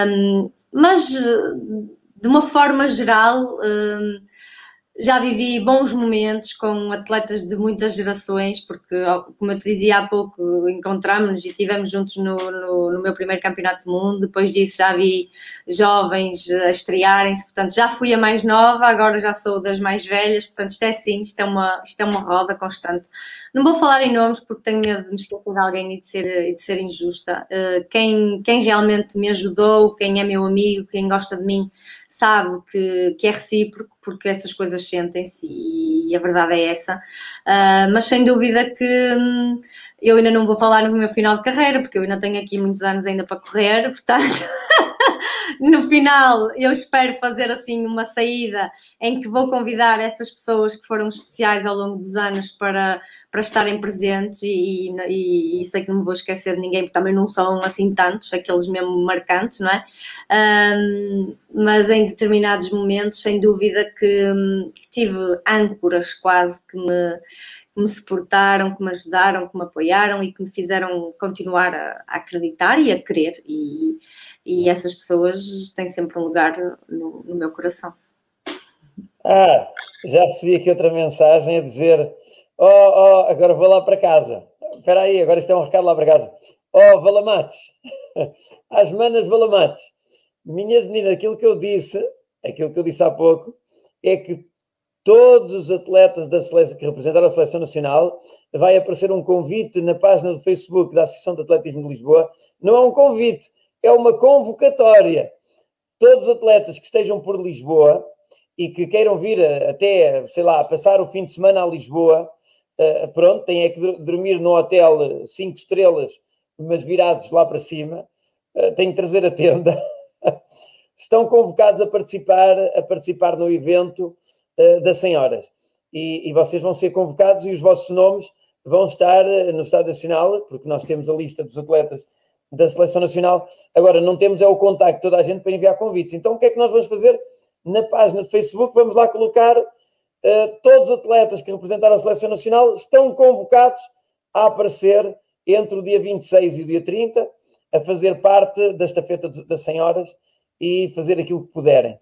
Speaker 2: Hum, mas, de uma forma geral, já vivi bons momentos com atletas de muitas gerações, porque, como eu te dizia há pouco, encontramos-nos e estivemos juntos no, no, no, meu primeiro campeonato do mundo. Depois disso, já vi jovens a estrearem-se, portanto, já fui a mais nova, agora já sou das mais velhas. Portanto, isto é assim, isto é uma, isto é uma roda constante. Não vou falar em nomes porque tenho medo de me esquecer de alguém e de ser, e de ser injusta. Uh, quem, quem realmente me ajudou, quem é meu amigo, quem gosta de mim sabe que, que é recíproco, porque essas coisas sentem-se e, a verdade é essa. Uh, mas sem dúvida que hum, eu ainda não vou falar no meu final de carreira, porque eu ainda tenho aqui muitos anos ainda para correr, portanto. No final, eu espero fazer assim uma saída em que vou convidar essas pessoas que foram especiais ao longo dos anos para, para estarem presentes e, e, e sei que não vou esquecer de ninguém, porque também não são assim tantos, aqueles mesmo marcantes, não é? Um, mas em determinados momentos, sem dúvida que, que tive âncoras quase que me que me suportaram, que me ajudaram, que me apoiaram e que me fizeram continuar a, a acreditar e a querer. E, e essas pessoas têm sempre um lugar no, no meu coração.
Speaker 1: Ah, já recebi aqui outra mensagem a dizer: Oh, oh, agora vou lá para casa. Espera aí, agora isto é um recado lá para casa. Oh, Valamates, às manas Valamates, minhas meninas, aquilo que eu disse, aquilo que eu disse há pouco, é que todos os atletas da seleção que representaram a seleção nacional vai aparecer um convite na página do Facebook da Associação de Atletismo de Lisboa. Não é um convite, é uma convocatória. Todos os atletas que estejam por Lisboa e que queiram vir até, sei lá, passar o fim de semana a Lisboa, eh, pronto, têm é que dormir no hotel cinco estrelas, mas virados lá para cima, eh, têm que trazer a tenda. Estão convocados a participar, a participar no evento uh, das senhoras. E, e, vocês vão ser convocados e os vossos nomes vão estar no Estado Nacional, porque nós temos a lista dos atletas da Seleção Nacional. Agora, não temos é o contacto de toda a gente para enviar convites. Então, o que é que nós vamos fazer? Na página do Facebook, vamos lá colocar uh, todos os atletas que representaram a seleção nacional estão convocados a aparecer entre o dia 26 e o dia 30 a fazer parte da estafeta das senhoras e fazer aquilo que puderem.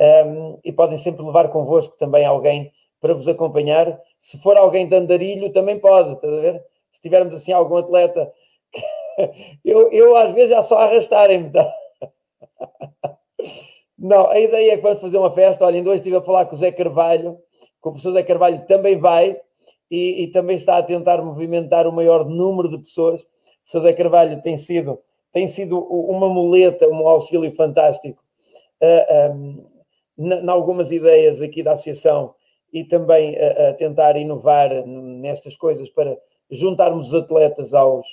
Speaker 1: Um, e podem sempre levar convosco também alguém para vos acompanhar. Se for alguém de andarilho, também pode, estás a ver? Se tivermos assim algum atleta, eu, eu às vezes já só arrastarem-me. Tá? Não, a ideia é que vamos fazer uma festa. Olha, ainda hoje estive a falar com o Zé Carvalho, com o professor Zé Carvalho também vai e, e também está a tentar movimentar o maior número de pessoas. O professor Zé Carvalho tem sido, tem sido uma muleta, um auxílio fantástico uh, um, em algumas ideias aqui da associação e também a, a, tentar inovar nestas coisas para juntarmos os atletas aos,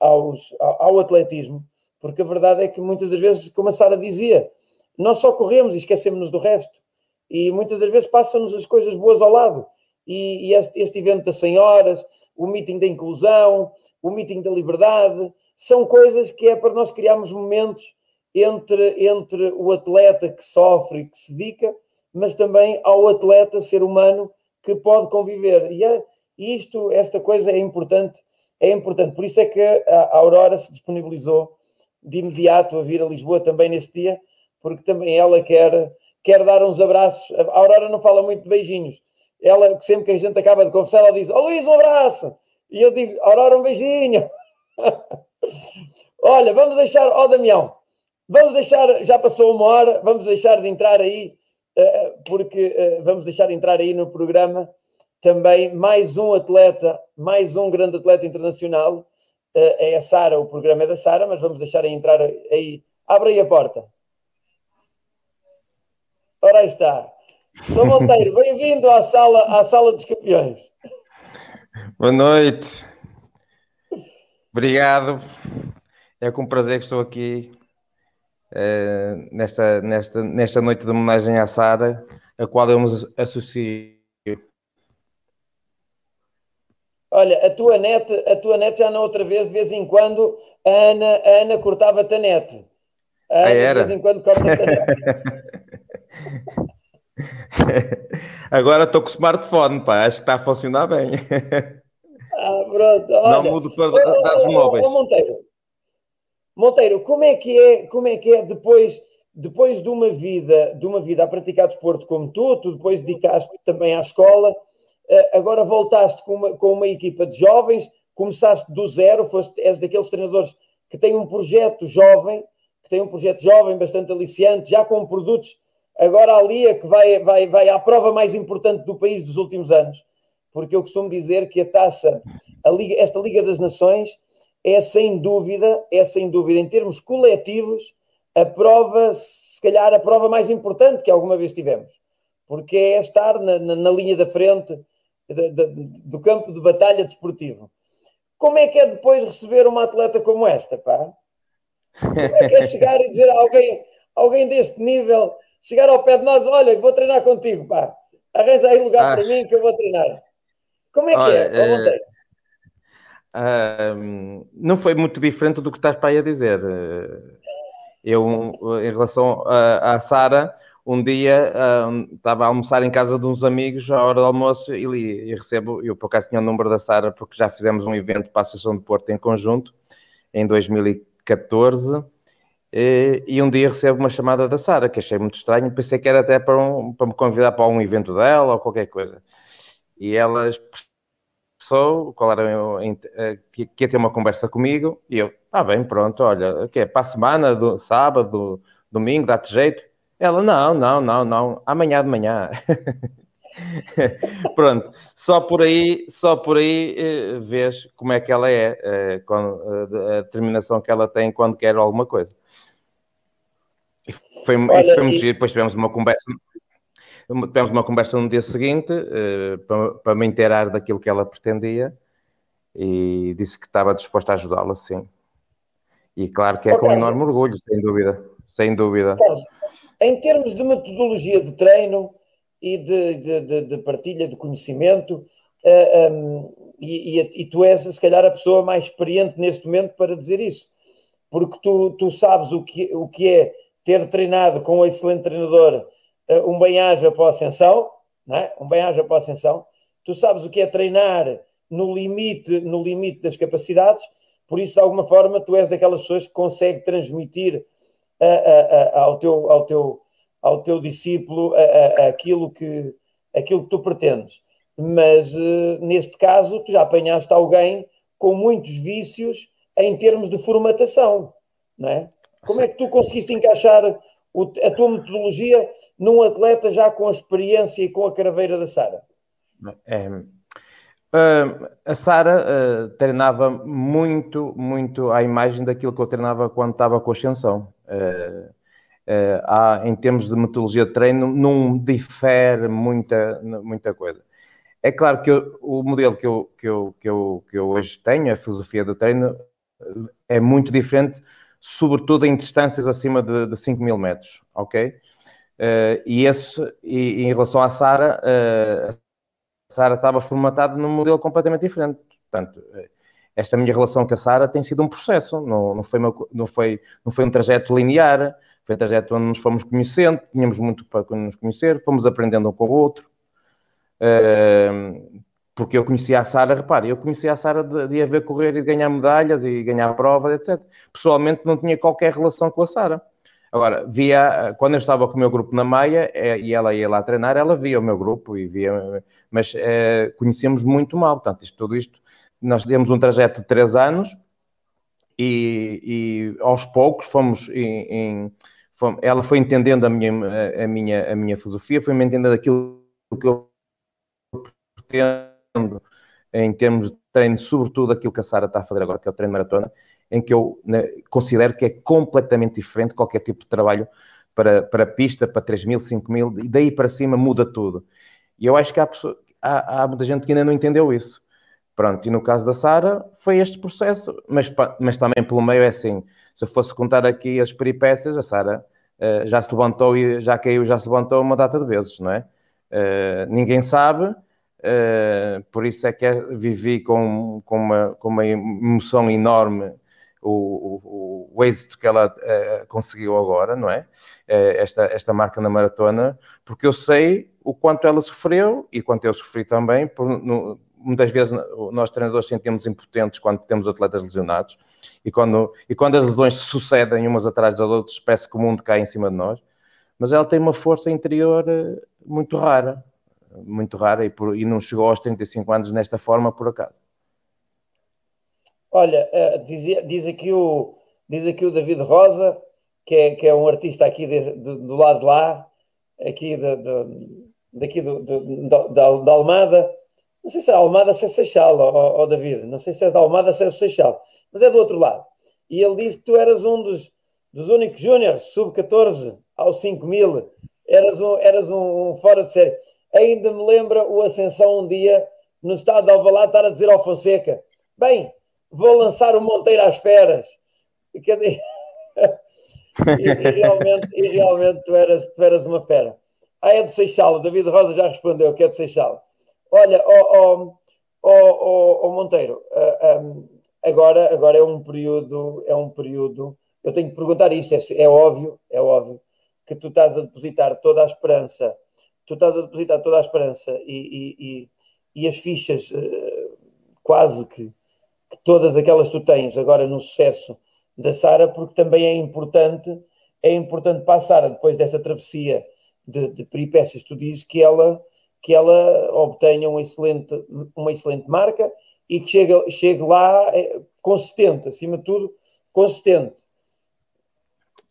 Speaker 1: aos, ao atletismo, porque a verdade é que muitas das vezes, como a Sara dizia, nós só corremos e esquecemos-nos do resto. E muitas das vezes passam-nos as coisas boas ao lado. E, e este, este, evento das senhoras, o meeting da inclusão, o meeting da liberdade, são coisas que é para nós criarmos momentos entre, entre o atleta que sofre e que se dedica, mas também ao atleta, ser humano, que pode conviver. E é, isto, esta coisa é importante, é importante. Por isso é que a Aurora se disponibilizou de imediato a vir a Lisboa também nesse dia, porque também ela quer, quer dar uns abraços. A Aurora não fala muito de beijinhos. Ela, sempre que a gente acaba de conversar, ela diz: Ó oh, Luís, um abraço! E eu digo: Aurora, um beijinho! Olha, vamos deixar, ó oh, Damião, vamos deixar, já passou uma hora, vamos deixar de entrar aí, eh, porque eh, vamos deixar de entrar aí no programa também mais um atleta, mais um grande atleta internacional, eh, é a Sara, o programa é da Sara, mas vamos deixar aí entrar aí. Abre aí a porta. Ora aí está. Sou Monteiro, bem-vindo à sala, à sala dos campeões.
Speaker 3: Boa noite. Obrigado. É com prazer que estou aqui uh, nesta, nesta, nesta noite de homenagem à Sara, a qual eu me associo.
Speaker 1: Olha, a tua net, a tua net já na outra vez, de vez em quando, a Ana, a Ana cortava-te a net.
Speaker 3: A Ana, ah, era?
Speaker 1: de vez em quando corta-te a net.
Speaker 3: Agora estou com o smartphone, pá, acho que está a funcionar bem.
Speaker 1: Ah, pronto.
Speaker 3: Senão Olha, mudo para dados móveis.
Speaker 1: Monteiro, Monteiro, como é que é, como é que é depois, depois de uma vida, de uma vida a praticar desporto como tu, tu depois dedicaste também à escola, eh, agora voltaste com uma, com uma equipa de jovens, começaste do zero, foste, és daqueles treinadores que têm um projeto jovem, que tem um projeto jovem bastante aliciante, já com produtos Agora ali é que vai, vai, vai à prova mais importante do país dos últimos anos, porque eu costumo dizer que a taça, a Liga, esta Liga das Nações, é sem dúvida, é sem dúvida, em termos coletivos, a prova, se calhar a prova mais importante que alguma vez tivemos, porque é estar na, na, na linha da frente de, de, do campo de batalha desportivo. Como é que é depois receber uma atleta como esta, pá? Como é que é chegar e dizer a alguém, alguém deste nível chegar ao pé de nós, olha, vou treinar contigo, pá. Arranja aí lugar ah. para mim que eu vou treinar. Como é que olha, é?
Speaker 3: é... Não foi muito diferente do que estás para aí a dizer. Eu, em relação à Sara, um dia estava a almoçar em casa de uns amigos à hora do almoço e, e recebo, eu por acaso tinha o número da Sara porque já fizemos um evento para a Associação de Porto em conjunto em 2014 e um dia recebo uma chamada da Sara, que achei muito estranho, pensei que era até para, um, para me convidar para um evento dela ou qualquer coisa. E ela expressou qual era eh, que, que ia ter uma conversa comigo, e eu, ah bem, pronto, olha, que é para a semana, do, sábado, domingo, dá-te jeito? Ela, não, não, não, não, amanhã de manhã. Pronto, só por aí, só por aí eh, vês como é que ela é, eh, com a, a determinação que ela tem quando quer alguma coisa. E foi, Olha, foi muito e... giro. Depois tivemos uma conversa. Tivemos uma conversa no dia seguinte uh, para, para me inteirar daquilo que ela pretendia e disse que estava disposta a ajudá-la, sim. E claro que é okay. com enorme orgulho, sem dúvida. Sem dúvida.
Speaker 1: Em termos de metodologia de treino e de, de, de, de partilha de conhecimento, uh, eh, um, ehm, e, e, e, tu és, se calhar, a pessoa mais experiente neste momento para dizer isso, porque tu, tu sabes o que, o que é ter treinado com um excelente treinador um bem-aja para a Ascensão, não é? um bem-aja para a ascensão, tu sabes o que é treinar no limite, no limite das capacidades, por isso, de alguma forma, tu és daquelas pessoas que consegue transmitir ao, teu, ao, teu, ao teu discípulo aquilo, que, aquilo que tu pretendes. Mas, uh, neste caso, tu já apanhaste alguém com muitos vícios em termos de formatação, não é? Como é que tu conseguiste encaixar o, a tua metodologia num atleta já com a experiência e com a craveira da Sara?
Speaker 3: É, uh, a Sara uh, treinava muito, muito à imagem daquilo que eu treinava quando estava com a ascensão. Uh, há, em termos de metodologia de treino, não difere muita, muita coisa. É claro que eu, o modelo que eu, que, eu, que, eu, que eu hoje tenho, a filosofia do treino, é muito diferente sobretudo em distâncias acima de, de 5 mil metros, ok? Uh, e, esse, e, em relação à Sara, uh, a Sara estava formatada num modelo completamente diferente. Portanto, esta minha relação com a Sara tem sido um processo, não, não, foi não, foi, não foi um trajeto linear, foi um trajeto onde nos fomos conhecendo, tínhamos muito para nos conhecer, fomos aprendendo um com o outro. Uh, porque eu conhecia a Sara, repare, eu conhecia a Sara de, de a ver correr e ganhar medalhas e ganhar provas, etc. Pessoalmente não tinha qualquer relação com a Sara. Agora, via, quando eu estava com o meu grupo na Maia é, e ela ia lá treinar, ela via o meu grupo e via, mas é, conhecíamos muito mal, portanto, isto, tudo isto, nós demos um trajeto de três anos e, e aos poucos fomos em, em fomos, ela foi entendendo a minha, a minha, a minha filosofia, foi-me entendendo aquilo que eu pretendo em termos de treino, sobretudo aquilo que a Sara está a fazer agora, que é o treino maratona, em que eu né, considero que é completamente diferente qualquer tipo de trabalho para, para pista, para 3 mil, 5 mil, e daí para cima muda tudo. E eu acho que há, pessoa, há, há muita gente que ainda não entendeu isso. Pronto, e no caso da Sara foi este processo, mas, mas também pelo meio é assim, se eu fosse contar aqui as peripécias, a Sara uh, já se levantou e já caiu, já se levantou uma data de vezes, não é? Uh, ninguém sabe, Uh, por isso é que é, vivi com, com, uma, com uma emoção enorme o, o, o êxito que ela uh, conseguiu agora, não é? Uh, esta, esta marca na maratona, porque eu sei o quanto ela sofreu e quanto eu sofri também. Por, no, muitas vezes nós treinadores sentimos impotentes quando temos atletas lesionados e quando, e quando as lesões sucedem umas atrás das outras, parece que o mundo cai em cima de nós. Mas ela tem uma força interior muito rara muito rara e, por, e não chegou aos 35 anos nesta forma por acaso.
Speaker 1: Olha, uh, diz, diz, aqui o, diz aqui o David Rosa, que é, que é um artista aqui de, de, do lado de lá, aqui de, de, daqui do, da, da Almada. Não sei se é Almada, se é Seixal, ó, David. Não sei se é da Almada, se é Seixal. Mas é do outro lado. E ele disse que tu eras um dos, dos únicos júniores, sub-14, aos 5 mil. Eras um, eras um fora de série. Ainda me lembra o Ascensão um dia, no estado de Alvalade, estar a dizer ao Fonseca: Bem, vou lançar o Monteiro às feras. E, e, e, realmente, e realmente tu eras, tu eras uma fera. Ah, é do Seixal. O David Rosa já respondeu que é do Seixal. Olha, ó oh, oh, oh, Monteiro, uh, um, agora, agora é um período, é um período. Eu tenho que perguntar isto, é, é óbvio, é óbvio que tu estás a depositar toda a esperança tu estás a depositar toda a esperança e, e, e, e as fichas, uh, quase que, que, todas aquelas que tu tens agora no sucesso da Sara, porque também é importante, é importante para a Sara, depois desta travessia de, de peripécias, tu dizes que ela, que ela obtenha uma excelente, uma excelente marca e que chegue, chegue lá é, consistente, acima de tudo, consistente.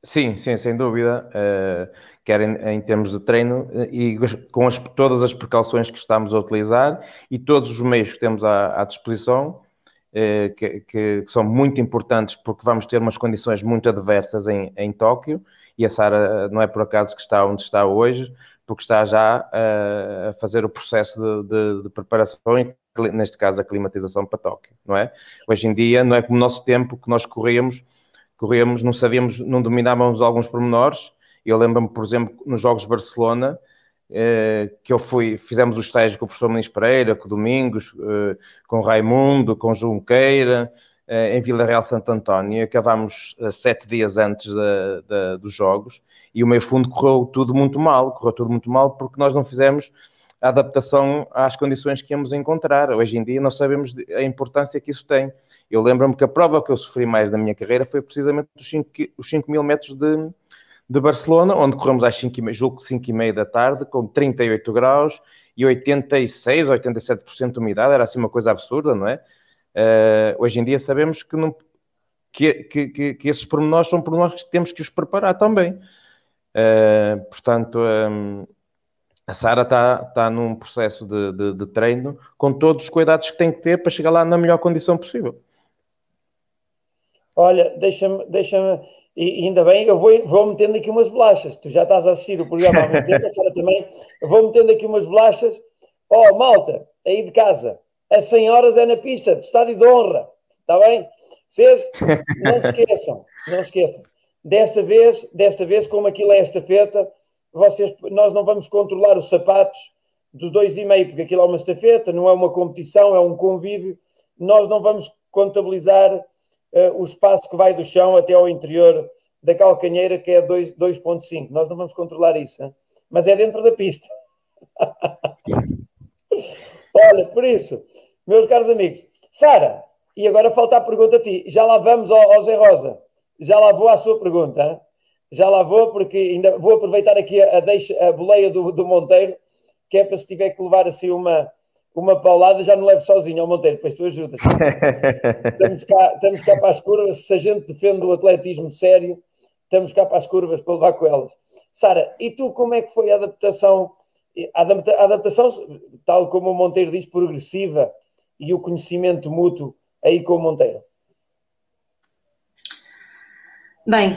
Speaker 3: Sim, sim, sem dúvida. Uh, quer em, em, termos de treino eh, e com as, todas as precauções que estamos a utilizar e todos os meios que temos à, à disposição, uh, que, que, são muito importantes porque vamos ter umas condições muito adversas em, em Tóquio e a Sara não é por acaso que está onde está hoje, porque está já uh, a fazer o processo de, de, de preparação neste caso a climatização para Tóquio, não é? Hoje em dia não é como o nosso tempo que nós corríamos corríamos, não sabíamos, não dominávamos alguns pormenores. Eu lembro-me, por exemplo, nos Jogos de Barcelona, eh, que eu fui, fizemos o estágio com o professor Muniz Pereira, com o Domingos, eh, com o Raimundo, com o Junqueira, eh, em Vila Real Santo António, acabámos sete dias antes da, da, dos Jogos, e o meio fundo correu tudo muito mal, correu tudo muito mal porque nós não fizemos a adaptação às condições que íamos encontrar. Hoje em dia não sabemos a importância que isso tem. Eu lembro-me que a prova que eu sofri mais na minha carreira foi precisamente os 5, os 5 mil metros de, de Barcelona, onde corremos às 5 julgo 5 e meia da tarde, com 38 graus e 86, 87% de umidade, era assim uma coisa absurda, não é? Uh, hoje em dia sabemos que, não, que, que, que, esses pormenores são pormenores que temos que os preparar também. Uh, portanto, um, a Sara está tá num processo de, de, de, treino com todos os cuidados que tem que ter para chegar lá na melhor condição possível.
Speaker 1: Olha, deixa-me, deixa-me, e ainda bem, eu vou, vou metendo aqui umas bolachas. Tu já estás a assistir o programa há muito tempo, a Sara também. Vou metendo aqui umas bolachas. Oh, malta, aí de casa, a 100 horas é na pista, de estádio de honra. Está bem? Vocês não esqueçam, não esqueçam. Desta vez, desta vez, como aquilo é esta feta, vocês, nós não vamos controlar os sapatos dos dois e meio, porque aquilo é uma estafeta, não é uma competição, é um convívio. Nós não vamos contabilizar uh, o espaço que vai do chão até ao interior da calcanheira, que é 2.5. Nós não vamos controlar isso, hein? mas é dentro da pista. Olha, por isso, meus caros amigos, Sara, e agora falta a pergunta a ti. Já lá vamos ao, ao Zé Rosa. Já lá vou à sua pergunta. Hein? Já lá vou, porque ainda vou aproveitar aqui a, deixa, a boleia do, do Monteiro, que é para se tiver que levar assim uma, uma paulada, já não levo sozinho ao Monteiro, depois tu ajudas. estamos, cá, estamos cá para as curvas, se a gente defende o atletismo sério, estamos cá para as curvas para levar com elas. Sara, e tu como é que foi a adaptação? A adaptação, tal como o Monteiro diz, progressiva e o conhecimento mútuo aí com o Monteiro?
Speaker 2: Bem,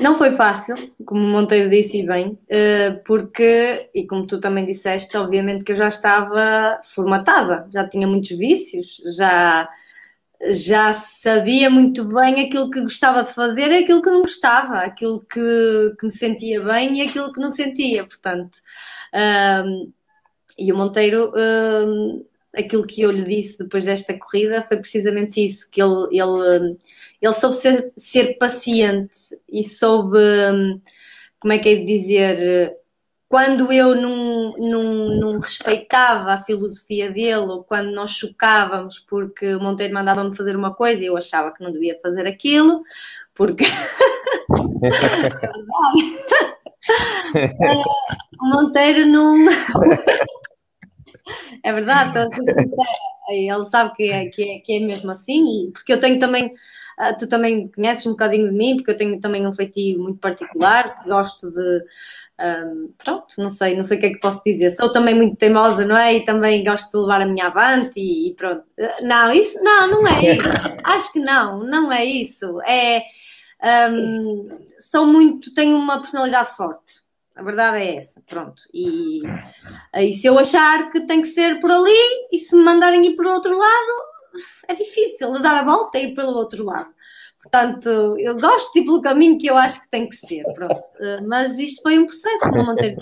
Speaker 2: não foi fácil, como Monteiro disse bem, eh, porque, e como tu também disseste, obviamente que eu já estava formatada, já tinha muitos vícios, já, já sabia muito bem aquilo que gostava de fazer e aquilo que não gostava, aquilo que, que me sentia bem e aquilo que não sentia, portanto. Um, e o Monteiro, um, aquilo que eu lhe disse depois desta corrida foi precisamente isso, que ele, ele ele soube ser, ser paciente e soube, hum, como é que é de dizer, quando eu não, não, não respeitava a filosofia dele ou quando nós chocávamos porque o Monteiro mandava-me fazer uma coisa e eu achava que não devia fazer aquilo, porque. É o Monteiro não. É verdade, ele sabe que é, que, é, que é mesmo assim, e porque eu tenho também Uh, tu também conheces um bocadinho de mim, porque eu tenho também um feitio muito particular, gosto de. Um, pronto, não sei, não sei o que é que posso dizer. Sou também muito teimosa, não é? E também gosto de levar a minha avante e, e pronto. Não, isso não, não é isso. Acho que não, não é isso. É. Um, sou muito, tenho uma personalidade forte. A verdade é essa, pronto. E se eu achar que tem que ser por ali e se me mandarem ir por outro lado, é difícil dar a volta e ir pelo outro lado. Portanto, eu gosto de ir caminho que eu acho que tem que ser, pronto. Eh, mas isto foi um processo para manter.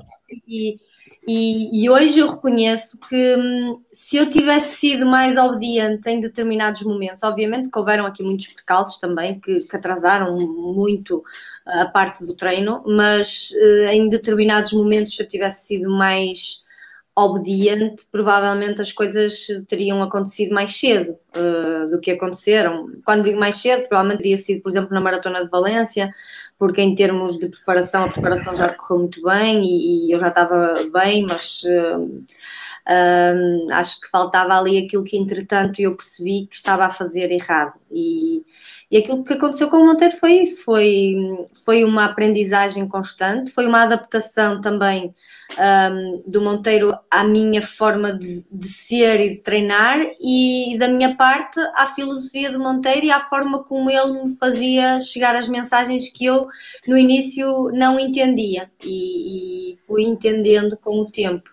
Speaker 2: E, e, e, hoje eu reconheço que hum, se eu tivesse sido mais obediente em determinados momentos, obviamente que houveram aqui muitos percalços também que, que atrasaram muito a parte do treino, mas uh, em determinados momentos se eu tivesse sido mais obediente, provavelmente as coisas teriam acontecido mais cedo uh, do que aconteceram. Quando digo mais cedo, provavelmente teria sido, por exemplo, na Maratona de Valência, porque em termos de preparação, a preparação já correu muito bem e, e eu já estava bem, mas uh, uh, acho que faltava ali aquilo que, entretanto, eu percebi que estava a fazer errado. E, e aquilo que aconteceu com o Monteiro foi isso, foi, foi uma aprendizagem constante, foi uma adaptação também um, do Monteiro à minha forma de, de, ser e de treinar e da minha parte à filosofia do Monteiro e à forma como ele me fazia chegar as mensagens que eu no início não entendia e, e fui entendendo com o tempo.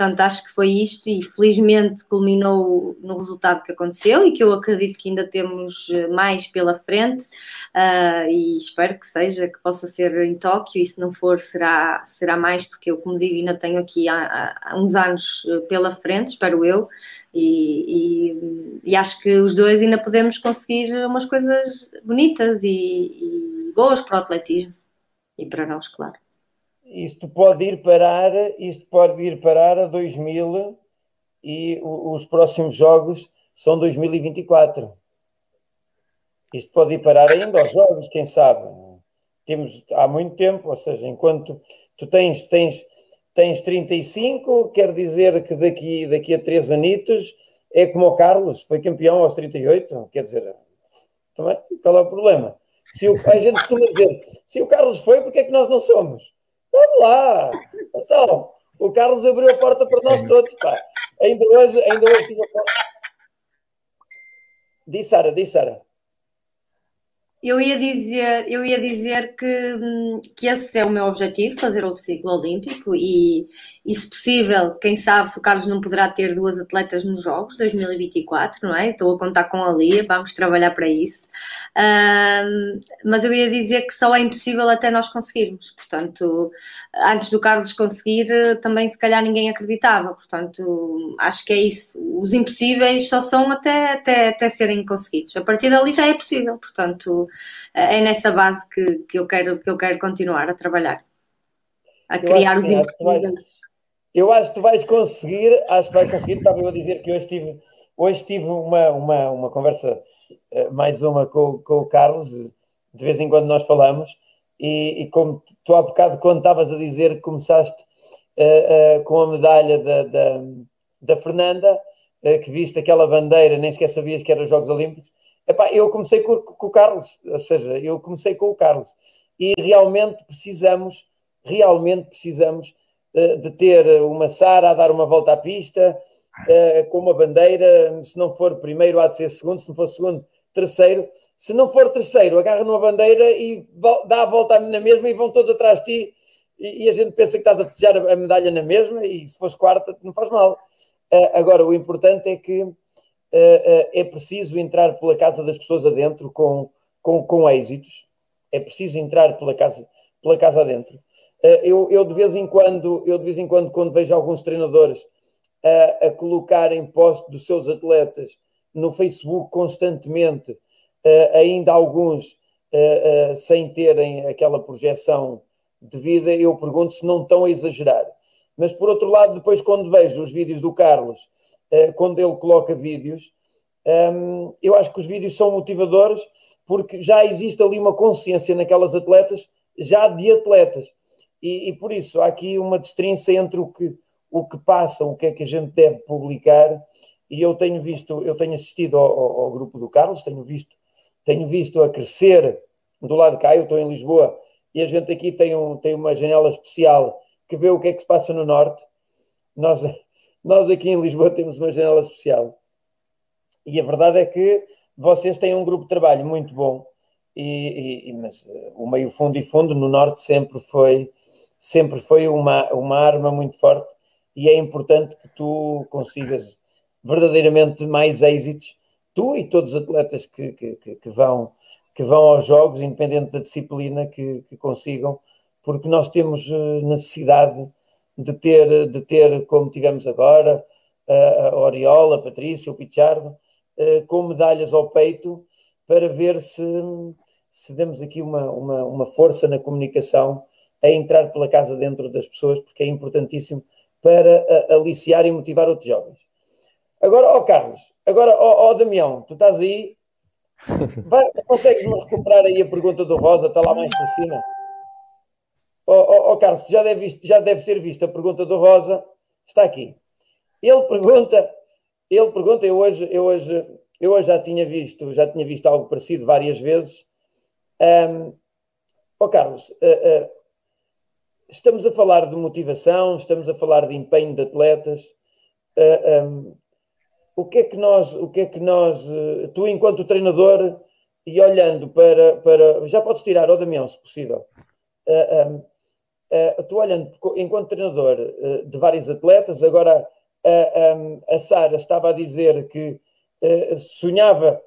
Speaker 2: Portanto, acho que foi isto e felizmente culminou no resultado que aconteceu e que eu acredito que ainda temos eh, mais pela frente uh, e espero que seja, que possa ser em Tóquio e se não for será, será mais, porque eu, como digo, ainda tenho aqui há, há uns anos eh, pela frente, espero eu, e, e, e, acho que os dois ainda podemos conseguir umas coisas bonitas e, e boas para o atletismo e para nós, claro.
Speaker 1: Isto pode ir parar, isto pode ir parar a 2000 e os próximos jogos são 2024. Isto pode ir parar ainda aos jogos, quem sabe. Temos há muito tempo, ou seja, enquanto tu tens, tens, tens 35, quer dizer que daqui, daqui a três anitos é como o Carlos, foi campeão aos 38, quer dizer, também, qual é o problema? Se o, a gente costuma dizer, se o Carlos foi, porque é que nós não somos? Vamos lá! Então, o Carlos abriu a porta para nós todos, pá. Ainda hoje, ainda hoje tinha. Diz Sara, diz Sara.
Speaker 2: Eu ia dizer, eu ia dizer que, hum, que esse é o meu objetivo, fazer outro ciclo olímpico e, e, se possível, quem sabe se o Carlos não poderá ter duas atletas nos Jogos 2024, não é? Estou a contar com a Lia, vamos trabalhar para isso. Uh, mas eu ia dizer que só é impossível até nós conseguirmos. Portanto, antes do Carlos conseguir, também se calhar ninguém acreditava. Portanto, acho que é isso. Os impossíveis só são até, até, até serem conseguidos. A partir dali já é possível. Portanto, é nessa base que, que, eu, quero, que eu quero continuar a trabalhar. A criar os impossíveis.
Speaker 1: Eu acho que tu vais conseguir, acho que vais conseguir. Estava eu a dizer que hoje tive, hoje tive uma, uma, uma conversa, eh, mais uma com, com o Carlos, de vez em quando nós falamos, e, e como tu há bocado, quando estavas a dizer que começaste uh, uh, com a medalha da, da, da Fernanda, uh, que viste aquela bandeira, nem sequer sabias que eram os Jogos Olímpicos. Epá, eu comecei com, com o Carlos, ou seja, eu comecei com o Carlos. E realmente precisamos, realmente precisamos de ter uma Sara a dar uma volta à pista, com uma bandeira, se não for primeiro há de ser segundo, se não for segundo, terceiro. Se não for terceiro, agarra numa bandeira e dá a volta na mesma e vão todos atrás de ti e, a gente pensa que estás a festejar a medalha na mesma e se fores quarta não faz mal. agora, o importante é que é preciso entrar pela casa das pessoas adentro com, com, com êxitos. É preciso entrar pela casa, pela casa adentro. Eh, eu, eu, de vez em quando, eu de vez em quando, quando vejo alguns treinadores a, a colocar em posto dos seus atletas no Facebook constantemente, uh, ainda alguns sem terem aquela projeção de vida, eu pergunto se não estão a exagerar. Mas por outro lado, depois quando vejo os vídeos do Carlos, quando ele coloca vídeos, ehm, eu acho que os vídeos são motivadores porque já existe ali uma consciência naquelas atletas, já de atletas e, e, por isso há aqui uma destrinça entre o que, o que passa, o que é que a gente deve publicar, e eu tenho visto, eu tenho assistido ao, ao, ao grupo do Carlos, tenho visto, tenho visto a crescer do lado de cá, eu estou em Lisboa, e a gente aqui tem, um, tem uma janela especial que vê o que é que se passa no Norte. Nós, nós aqui em Lisboa temos uma janela especial. E a verdade é que vocês têm um grupo de trabalho muito bom, e, e, mas o meio fundo e fundo no Norte sempre foi sempre foi uma, uma arma muito forte e é importante que tu consigas verdadeiramente mais êxitos, tu e todos os atletas que, que, que vão, que vão aos Jogos, independente da disciplina, que, que consigam, porque nós temos eh, necessidade de ter, de ter como tivemos agora, a Oriola, a Patrícia, o Pichardo, eh, com medalhas ao peito, para ver se, se demos aqui uma, uma, uma força na comunicação a entrar pela casa dentro das pessoas, porque é importantíssimo para aliciar e motivar outros jovens. Agora, ó Carlos, agora, ó, ó Damião, tu estás aí, consegues-me recuperar aí a pergunta do Rosa, está lá mais para cima? Ó, ó, ó Carlos, tu já deves, já deves ter visto a pergunta do Rosa, está aqui. Ele pergunta, ele pergunta, eu hoje, eu hoje, eu hoje já tinha visto, já tinha visto algo parecido várias vezes. Um, ó Carlos, uh, uh, estamos a falar de motivação, estamos a falar de empenho de atletas. Uh, ah, um, o que é que nós, o que é que nós, uh, tu enquanto treinador e olhando para, para já podes tirar, ó Damião, se possível, uh, um, tu olhando enquanto treinador de vários atletas, agora um, a Sara estava a dizer que sonhava,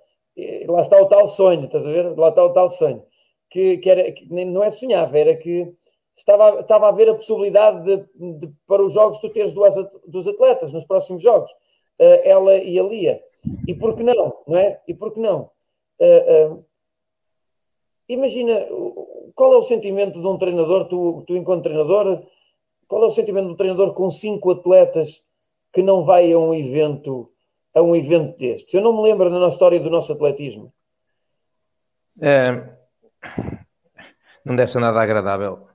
Speaker 1: lá está o tal sonho, estás a ver? Lá está o tal sonho, que, que, era, que não é sonhava, era que estava, estava a haver a possibilidade de, de, para os jogos tu teres duas, duas atletas nos próximos jogos, uh, ela e a Lia. E por que não, não é? E por que não? Uh, uh, imagina qual é o sentimento de um treinador, tu, tu enquanto treinador, qual é o sentimento de um treinador com cinco atletas que não vai a um evento, a um evento destes? Eu não me lembro na história do nosso atletismo.
Speaker 3: É, não deve ser nada agradável.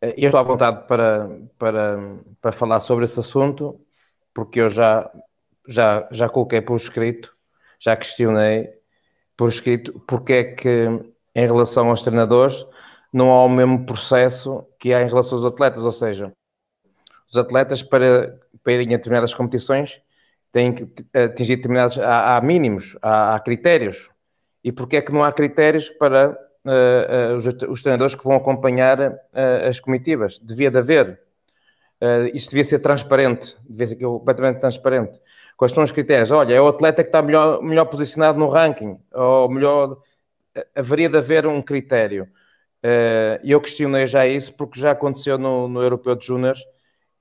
Speaker 3: É, eu estou à vontade para, para, para falar sobre esse assunto, porque eu já, já, já coloquei por escrito, já questionei por escrito porque é que, em relação aos treinadores, não há o mesmo processo que há em relação aos atletas, ou seja, os atletas para, para irem a determinadas competições têm que atingir determinados, há, há mínimos, há, há, critérios. E porque é que não há critérios para uh, uh, os, os, treinadores que vão acompanhar uh, as comitivas? Devia de haver. isto devia ser transparente, devia ser completamente transparente. Quais são os critérios? Olha, é o atleta que está melhor, melhor posicionado no ranking, ou melhor, haveria de haver um critério. E eu questionei já isso porque já aconteceu no, no Europeu de Júniors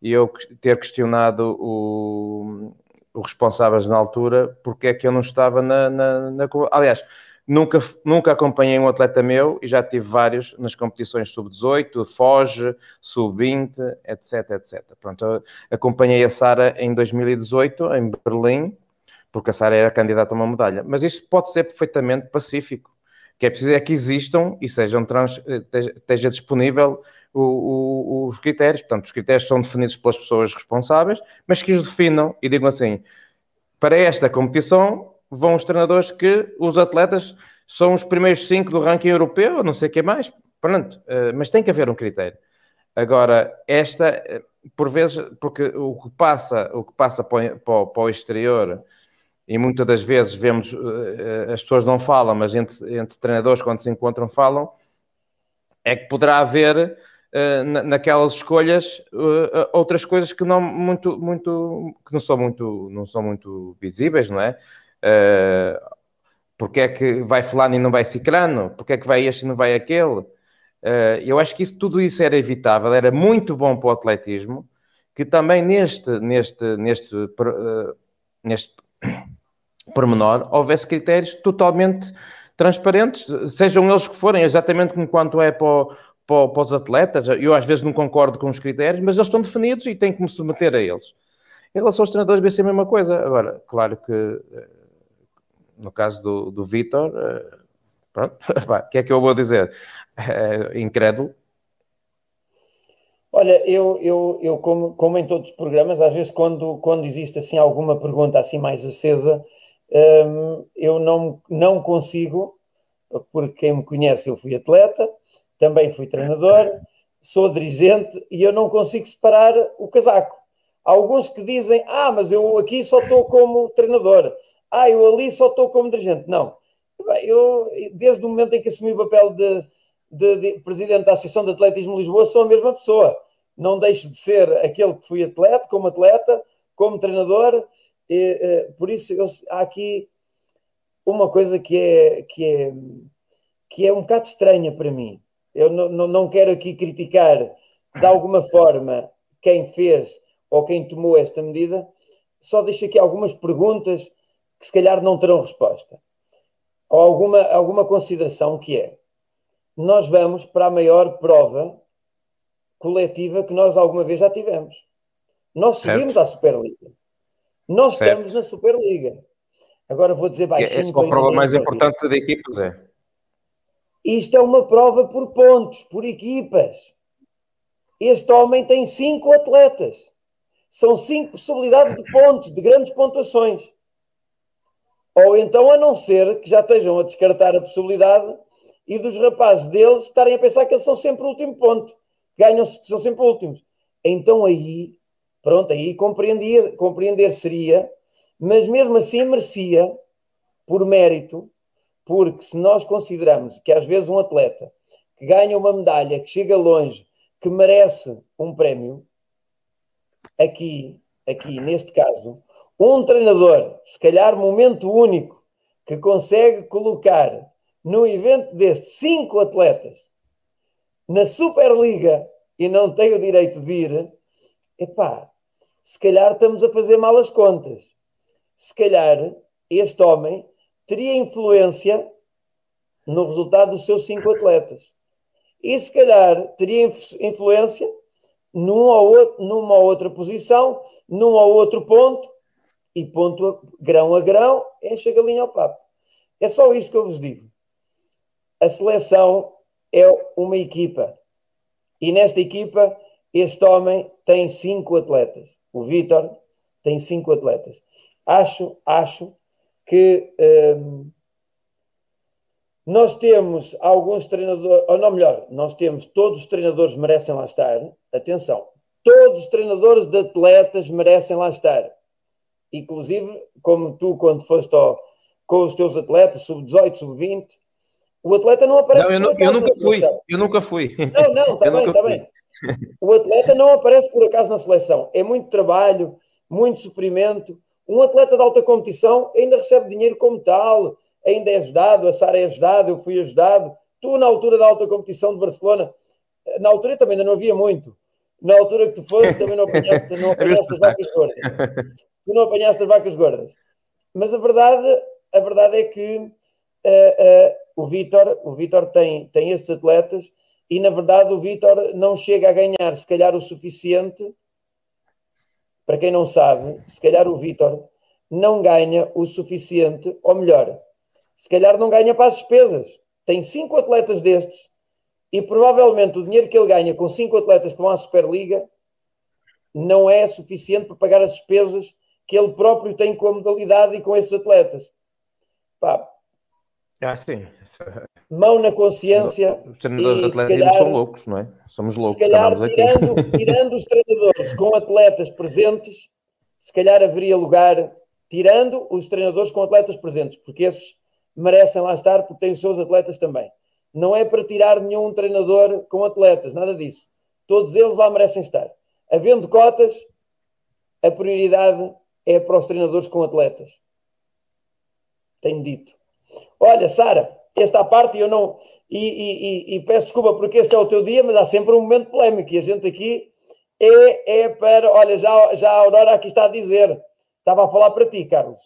Speaker 3: e eu ter questionado o, o responsáveis na altura porque é que eu não estava na, na, na, aliás nunca, nunca acompanhei um atleta meu e já tive vários nas competições sub-18, Foge, sub-20, etc, etc. Pronto, acompanhei a Sara em 2018 em Berlim porque a Sara era candidata a uma medalha, mas isso pode ser perfeitamente pacífico que é preciso é que existam e sejam trans, esteja disponível o, o, os critérios. Portanto, os critérios são definidos pelas pessoas responsáveis, mas que os definam e digam assim: para esta competição vão os treinadores que os atletas são os primeiros cinco do ranking europeu, não sei o que mais. Pronto, eh, mas tem que haver um critério. Agora, esta, eh, por vezes, porque o que passa, o que passa para o, para o exterior e muitas das vezes vemos, uh, as pessoas não falam, mas entre, entre treinadores, quando se encontram, falam, é que poderá haver naquelas escolhas outras coisas que não muito, muito, que não são muito, não são muito visíveis, não é? Porque é que vai fulano e não vai ciclano? Porque é que vai este e não vai aquele? eu acho que isso, tudo isso era evitável, era muito bom para o atletismo, que também neste, neste, neste, neste pormenor, houvesse critérios totalmente transparentes, sejam eles que forem, exatamente como quanto é para, para, para, os atletas. Eu às vezes não concordo com os critérios, mas eles estão definidos e tenho que me submeter a eles. Em relação aos treinadores, vai ser a mesma coisa. Agora, claro que eh, no caso do, do Vitor, eh, pronto, o que é que eu vou dizer? É, incrédulo.
Speaker 1: Olha, eu, eu, eu como, como em todos os programas, às vezes quando, quando existe assim alguma pergunta assim mais acesa, um, eu não, não consigo, porque quem me conhece, eu fui atleta, também fui treinador, sou dirigente e eu não consigo separar o casaco. Há alguns que dizem, ah, mas eu aqui só estou como treinador, ah, eu ali só estou como dirigente. Não. Eu, desde o momento em que assumi o papel de, de, de presidente da Associação de Atletismo de Lisboa, sou a mesma pessoa. Não deixo de ser aquele que fui atleta, como atleta, como treinador, e, uh, por isso, eu, há aqui uma coisa que é, que é, que é um bocado estranha para mim. Eu não, não, não quero aqui criticar de alguma forma quem fez ou quem tomou esta medida, só deixo aqui algumas perguntas que se calhar não terão resposta. Ou alguma, alguma consideração que é: nós vamos para a maior prova coletiva que nós alguma vez já tivemos. Nós seguimos certo. à Superliga. Nós certo. estamos na Superliga. Agora vou dizer baixinho.
Speaker 3: Essa é a prova mais importante de equipas, é?
Speaker 1: Isto é uma prova por pontos, por equipas. Este homem tem cinco atletas. São cinco possibilidades de pontos, de grandes pontuações. Ou então, a não ser que já estejam a descartar a possibilidade e dos rapazes deles estarem a pensar que eles são sempre o último ponto. Ganham, são sempre últimos. Então aí Pronto, aí compreendia, compreender seria, mas mesmo assim merecia, por mérito, porque se nós consideramos que às vezes um atleta que ganha uma medalha, que chega longe, que merece um prémio, aqui, aqui neste caso, um treinador, se calhar momento único, que consegue colocar num evento deste cinco atletas na Superliga e não tem o direito de ir, epá, se calhar estamos a fazer mal as contas. Se calhar este homem teria influência no resultado dos seus cinco atletas. e se calhar teria influência numa ou outra posição, num ou outro ponto, e ponto a, grão a grão, enche a galinha ao papo. É só isto que eu vos digo. A seleção é uma equipa. E nesta equipa, este homem tem cinco atletas. O Vitor tem cinco atletas. Acho, acho que hum, nós temos alguns treinadores, ou não melhor, nós temos, todos os treinadores merecem lá estar. Atenção, todos os treinadores de atletas merecem lá estar. Inclusive, como tu, quando foste ao, com os teus atletas, sub-18, sub-20, o atleta não aparece.
Speaker 3: Não, eu, não, eu nunca fui. Eu nunca fui.
Speaker 1: Não, não, está bem, está bem. O atleta não aparece por acaso na seleção. É muito trabalho, muito sofrimento. Um atleta de alta competição ainda recebe dinheiro como tal, ainda é ajudado, a Sara é ajudado, eu fui ajudado. Tu, na altura da alta competição de Barcelona, na altura também ainda não havia muito. Na altura que tu foste, também não apanhaste, não apanhaste as vacas gordas. Tu não apanhaste as vacas gordas. Mas a verdade, a verdade é que uh, uh, o Vítor o Vítor tem, tem esses atletas e, na verdade, o Vítor não chega a ganhar, se calhar, o suficiente. Para quem não sabe, se calhar o Vítor não ganha o suficiente, ou melhor, se calhar não ganha para as despesas. Tem cinco atletas destes e provavelmente o dinheiro que ele ganha com cinco atletas que vão à Superliga não é suficiente para pagar as despesas que ele próprio tem com a modalidade e com esses atletas. Pá,
Speaker 3: ah, sim.
Speaker 1: Mão na consciência.
Speaker 3: Os treinadores atletismo são loucos, não é? Somos loucos.
Speaker 1: Se calhar, tirando, tirando os treinadores com atletas presentes, se calhar haveria lugar, tirando os treinadores com atletas presentes, porque esses merecem lá estar porque têm os seus atletas também. Não é para tirar nenhum treinador com atletas, nada disso. Todos eles lá merecem estar. Havendo cotas, a prioridade é para os treinadores com atletas. Tenho dito. Olha, Sara, esta parte eu não. E, e, e, e, peço desculpa porque este é o teu dia, mas há sempre um momento polémico e a gente aqui é, é para. Olha, já, já a Aurora aqui está a dizer. Estava a falar para ti, Carlos.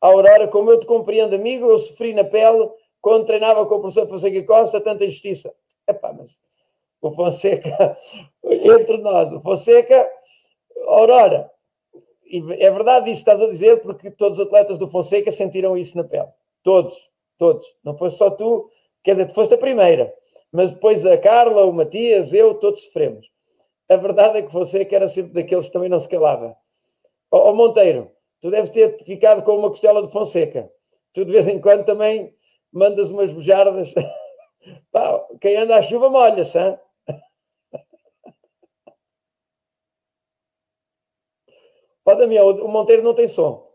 Speaker 1: A Aurora, como eu te compreendo, amigo, eu sofri na pele quando treinava com o professor Fonseca Costa tanta injustiça. Epá, mas o Fonseca, entre nós, o Fonseca, Aurora, é verdade isso que estás a dizer, porque todos os atletas do Fonseca sentiram isso na pele. Todos, todos. Não foste só tu, quer dizer, tu foste a primeira, mas depois a Carla, o Matias, eu, todos sofremos. A verdade é que Fonseca era sempre daqueles que também não se calava. Ó oh, Monteiro, tu deves ter ficado com uma costela de Fonseca. Tu de vez em quando também mandas umas bujardas. Pá, quem anda à chuva molha-se, Ó Damião, o Monteiro não tem som.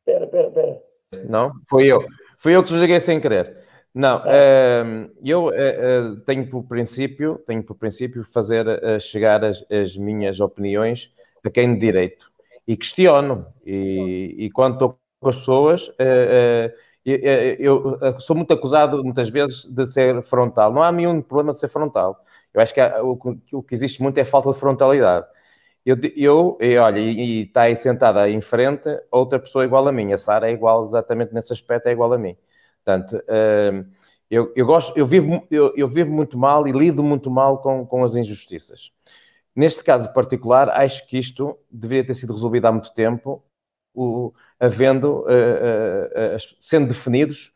Speaker 1: Espera, espera, espera.
Speaker 3: Não, foi eu. Foi eu que desliguei sem querer. Não, uh, eu uh, tenho por princípio, tenho por princípio fazer uh, chegar as, as, minhas opiniões a quem de direito e questiono. E, e quando estou com as pessoas, eh, eh, eu, sou muito acusado muitas vezes de ser frontal. Não há nenhum problema de ser frontal. Eu acho que o, que existe muito é falta de frontalidade. Eu, eu e, olha, e está aí sentada em frente outra pessoa igual a mim. A Sara é igual exatamente nesse aspecto, é igual a mim. Portanto, uh, eu, eu, gosto, eu vivo, eu, eu, vivo muito mal e lido muito mal com, com as injustiças. Neste caso particular, acho que isto deveria ter sido resolvido há muito tempo, o, havendo, uh, uh, sendo definidos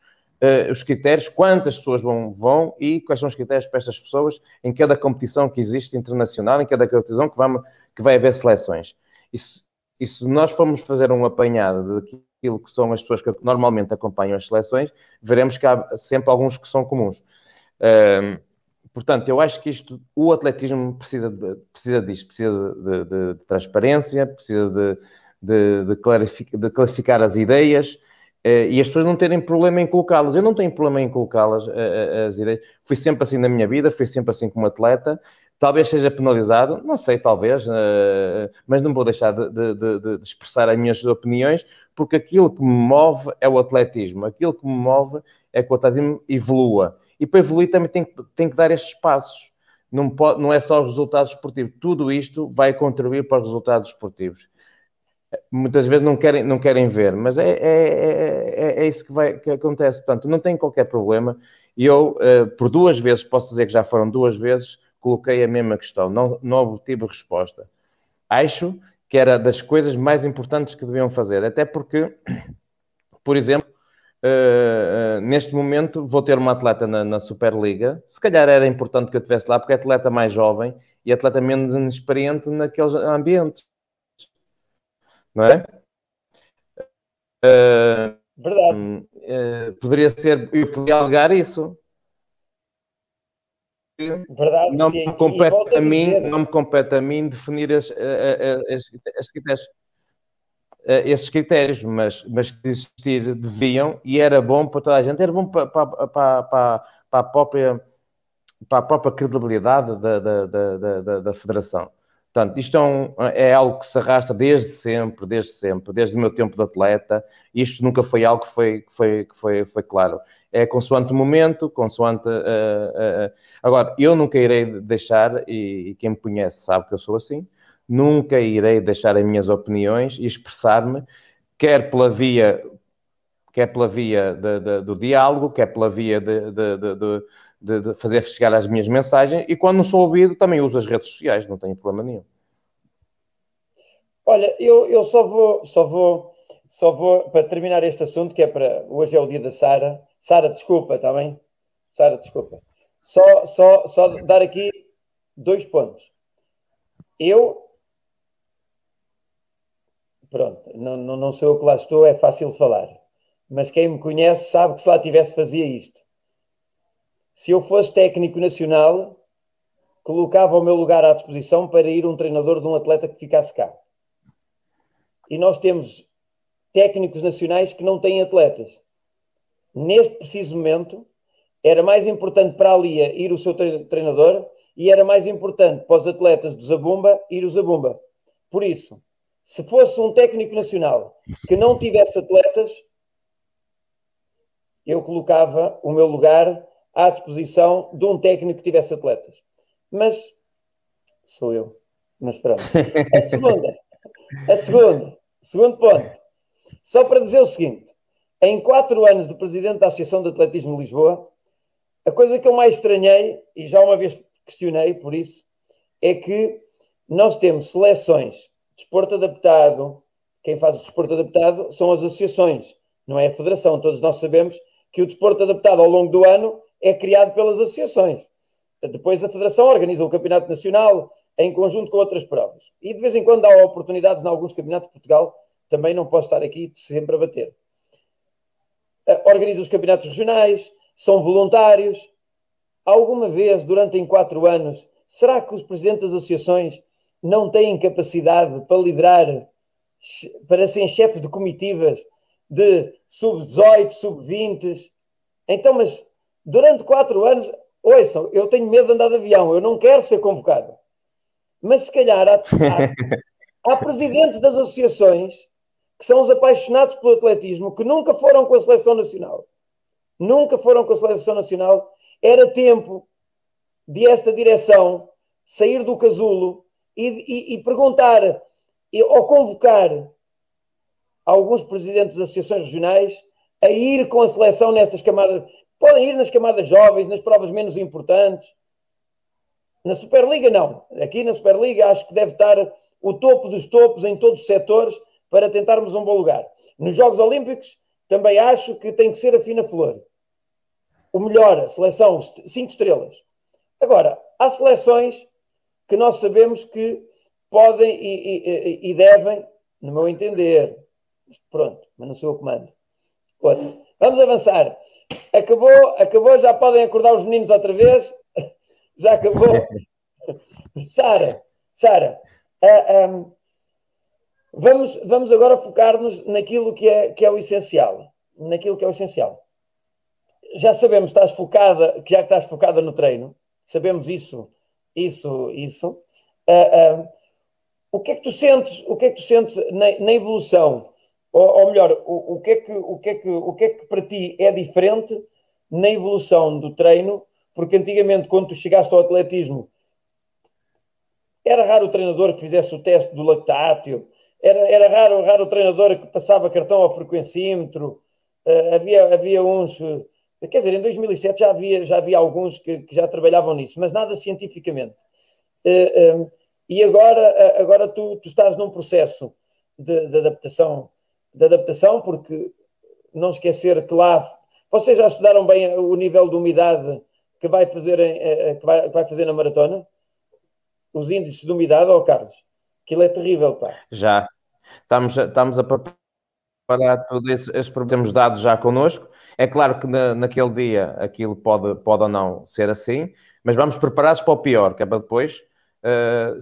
Speaker 3: os critérios, quantas pessoas vão, vão e quais são os critérios para estas pessoas em cada competição que existe internacional, em cada competição que, vamos, que vai haver seleções. E se, e se nós formos fazer um apanhado daquilo que são as pessoas que normalmente acompanham as seleções, veremos que há sempre alguns que são comuns. Portanto, eu acho que isto, o atletismo precisa, de, precisa disto, precisa de, de, de transparência, precisa de, clarificar, de classificar as ideias uh, e as pessoas não terem problema em colocá-las. Eu não tenho problema em colocá-las, uh, uh, as ideias. Fui sempre assim na minha vida, fui sempre assim como atleta. Talvez seja penalizado, não sei, talvez, mas não vou deixar de, expressar as minhas opiniões, porque aquilo que me move é o atletismo, aquilo que me move é que o atletismo evolua e para evoluir também tem, tem que dar estes passos. Não, pode, não é só os resultados esportivos. Tudo isto vai contribuir para os resultados esportivos. muitas vezes não querem, não querem ver, mas é, é, é, é isso que, vai, que acontece. Portanto, não tem qualquer problema. E eu, por duas vezes, posso dizer que já foram duas vezes, coloquei a mesma questão, não, não obtive resposta. Acho que era das coisas mais importantes que deviam fazer, até porque, por exemplo, uh, uh, neste momento vou ter uma atleta na, na, Superliga, se calhar era importante que eu estivesse lá, porque é atleta mais jovem e atleta menos inexperiente naqueles ambientes, não é?
Speaker 1: Uh, Verdade.
Speaker 3: poderia ser, eu podia alegar isso,
Speaker 1: Verdade,
Speaker 3: não, me compete a, mim, não me compete a mim definir as, as, as, critérios, esses critérios, mas, mas que existir deviam e era bom para toda a gente, era bom para, para, para, para, a, própria, para a própria credibilidade da, da, da, da, da Federação. Portanto, isto é, um, é, algo que se arrasta desde sempre, desde sempre, desde o meu tempo de atleta. Isto nunca foi algo que foi, que foi, que foi, foi claro é consoante o momento, consoante. Uh, uh, agora, eu nunca irei deixar, e, e, quem me conhece sabe que eu sou assim, nunca irei deixar as minhas opiniões e expressar-me, quer pela via. Quer pela via de, de, do diálogo, quer pela via de, de, fazer chegar as minhas mensagens, e quando não sou ouvido, também uso as redes sociais, não tenho problema nenhum.
Speaker 1: Olha, eu, eu só vou, só vou, só vou, para terminar este assunto, que é para, hoje é o dia da Sara, Sara, desculpa, está bem? Sara, desculpa. Só, só, só dar aqui dois pontos. Eu. Pronto, não, não, não sou eu que lá estou, é fácil falar. Mas quem me conhece sabe que se lá tivesse, fazia isto. Se eu fosse técnico nacional, colocava o meu lugar à disposição para ir um treinador de um atleta que ficasse cá. E nós temos técnicos nacionais que não têm atletas neste preciso momento, era mais importante para a Lia ir o seu treinador e era mais importante para os atletas do Zabumba ir o Zabumba. Por isso, se fosse um técnico nacional que não tivesse atletas, eu colocava o meu lugar à disposição de um técnico que tivesse atletas. Mas sou eu. Mas pronto. A segunda, a segunda, segundo ponto, só para dizer o seguinte: em quatro anos de presidente da Associação de Atletismo de Lisboa, a coisa que eu mais estranhei, e já uma vez questionei por isso, é que nós temos seleções, desporto adaptado, quem faz o desporto adaptado são as associações, não é a federação. Todos nós sabemos que o desporto adaptado ao longo do ano é criado pelas associações. Depois a federação organiza o campeonato nacional em conjunto com outras provas. E de vez em quando há oportunidades em alguns campeonatos de Portugal, também não posso estar aqui sempre a bater. Eh, organizam os campeonatos regionais, são voluntários. Alguma vez, durante em quatro anos, será que os presidentes das associações não têm capacidade para liderar, para serem chefes de comitivas de sub-18, sub-20? Então, mas durante quatro anos, ouçam, eu tenho medo de andar de avião, eu não quero ser convocado. Mas se calhar há, há, há presidentes das associações que são os apaixonados pelo atletismo, que nunca foram com a seleção nacional. Nunca foram com a seleção nacional. Era tempo de esta direção sair do casulo e, e, e perguntar ou convocar alguns presidentes de associações regionais a ir com a seleção nestas camadas. Podem ir nas camadas jovens, nas provas menos importantes. Na Superliga, não. Aqui na Superliga acho que deve estar o topo dos topos em todos os setores para tentarmos um bom lugar. Nos Jogos Olímpicos, também acho que tem que ser a fina flor. O melhor, a seleção, cinco estrelas. Agora, há seleções que nós sabemos que podem e, e, e devem, no meu entender, pronto, mas não sou o comando. Outra. Vamos avançar. Acabou, acabou, já podem acordar os meninos outra vez. Já acabou. Sara, Sara, uh, um, Vamos, vamos agora focar-nos naquilo que é, que é o essencial. Naquilo que é o essencial. Já sabemos estás focada, que já estás focada no treino. Sabemos isso, isso, isso. Uh, uh, o que é que tu sentes, o que é que tu sentes na, na evolução? Ou, ou melhor, o, o, que é que, o, que é que, o que é que para ti é diferente na evolução do treino? Porque antigamente, quando tu chegaste ao atletismo, era raro o treinador que fizesse o teste do lactátil, era, era raro, raro o treinador que passava cartão ao frequencímetro, uh, havia, havia uns, uh, quer dizer, em 2007 já havia, já havia alguns que, que já trabalhavam nisso, mas nada cientificamente. Uh, um, e agora, agora tu, tu, estás num processo de, de, adaptação, de adaptação, porque não esquecer que lá vocês já estudaram bem o nível de umidade que vai fazer, que vai, que vai fazer na maratona? Os índices de umidade, ó oh Carlos? Aquilo é terrível, pá.
Speaker 3: Já. Estamos, estamos a preparar todos esses, problemas dados já connosco. É claro que na, naquele dia aquilo pode, pode ou não ser assim, mas vamos preparados para o pior, que é para depois, uh,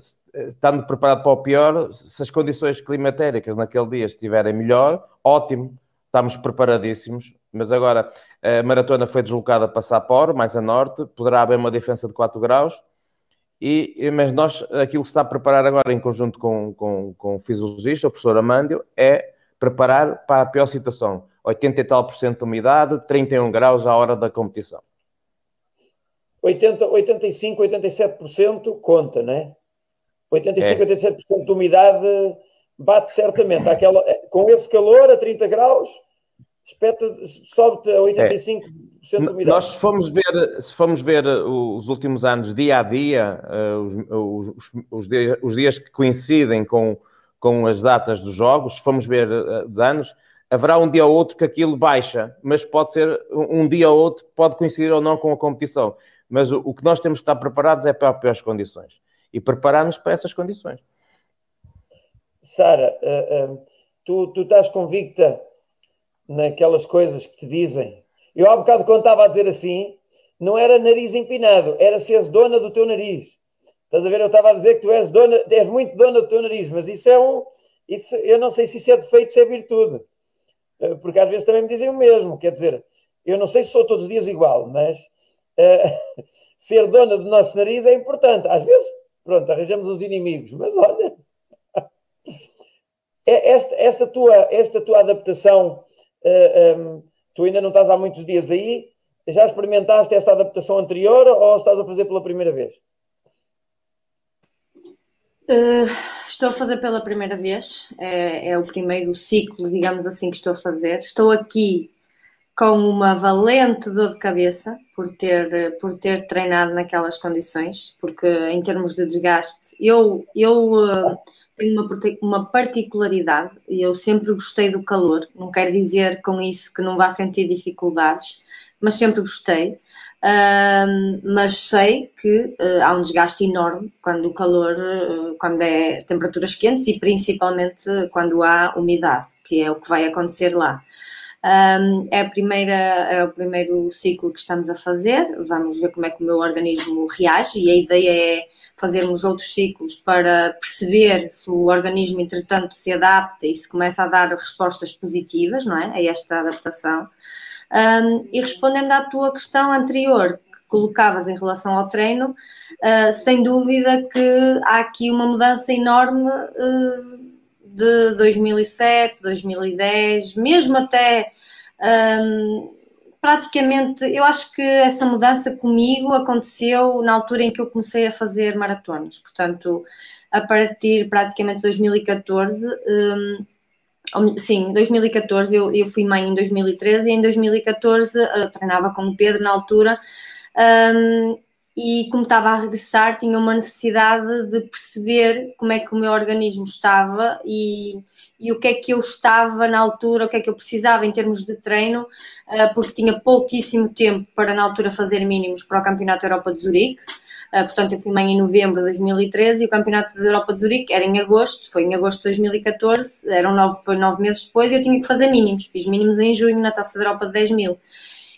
Speaker 3: estando preparado para o pior, se as condições climatéricas naquele dia estiverem melhor, ótimo, estamos preparadíssimos. Mas agora a maratona foi deslocada para Sapporo, mais a norte, poderá haver uma diferença de 4 graus e, mas nós, aquilo que se está a preparar agora em conjunto com, com, com o fisiologista, o professor Amândio, é preparar para a pior situação. 80 e tal por cento de umidade, 31 graus à hora da competição.
Speaker 1: 80, 85, 87% conta, não é? 85, é. 87% de umidade bate certamente. Aquela, com esse calor a 30 graus, sobe-te a 85% é. de umidade.
Speaker 3: Nós, se formos ver, se formos ver uh, os últimos anos, dia a dia, uh, os, os, os, dias, os dias que coincidem com, com as datas dos jogos, se formos ver uh, os anos, haverá um dia ou outro que aquilo baixa, mas pode ser um dia ou outro, pode coincidir ou não com a competição. Mas o, o que nós temos que estar preparados é para as condições. E preparar-nos para essas condições.
Speaker 1: Sara, uh, uh, tu, tu estás convicta naquelas coisas que te dizem. Eu há bocado quando estava a dizer assim, não era nariz empinado, era seres dona do teu nariz. Estás a ver? Eu estava a dizer que tu és dona, és muito dona do teu nariz, mas isso é um. Isso, eu não sei se isso é defeito, se é virtude. Eh, porque às vezes também me dizem o mesmo. Quer dizer, eu não sei se sou todos os dias igual, mas uh, ser dona do nosso nariz é importante. Às vezes, pronto, arranjamos os inimigos, mas olha. É esta, esta, tua, esta tua adaptação uh, eh, um, ehm, tu ainda não estás há muitos dias aí, já experimentaste esta adaptação anterior ou estás a fazer pela primeira vez?
Speaker 2: Uh, estou a fazer pela primeira vez, é, é, o primeiro ciclo, digamos assim, que estou a fazer. Estou aqui com uma valente dor de cabeça por ter, por ter treinado naquelas condições, porque em termos de desgaste, eu, eu uh, tenho uma, uma particularidade e eu sempre gostei do calor. Não quero dizer com isso que não vá sentir dificuldades, mas sempre gostei. Uh, mas sei que uh, há um desgaste enorme quando o calor, uh, quando é temperaturas quentes e principalmente quando há umidade, que é o que vai acontecer lá. É, a primeira, é o primeiro ciclo que estamos a fazer, vamos ver como é que o meu organismo reage e a ideia é fazermos outros ciclos para perceber se o organismo, entretanto, se adapta e se começa a dar respostas positivas, não é? A esta adaptação. Um, e respondendo à tua questão anterior, que colocavas em relação ao treino, uh, sem dúvida que há aqui uma mudança enorme uh, de 2007, 2010, mesmo até. Um, praticamente, eu acho que essa mudança comigo aconteceu na altura em que eu comecei a fazer maratonas, portanto, a partir praticamente de 2014. Um, sim, 2014, eu, eu fui mãe em 2013 e em 2014 uh, treinava com o Pedro na altura. Um, e como estava a regressar, tinha uma necessidade de perceber como é que o meu organismo estava e, e o que é que eu estava na altura, o que é que eu precisava em termos de treino, eh, porque tinha pouquíssimo tempo para na altura fazer mínimos para o Campeonato Europa de Zurique. Eh, portanto, eu fui mãe em novembro de 2013 e o Campeonato da Europa de Zurique era em agosto, foi em agosto de 2014, eram nove, foi nove meses depois e eu tinha que fazer mínimos. Fiz mínimos em junho na Taça da Europa de 10 mil.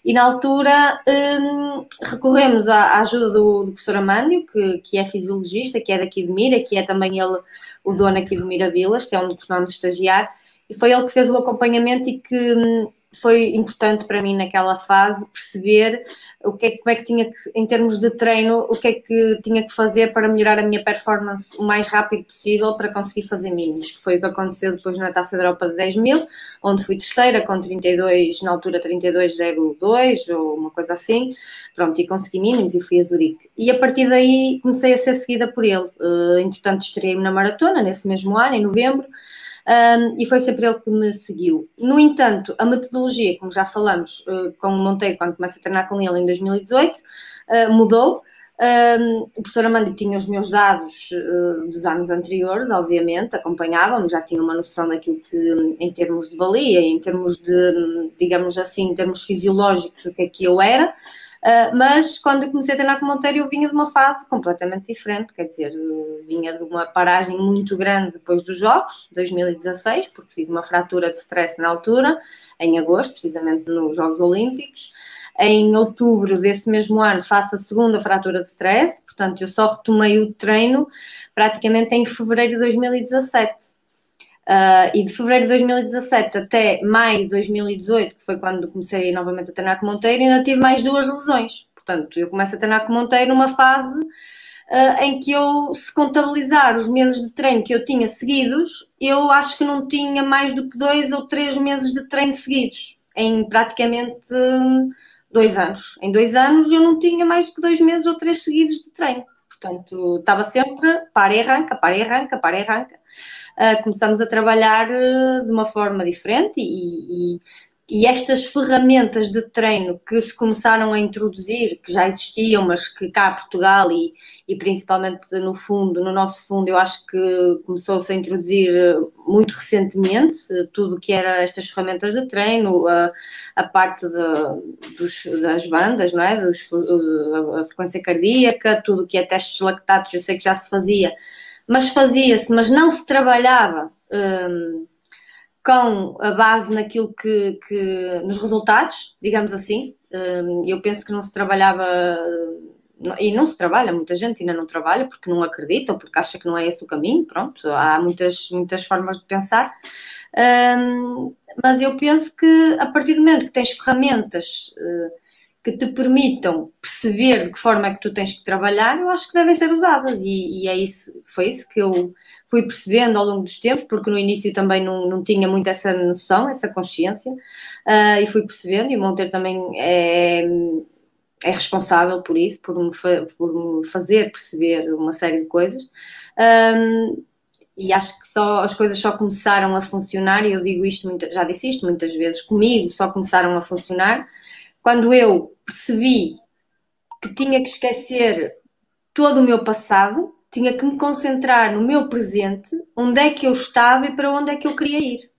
Speaker 2: E na altura um, recorremos à, à ajuda do, do, professor Amândio, que, que é fisiologista, que é daqui de Mira, que é também ele o dono aqui do Mira Vilas, que é onde costumamos estagiar, e foi ele que fez o acompanhamento e que hum, foi importante para mim naquela fase perceber o que é, como é que tinha que, em termos de treino, o que é que tinha que fazer para melhorar a minha performance o mais rápido possível para conseguir fazer mínimos, que foi o que aconteceu depois na Taça da Europa de 10 mil, onde fui terceira com 32, na altura 32,02 ou uma coisa assim, pronto, e consegui mínimos e fui a Zurique. E a partir daí comecei a ser seguida por ele. Uh, entretanto, estreiei-me na maratona nesse mesmo ano, em novembro, um, e foi sempre ele que me seguiu. No entanto, a metodologia, como já falamos uh, com o Monteiro, quando comecei a treinar com ele em 2018, uh, mudou. Um, o professor Amandi tinha os meus dados uh, dos anos anteriores, obviamente, acompanhava-me, já tinha uma noção daquilo que, em termos de valia, em termos de, digamos assim, em termos fisiológicos, o que é que eu era. Uh, mas quando eu comecei a treinar com Monteiro, eu vinha de uma fase completamente diferente, quer dizer, vinha de uma paragem muito grande depois dos Jogos, 2016, porque fiz uma fratura de stress na altura, em agosto, precisamente nos Jogos Olímpicos. Em outubro desse mesmo ano, faço a segunda fratura de stress, portanto, eu só retomei o treino praticamente em fevereiro de 2017. Uh, e de fevereiro de 2017 até maio de 2018, que foi quando comecei novamente a treinar com Monteiro, ainda tive mais duas lesões. Portanto, eu começo a treinar com Monteiro numa fase uh, em que eu, se contabilizar os meses de treino que eu tinha seguidos, eu acho que não tinha mais do que dois ou três meses de treino seguidos, em praticamente um, dois anos. Em dois anos eu não tinha mais do que dois meses ou três seguidos de treino. Portanto, estava sempre para e arranca, para e arranca, para e arranca uh, começamos a trabalhar uh, de uma forma diferente e, e, e, estas ferramentas de treino que se começaram a introduzir, que já existiam, mas que cá Portugal e, e principalmente no fundo, no nosso fundo, eu acho que começou-se a introduzir muito recentemente tudo o que era estas ferramentas de treino, a, a parte de, dos, das bandas, não é? Dos, a frequência cardíaca, tudo o que é testes lactatos, eu sei que já se fazia, mas fazia-se, mas não se trabalhava um, com a base naquilo que, que, nos resultados, digamos assim. Um, eu penso que não se trabalhava e não se trabalha, muita gente ainda não trabalha porque não acredita ou porque acha que não é esse o caminho, pronto, há muitas, muitas formas de pensar, um, mas eu penso que a partir do momento que tens ferramentas uh, que te permitam perceber de que forma é que tu tens que trabalhar, eu acho que devem ser usadas e, e é isso, foi isso que eu fui percebendo ao longo dos tempos, porque no início também não, não tinha muito essa noção, essa consciência, uh, e fui percebendo, e o Monteiro também é, é responsável por isso, por me, por me fazer perceber uma série de coisas. Um, e acho que só as coisas só começaram a funcionar, e eu digo isto, já disse isto muitas vezes, comigo só começaram a funcionar quando eu percebi que tinha que esquecer todo o meu passado, tinha que me concentrar no meu presente, onde é que eu estava e para onde é que eu queria ir.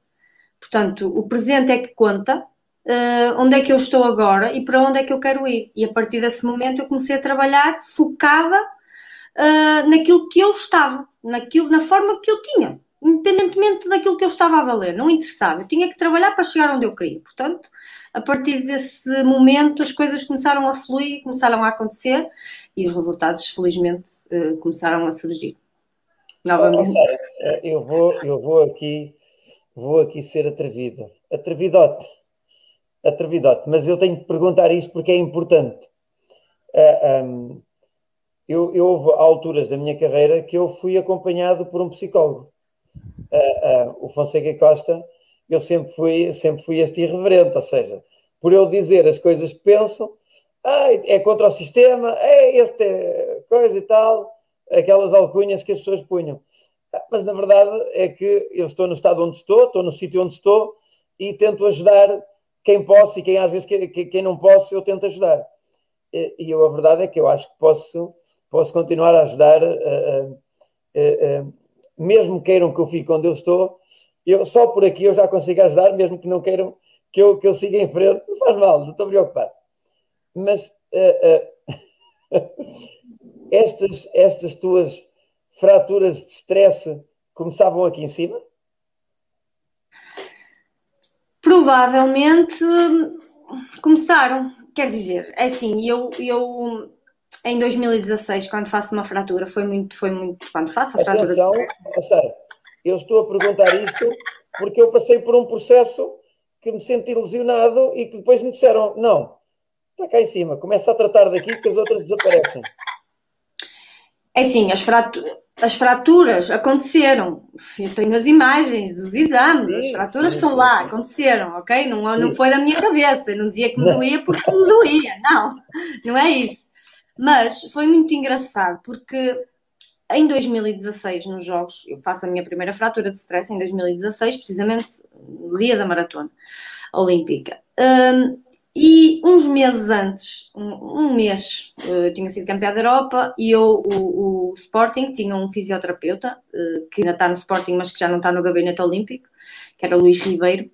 Speaker 2: Portanto, o presente é que conta, uh, onde é que eu estou agora e para onde é que eu quero ir. E a partir desse momento eu comecei a trabalhar focada uh, naquilo que eu estava, naquilo, na forma que eu tinha, independentemente daquilo que eu estava a valer, não interessava. Eu tinha que trabalhar para chegar onde eu queria. Portanto, a partir desse momento as coisas começaram a fluir, começaram a acontecer e os resultados, felizmente, eh, começaram a surgir.
Speaker 1: Novamente. Oh, eu vou, eu vou aqui, vou aqui ser atrevido. Atrevidote. Atrevidote. Mas eu tenho que perguntar isto porque é importante. Um, eu, eu houve alturas da minha carreira que eu fui acompanhado por um psicólogo. O Fonseca Costa eu sempre fui, sempre fui este irreverente, ou seja, por ele dizer as coisas que pensam, ah, é contra o sistema, é este é coisa e tal, aquelas alcunhas que as pessoas punham. Ah, mas na verdade é que eu estou no estado onde estou, estou no sítio onde estou e tento ajudar quem posso e quem às vezes quem não posso, eu tento ajudar. E eu, a verdade é que eu acho que posso, posso continuar a ajudar, uh, uh, uh, mesmo queiram que eu fique onde eu estou, eu, só por aqui eu já consigo ajudar, mesmo que não queiram que eu, que eu siga em frente, não faz mal, não estou preocupado. Mas uh, uh, estas, estas tuas fraturas de stress começavam aqui em cima?
Speaker 2: Provavelmente começaram, quer dizer, é assim, eu, eu em 2016, quando faço uma fratura, foi muito, foi muito, quando faço a fratura
Speaker 1: Atenção, de stress. Eu estou a perguntar isto porque eu passei por um processo que me senti ilusionado e que depois me disseram: não, está cá em cima, começa a tratar daqui que as outras desaparecem.
Speaker 2: É sim, as, fratu as fraturas aconteceram. Eu tenho as imagens dos exames, sim, as fraturas sim, estão sim, lá, aconteceram, ok? Não, não foi da minha cabeça, eu não dizia que me doía porque me doía, não, não é isso. Mas foi muito engraçado porque em 2016, nos Jogos, eu faço a minha primeira fratura de stress em 2016, precisamente no dia da maratona olímpica. Um, e uns meses antes, um, um mês, eu tinha sido campeã da Europa e eu, o, o Sporting tinha um fisioterapeuta, uh, que ainda está no Sporting, mas que já não está no gabinete olímpico, que era Luís Ribeiro,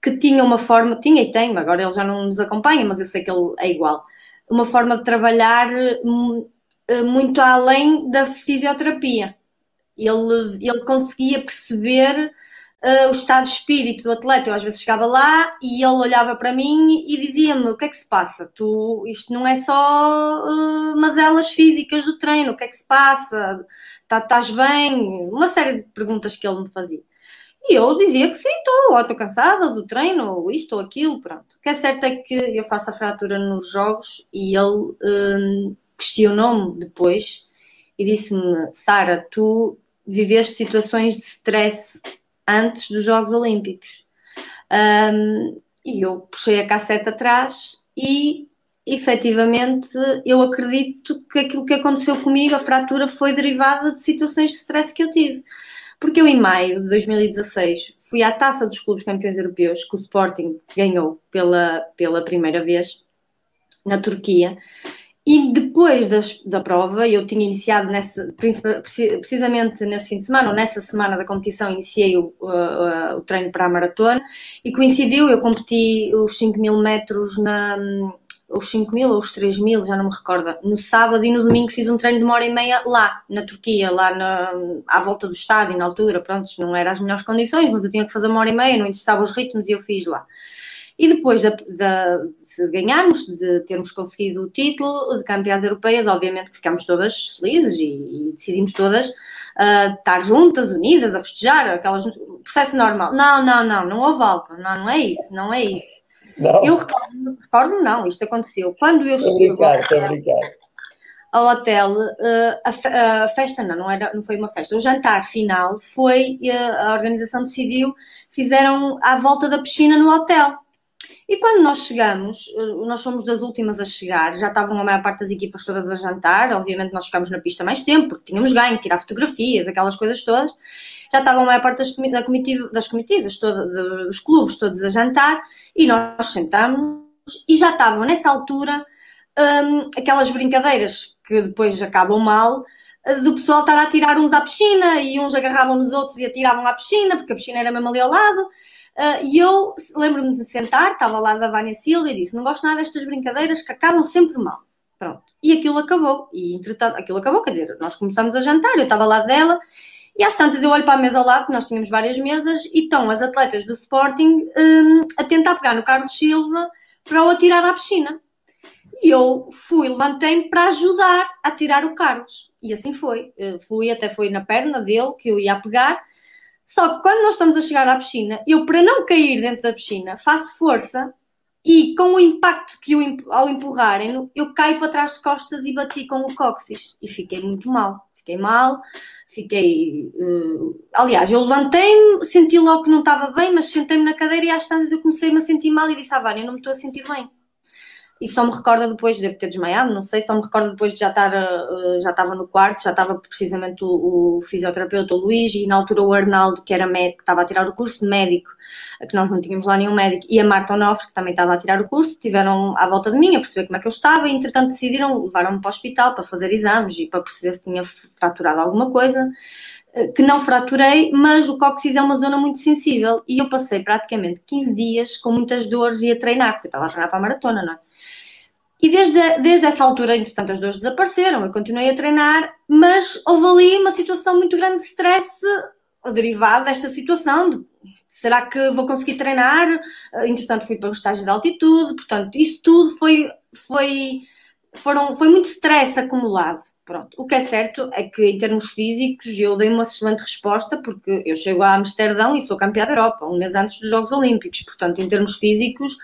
Speaker 2: que tinha uma forma, tinha e tem, agora ele já não nos acompanha, mas eu sei que ele é igual, uma forma de trabalhar hum, eh, muito além da fisioterapia. Ele, ele conseguia perceber uh, o estado de espírito do atleta. Eu às vezes chegava lá e ele olhava para mim e dizia-me: O que é que se passa? Tu, isto não é só uh, mazelas físicas do treino, o que é que se passa? Tá, estás bem? Uma série de perguntas que ele me fazia. E eu dizia que sim, estou, estou cansada do treino, ou isto ou aquilo, pronto. O que é certo é que eu faço a fratura nos jogos e ele questionou-me depois e disse-me: Sara, tu viveste situações de stress antes dos Jogos Olímpicos. Um, e eu puxei a cassete atrás e efetivamente eu acredito que aquilo que aconteceu comigo, a fratura, foi derivada de situações de stress que eu tive. Porque eu, em maio de 2016, fui à taça dos clubes campeões europeus, que o Sporting ganhou pela, pela primeira vez na Turquia. E depois das, da prova, eu tinha iniciado nessa, precisamente nesse fim de semana, ou nessa semana da competição, iniciei o, uh, o treino para a maratona e coincidiu, eu competi os 5 mil metros na, os 5 mil ou os 3 mil, já não me recordo, no sábado e no domingo fiz um treino de uma hora e meia lá, na Turquia, lá na, à volta do estádio, na altura, pronto, não eram as melhores condições, mas eu tinha que fazer uma hora e meia, não interessava os ritmos e eu fiz lá. E depois de, de, de, ganharmos, de termos conseguido o título de campeãs europeias, obviamente que ficámos todas felizes e, e decidimos todas uh, estar juntas, unidas, a festejar, aquelas, processo normal. Não, não, não, não houve álcool, não, não é isso, não é isso. Não. Eu recordo, recordo, não, isto aconteceu. Quando eu cheguei ao hotel, uh, a, festa não, não, era, não foi uma festa, o jantar final foi, uh, a organização decidiu, fizeram à volta da piscina no hotel. E quando nós chegamos, eh, nós fomos das últimas a chegar, já estavam a maior parte das equipas todas a jantar, obviamente nós ficámos na pista mais tempo, porque tínhamos ganho, tirar fotografias, aquelas coisas todas. Já estavam a maior parte das, da comitiva, das comitivas, toda, dos clubes todos a jantar, e nós sentamos e já estavam nessa altura um, aquelas brincadeiras que depois acabam mal, eh, do pessoal estar a tirar uns à piscina e uns agarravam nos outros e atiravam à piscina, porque a piscina era mesmo ali ao lado. Uh, e eu lembro-me de sentar, estava lá da Vânia Silva e disse: Não gosto nada destas brincadeiras que acabam sempre mal. Pronto. E aquilo acabou. E entretanto, aquilo acabou, quer dizer, nós começamos a jantar, eu estava lá dela. E às tantas eu olho para a mesa ao lado, que nós tínhamos várias mesas, e estão as atletas do Sporting um, a tentar pegar no Carlos Silva para o atirar à piscina. E eu fui, levantei-me para ajudar a tirar o Carlos. E assim foi. Eu fui, até foi na perna dele que eu ia pegar, só que quando nós estamos a chegar à piscina, eu, para não cair dentro da piscina, faço força e com o impacto que eu, ao empurrarem, eu caio para trás de costas e bati com o cóccix. E fiquei muito mal. Fiquei mal, fiquei. Uh, aliás, eu levantei-me, senti logo que não estava bem, mas sentei-me na cadeira e às tantas eu comecei-me a sentir mal e disse à Vânia: não me estou a sentir bem e só me recorda depois, de ter desmaiado, não sei, só me recorda depois de já estar, uh, já estava no quarto, já estava precisamente o, o, fisioterapeuta, o Luís, e na altura o Arnaldo, que era médico, que estava a tirar o curso de médico, que nós não tínhamos lá nenhum médico, e a Marta Onofre, que também estava a tirar o curso, estiveram à volta de mim a perceber como é que eu estava, e entretanto decidiram, levaram-me para o hospital para fazer exames e para perceber se tinha fraturado alguma coisa eh, que não fraturei, mas o cóccix é uma zona muito sensível e eu passei praticamente 15 dias com muitas dores e a treinar, porque eu estava a treinar para a maratona, não é? E desde, desde essa altura, entretanto, as dores desapareceram, eu continuei a treinar, mas houve ali uma situação muito grande de stress derivada desta situação. De, será que vou conseguir treinar? Entretanto, fui para o estágio de altitude, portanto, isso tudo foi, foi, foram, foi muito stress acumulado. Pronto. O que é certo é que, em termos físicos, eu dei uma excelente resposta, porque eu chego a Amsterdão e sou campeã da Europa, um mês antes dos Jogos Olímpicos. Portanto, em termos físicos,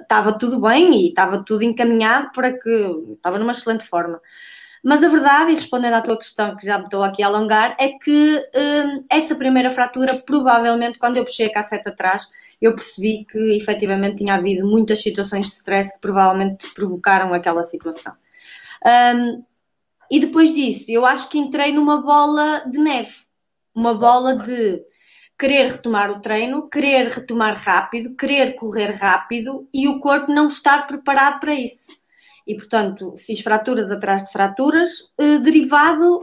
Speaker 2: estava tudo bem e estava tudo encaminhado para que estava numa excelente forma. Mas a verdade, e respondendo à tua questão, que já estou aqui a alongar, é que hum, essa primeira fratura, provavelmente, quando eu puxei a cassete atrás, eu percebi que efetivamente tinha havido muitas situações de stress que provavelmente provocaram aquela situação. Hum, e depois disso, eu acho que entrei numa bola de neve, uma bola de querer retomar o treino, querer retomar rápido, querer correr rápido e o corpo não estar preparado para isso. E, portanto, fiz fraturas atrás de fraturas, eh, derivado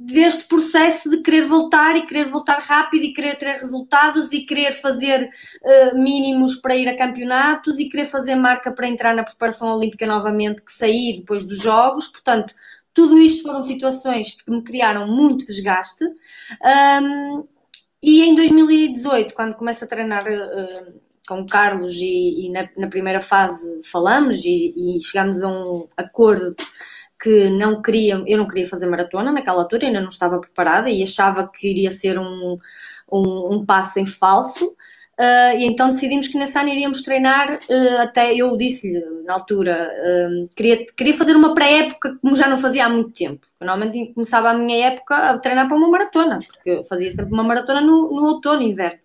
Speaker 2: deste processo de querer voltar e querer voltar rápido e querer ter resultados e querer fazer uh, mínimos para ir a campeonatos e querer fazer marca para entrar na preparação olímpica novamente que sair depois dos jogos. Portanto, tudo isto foram situações que me criaram muito desgaste. Um, e em 2018, quando começo a treinar uh, com o Carlos e, e na, na, primeira fase falamos e, e chegamos a um acordo que não queria, eu não queria fazer maratona naquela altura, ainda não estava preparada e achava que iria ser um, um, um passo em falso. Uh, e então decidimos que nesse ano iríamos treinar, uh, até eu disse-lhe na altura, uh, queria, queria fazer uma pré-época como já não fazia há muito tempo. Eu, normalmente começava a minha época a treinar para uma maratona, porque fazia sempre uma maratona no, no outono e inverno.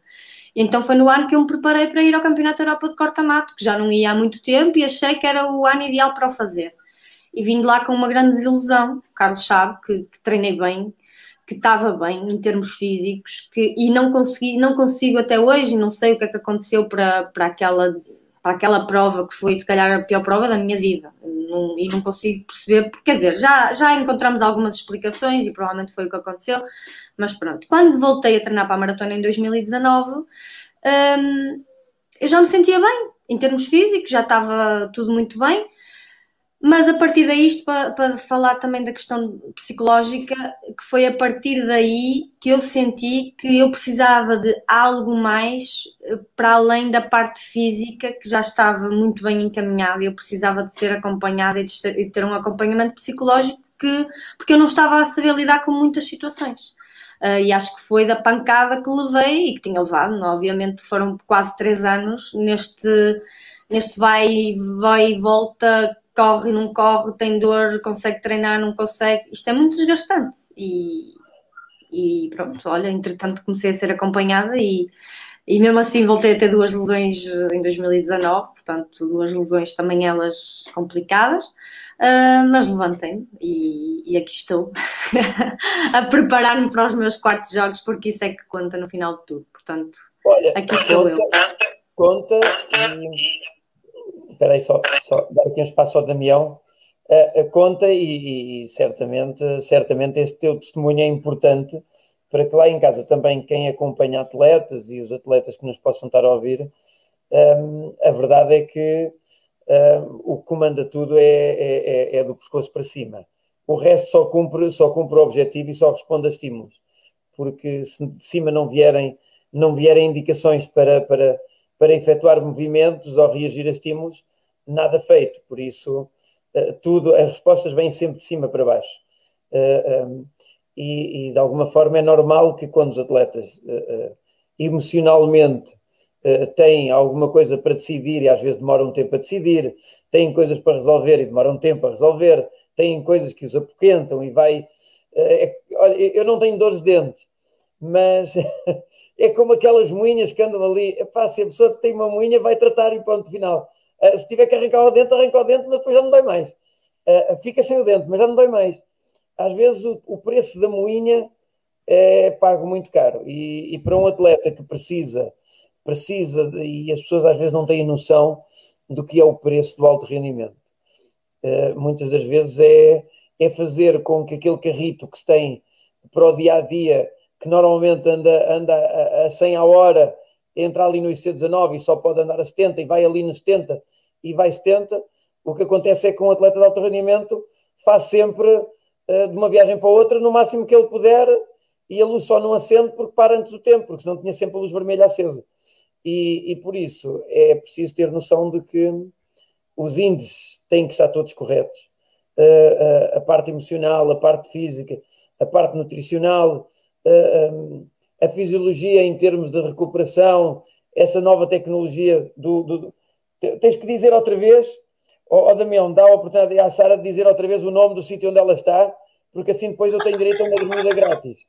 Speaker 2: E então foi no ano que eu me preparei para ir ao Campeonato Europa de Corta-Mato, que já não ia há muito tempo e achei que era o ano ideal para o fazer e vim de lá com uma grande desilusão. O Carlos sabe que, que treinei bem, que estava bem em termos físicos, que, e não consegui, não consigo até hoje, não sei o que é que aconteceu para, para, aquela, para aquela prova que foi se calhar a pior prova da minha vida. Não, e não consigo perceber, quer dizer, já, já encontramos algumas explicações e provavelmente foi o que aconteceu, mas pronto. Quando voltei a treinar para a maratona em 2019, hum, eu já me sentia bem em termos físicos, já estava tudo muito bem mas a partir daí, isto para, para, falar também da questão psicológica, que foi a partir daí que eu senti que eu precisava de algo mais eh, para além da parte física, que já estava muito bem encaminhada, eu precisava de ser acompanhada e de ter um acompanhamento psicológico, que, porque eu não estava a saber lidar com muitas situações. Uh, e acho que foi da pancada que levei e que tinha levado, obviamente foram quase três anos neste, neste vai, vai e volta corre, não corre, tem dor, consegue treinar, não consegue. Isto é muito desgastante. E, e pronto, olha, entretanto comecei a ser acompanhada e, e mesmo assim voltei a ter duas lesões em 2019, portanto, duas lesões também elas complicadas. Uh, mas levantei-me e, e, aqui estou a preparar-me para os meus quartos jogos, porque isso é que conta no final de tudo. Portanto, Olha, aqui estou conta, eu.
Speaker 1: Conta e espera aí só, só dar aqui um espaço ao Damião, a, a conta e, e, certamente, certamente esse teu testemunho é importante para que lá em casa também quem acompanha atletas e os atletas que nos possam estar a ouvir, um, a verdade é que um, o que comanda tudo é, é, é, é, do pescoço para cima. O resto só cumpre, só cumpre o objetivo e só responde a estímulos. Porque se de cima não vierem, não vierem indicações para, para, para efetuar movimentos ou reagir a estímulos, nada feito. Por isso, uh, tudo, as respostas vêm sempre de cima para baixo. Eh, um, e, e, de alguma forma é normal que quando os atletas uh, emocionalmente têm alguma coisa para decidir e às vezes demoram um tempo a decidir, têm coisas para resolver e demoram um tempo a resolver, têm coisas que os apoquentam e vai. É, olha, eu não tenho dores de dentes, mas é como aquelas moinhas que andam ali. Epá, se a pessoa tem uma moinha, vai tratar e ponto final. Uh, se tiver que arrancar o dente, arranca o dente, mas depois já não dói mais. Uh, fica sem o dente, mas já não dói mais. Às vezes o, o preço da moinha é pago muito caro. E, e, para um atleta que precisa, precisa, de, e as pessoas às vezes não têm noção do que é o preço do alto rendimento. Uh, muitas das vezes é, é fazer com que aquele carrito que se tem para o dia a dia, que normalmente anda, anda a, a 100 a hora, entra ali no IC19 e só pode andar a 70 e vai ali no 70 e vai 70, o que acontece é que um atleta de alto rendimento faz sempre uh, de uma viagem para outra, no máximo que ele puder, e a luz só não acende porque para antes do tempo, porque senão tinha sempre a luz vermelha acesa. E, e por isso é preciso ter noção de que os índices têm que estar todos corretos. Uh, uh, a parte emocional, a parte física, a parte nutricional, um, a fisiologia em termos de recuperação, essa nova tecnologia do, do Tens que dizer outra vez, ó oh, oh, Damião, dá a oportunidade à Sara de dizer outra vez o nome do sítio onde ela está, porque assim depois eu tenho direito a uma dormida grátis.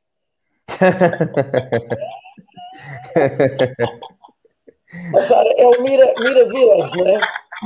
Speaker 1: Sara, é o Mira, Mira Vilas, não é?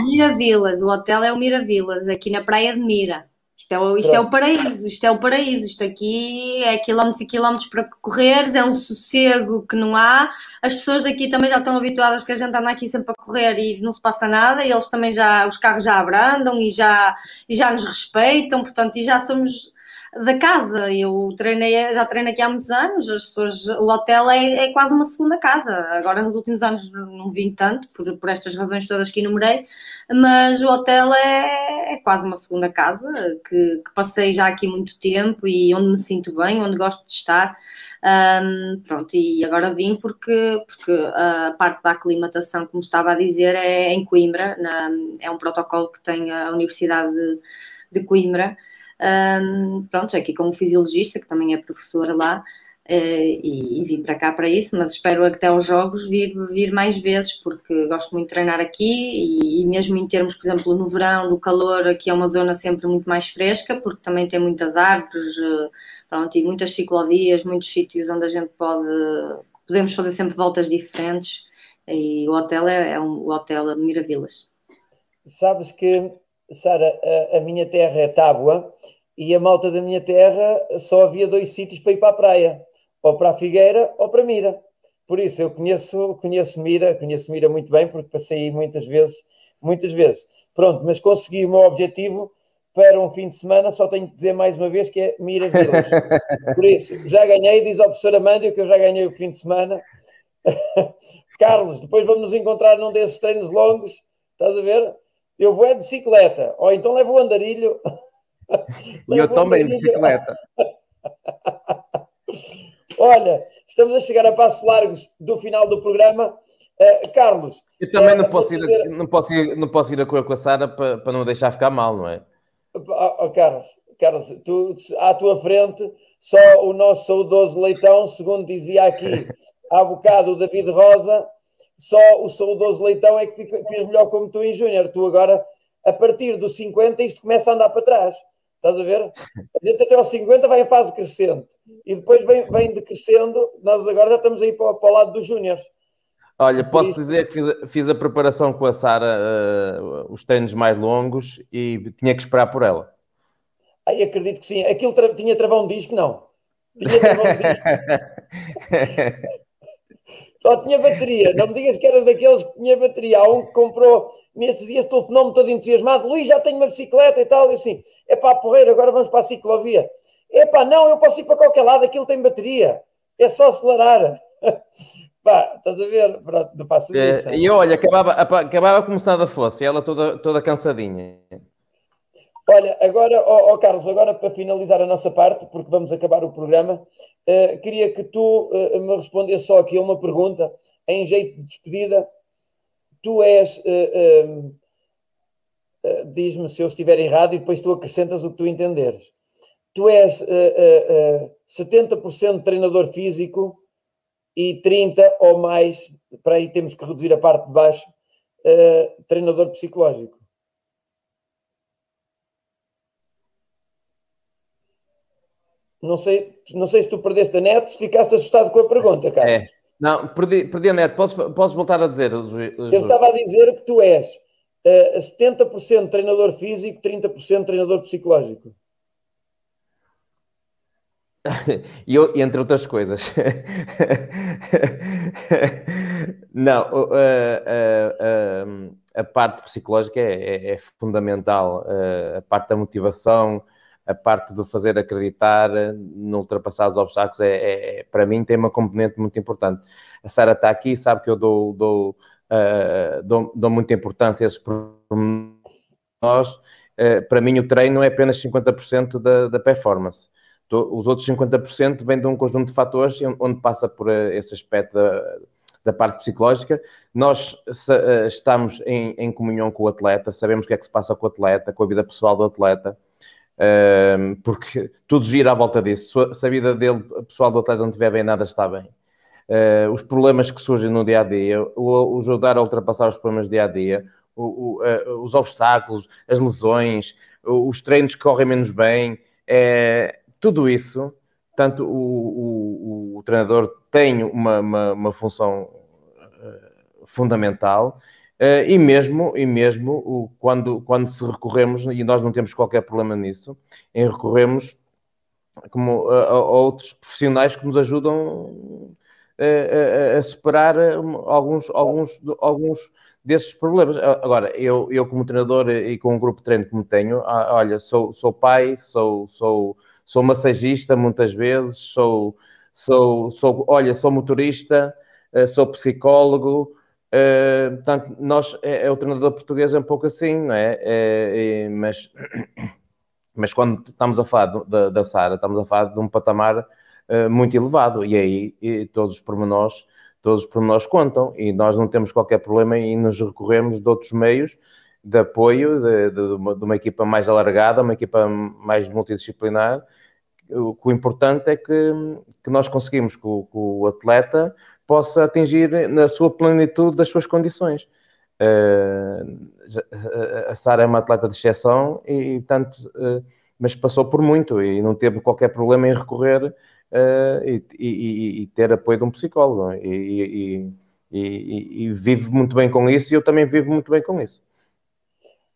Speaker 2: Mira Vilas, o hotel é o Mira Vilas, aqui na praia de Mira. Isto é, isto é o paraíso, isto é o paraíso. Isto aqui é quilómetros e quilómetros para correr, é um sossego que não há. As pessoas aqui também já estão habituadas que a gente anda aqui sempre a correr e não se passa nada. E eles também já, os carros já abrandam e já, e já nos respeitam, portanto, e já somos da casa. Eu treinei, já treino aqui há muitos anos, as pessoas, o hotel é, é, quase uma segunda casa. Agora, nos últimos anos, não vim tanto, por, por estas razões todas que enumerei, mas o hotel é, é quase uma segunda casa, que, que, passei já aqui muito tempo e onde me sinto bem, onde gosto de estar. Um, pronto, e agora vim porque, porque a parte da aclimatação, como estava a dizer, é em Coimbra, na, é um protocolo que tem a Universidade de, de Coimbra. Um, pronto, aqui como fisiologista, que também é professora lá, uh, e, e, vim para cá para isso, mas espero até aos jogos vir, vir mais vezes, porque gosto muito de treinar aqui e, e, mesmo em termos, por exemplo, no verão, do calor, aqui é uma zona sempre muito mais fresca, porque também tem muitas árvores, uh, pronto, e muitas ciclovias, muitos sítios onde a gente pode, podemos fazer sempre voltas diferentes, e o hotel é, é um o hotel Miravilas.
Speaker 1: Sabes que Sara, a, a, minha terra é Tábua e a malta da minha terra só havia dois sítios para ir para a praia, ou para a Figueira ou para Mira. Por isso eu conheço, conheço Mira, conheço Mira muito bem, porque passei aí muitas vezes, muitas vezes. Pronto, mas consegui o meu objetivo para um fim de semana, só tenho que dizer mais uma vez que é Mira Vilas. Por isso, já ganhei, diz ao professor Amândio que eu já ganhei o fim de semana. Carlos, depois vamos nos encontrar num desses treinos longos, estás a ver? Eu vou é de bicicleta, ou então levo o andarilho.
Speaker 3: E eu também de bicicleta.
Speaker 1: Olha, estamos a chegar a passos largos do final do programa. Uh, Carlos.
Speaker 3: Eu também não, posso ir, dizer... não, posso ir, não posso ir a correr com a Sara para, para não deixar ficar mal, não é?
Speaker 1: Oh, oh, Carlos, Carlos tu, à tua frente, só o nosso saudoso leitão, segundo dizia aqui há bocado o David Rosa, só o saudoso Leitão é que fez melhor como tu em Júnior. Tu agora, a partir dos 50, isto começa a andar para trás. Estás a ver? A gente até aos 50 vai em fase crescente. E depois vem, vem decrescendo. Nós agora já estamos aí para, para o lado dos Júniores.
Speaker 3: Olha, posso dizer que fiz, fiz, a preparação com a Sara, uh, os treinos mais longos, e tinha que esperar por ela.
Speaker 1: Ai, acredito que sim. Aquilo tra tinha travão de disco? Não. Tinha travão de disco. Só tinha bateria. Não me digas que eras daqueles que tinha bateria. Há um que comprou nestes dias, telefonou-me todo entusiasmado. Luís, já tenho uma bicicleta e tal. E assim, é para a porreira, agora vamos para a ciclovia. É pá, não, eu posso ir para qualquer lado, aquilo tem bateria. É só acelerar. Pá, estás a ver? Não passa
Speaker 3: disso. É, e olha, acabava, acabava como se nada fosse, ela toda, toda cansadinha.
Speaker 1: Olha, agora, oh, oh, Carlos, agora para finalizar a nossa parte, porque vamos acabar o programa, uh, queria que tu uh, me respondesse só aqui uma pergunta, em jeito de despedida. Tu és, uh, diz-me se eu estiver errado e depois tu acrescentas o que tu entenderes. Tu és 70% treinador físico e 30% ou mais, para aí temos que reduzir a parte de baixo, treinador psicológico. Não sei, não sei se tu perdeste a net, se ficaste assustado com a pergunta, cara.
Speaker 3: É. Não, perdi, perdi a net. Podes, podes voltar a dizer?
Speaker 1: Eu estava a dizer que tu és uh, eh, 70% treinador físico, 30% treinador psicológico.
Speaker 3: E eu, entre outras coisas. Não, uh, uh, a parte psicológica é, é, é fundamental. a parte da motivação, a parte do fazer acreditar no ultrapassar os obstáculos é, é, é, para mim tem uma componente muito importante. A Sara está aqui, sabe que eu dou, dou, uh, dou, dou muita importância a esses pormenores. Uh, para mim o treino é apenas 50% da, da performance. Os outros 50% vêm de um conjunto de fatores onde passa por eh, esse aspecto da, da parte psicológica. Nós estamos em, em comunhão com o atleta, sabemos o que é que se passa com o atleta, com a vida pessoal do atleta porque tudo gira à volta disso. Se a vida dele, pessoal do atleta, não estiver bem, nada está bem. Uh, os problemas que surgem no dia a dia, o, o ajudar a ultrapassar os problemas do dia a dia, o, o, uh, os obstáculos, as lesões, os treinos que correm menos bem, é, tudo isso, tanto o, o treinador tem uma, uma, uma função uh, fundamental Uh, e mesmo, e mesmo o, quando, quando se recorremos, e nós não temos qualquer problema nisso, em recorremos como, a, a outros profissionais que nos ajudam a, a, a superar alguns, alguns, alguns desses problemas. Agora, eu, eu como treinador e com um grupo de treino como tenho, olha, sou, sou pai, sou, sou, sou massagista muitas vezes, sou, sou, sou olha, sou motorista, eh, sou psicólogo, Uh, portanto, nós, é, é, o treinador português é um pouco assim, não é? é, é mas, mas quando estamos a falar da, da Sara, estamos a falar de um patamar uh, muito elevado, e aí e todos os pormenores, todos os pormenores contam, e nós não temos qualquer problema em nos recorrermos de outros meios de apoio, de, de, uma, de uma, equipa mais alargada, uma equipa mais multidisciplinar. O, o importante é que, que nós conseguimos o, que o atleta possa atingir na sua plenitude das suas condições. Uh, a Sara é uma atleta de exceção e, tanto, uh, mas passou por muito e não teve qualquer problema em recorrer uh, e, e, e, ter apoio de um psicólogo e, e, vive muito bem com isso e eu também vivo muito bem com isso.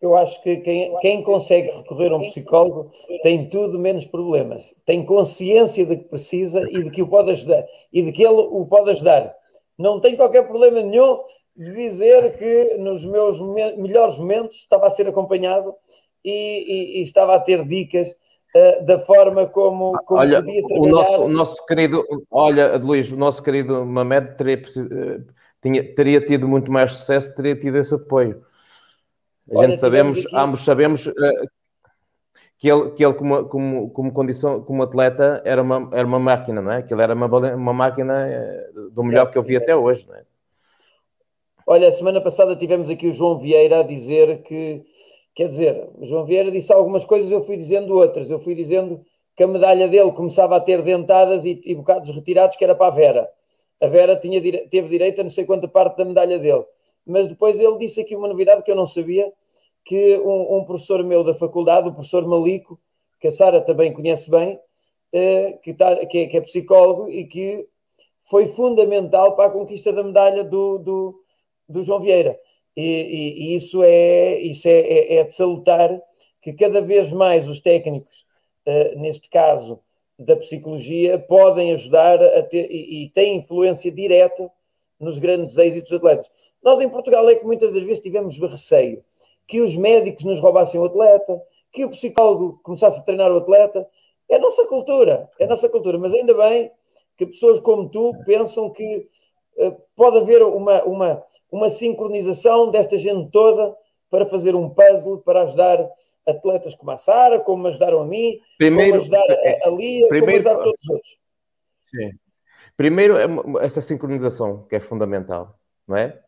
Speaker 1: Eu acho que quem, quem consegue recorrer a um psicólogo tem tudo menos problemas. Tem consciência de que precisa e de que o pode ajudar e de que ele o pode ajudar. Não tem qualquer problema nenhum de dizer que nos meus me melhores momentos estava a ser acompanhado e, e, e estava a ter dicas uh, da forma como, como
Speaker 3: olha, podia trabalhar. O nosso, o nosso querido, olha, Luís, o nosso querido Mamed teria, eh, teria tido muito mais sucesso, teria tido esse apoio. A Olha, gente sabemos, aqui... ambos sabemos uh, que ele, que ele como, como, como condição, como atleta, era uma, era uma máquina, não é? Que ele era uma, uma máquina eh, do melhor que eu vi até hoje, não é?
Speaker 1: Olha, semana passada tivemos aqui o João Vieira a dizer que, quer dizer, o João Vieira disse algumas coisas, eu fui dizendo outras. Eu fui dizendo que a medalha dele começava a ter dentadas e, e bocados retirados, que era para a Vera. A Vera tinha, teve direito a não sei quanta parte da medalha dele mas depois ele disse aqui uma novidade que eu não sabia, que um, um professor meu da faculdade, o professor Malico, que a Sara também conhece bem, uh, que, tá, que, é, que, é, psicólogo e que foi fundamental para a conquista da medalha do, do, do João Vieira. E, e, e, isso, é, isso é, é, é, de salutar que cada vez mais os técnicos, uh, neste caso da psicologia, podem ajudar a ter, e, e têm influência direta nos grandes êxitos dos atletas. Nós em Portugal é que muitas das vezes tivemos receio que os médicos nos roubassem o atleta, que o psicólogo começasse a treinar o atleta. É a nossa cultura, é a nossa cultura, mas ainda bem que pessoas como tu pensam que uh, pode haver uma, uma, uma sincronização desta gente toda para fazer um puzzle, para ajudar atletas como a Sara, como ajudaram a mim,
Speaker 3: primeiro,
Speaker 1: como ajudar a, a Lia, primeiro, como ajudar todos os outros.
Speaker 3: Sim. Primeiro, é essa sincronização que é fundamental, não é?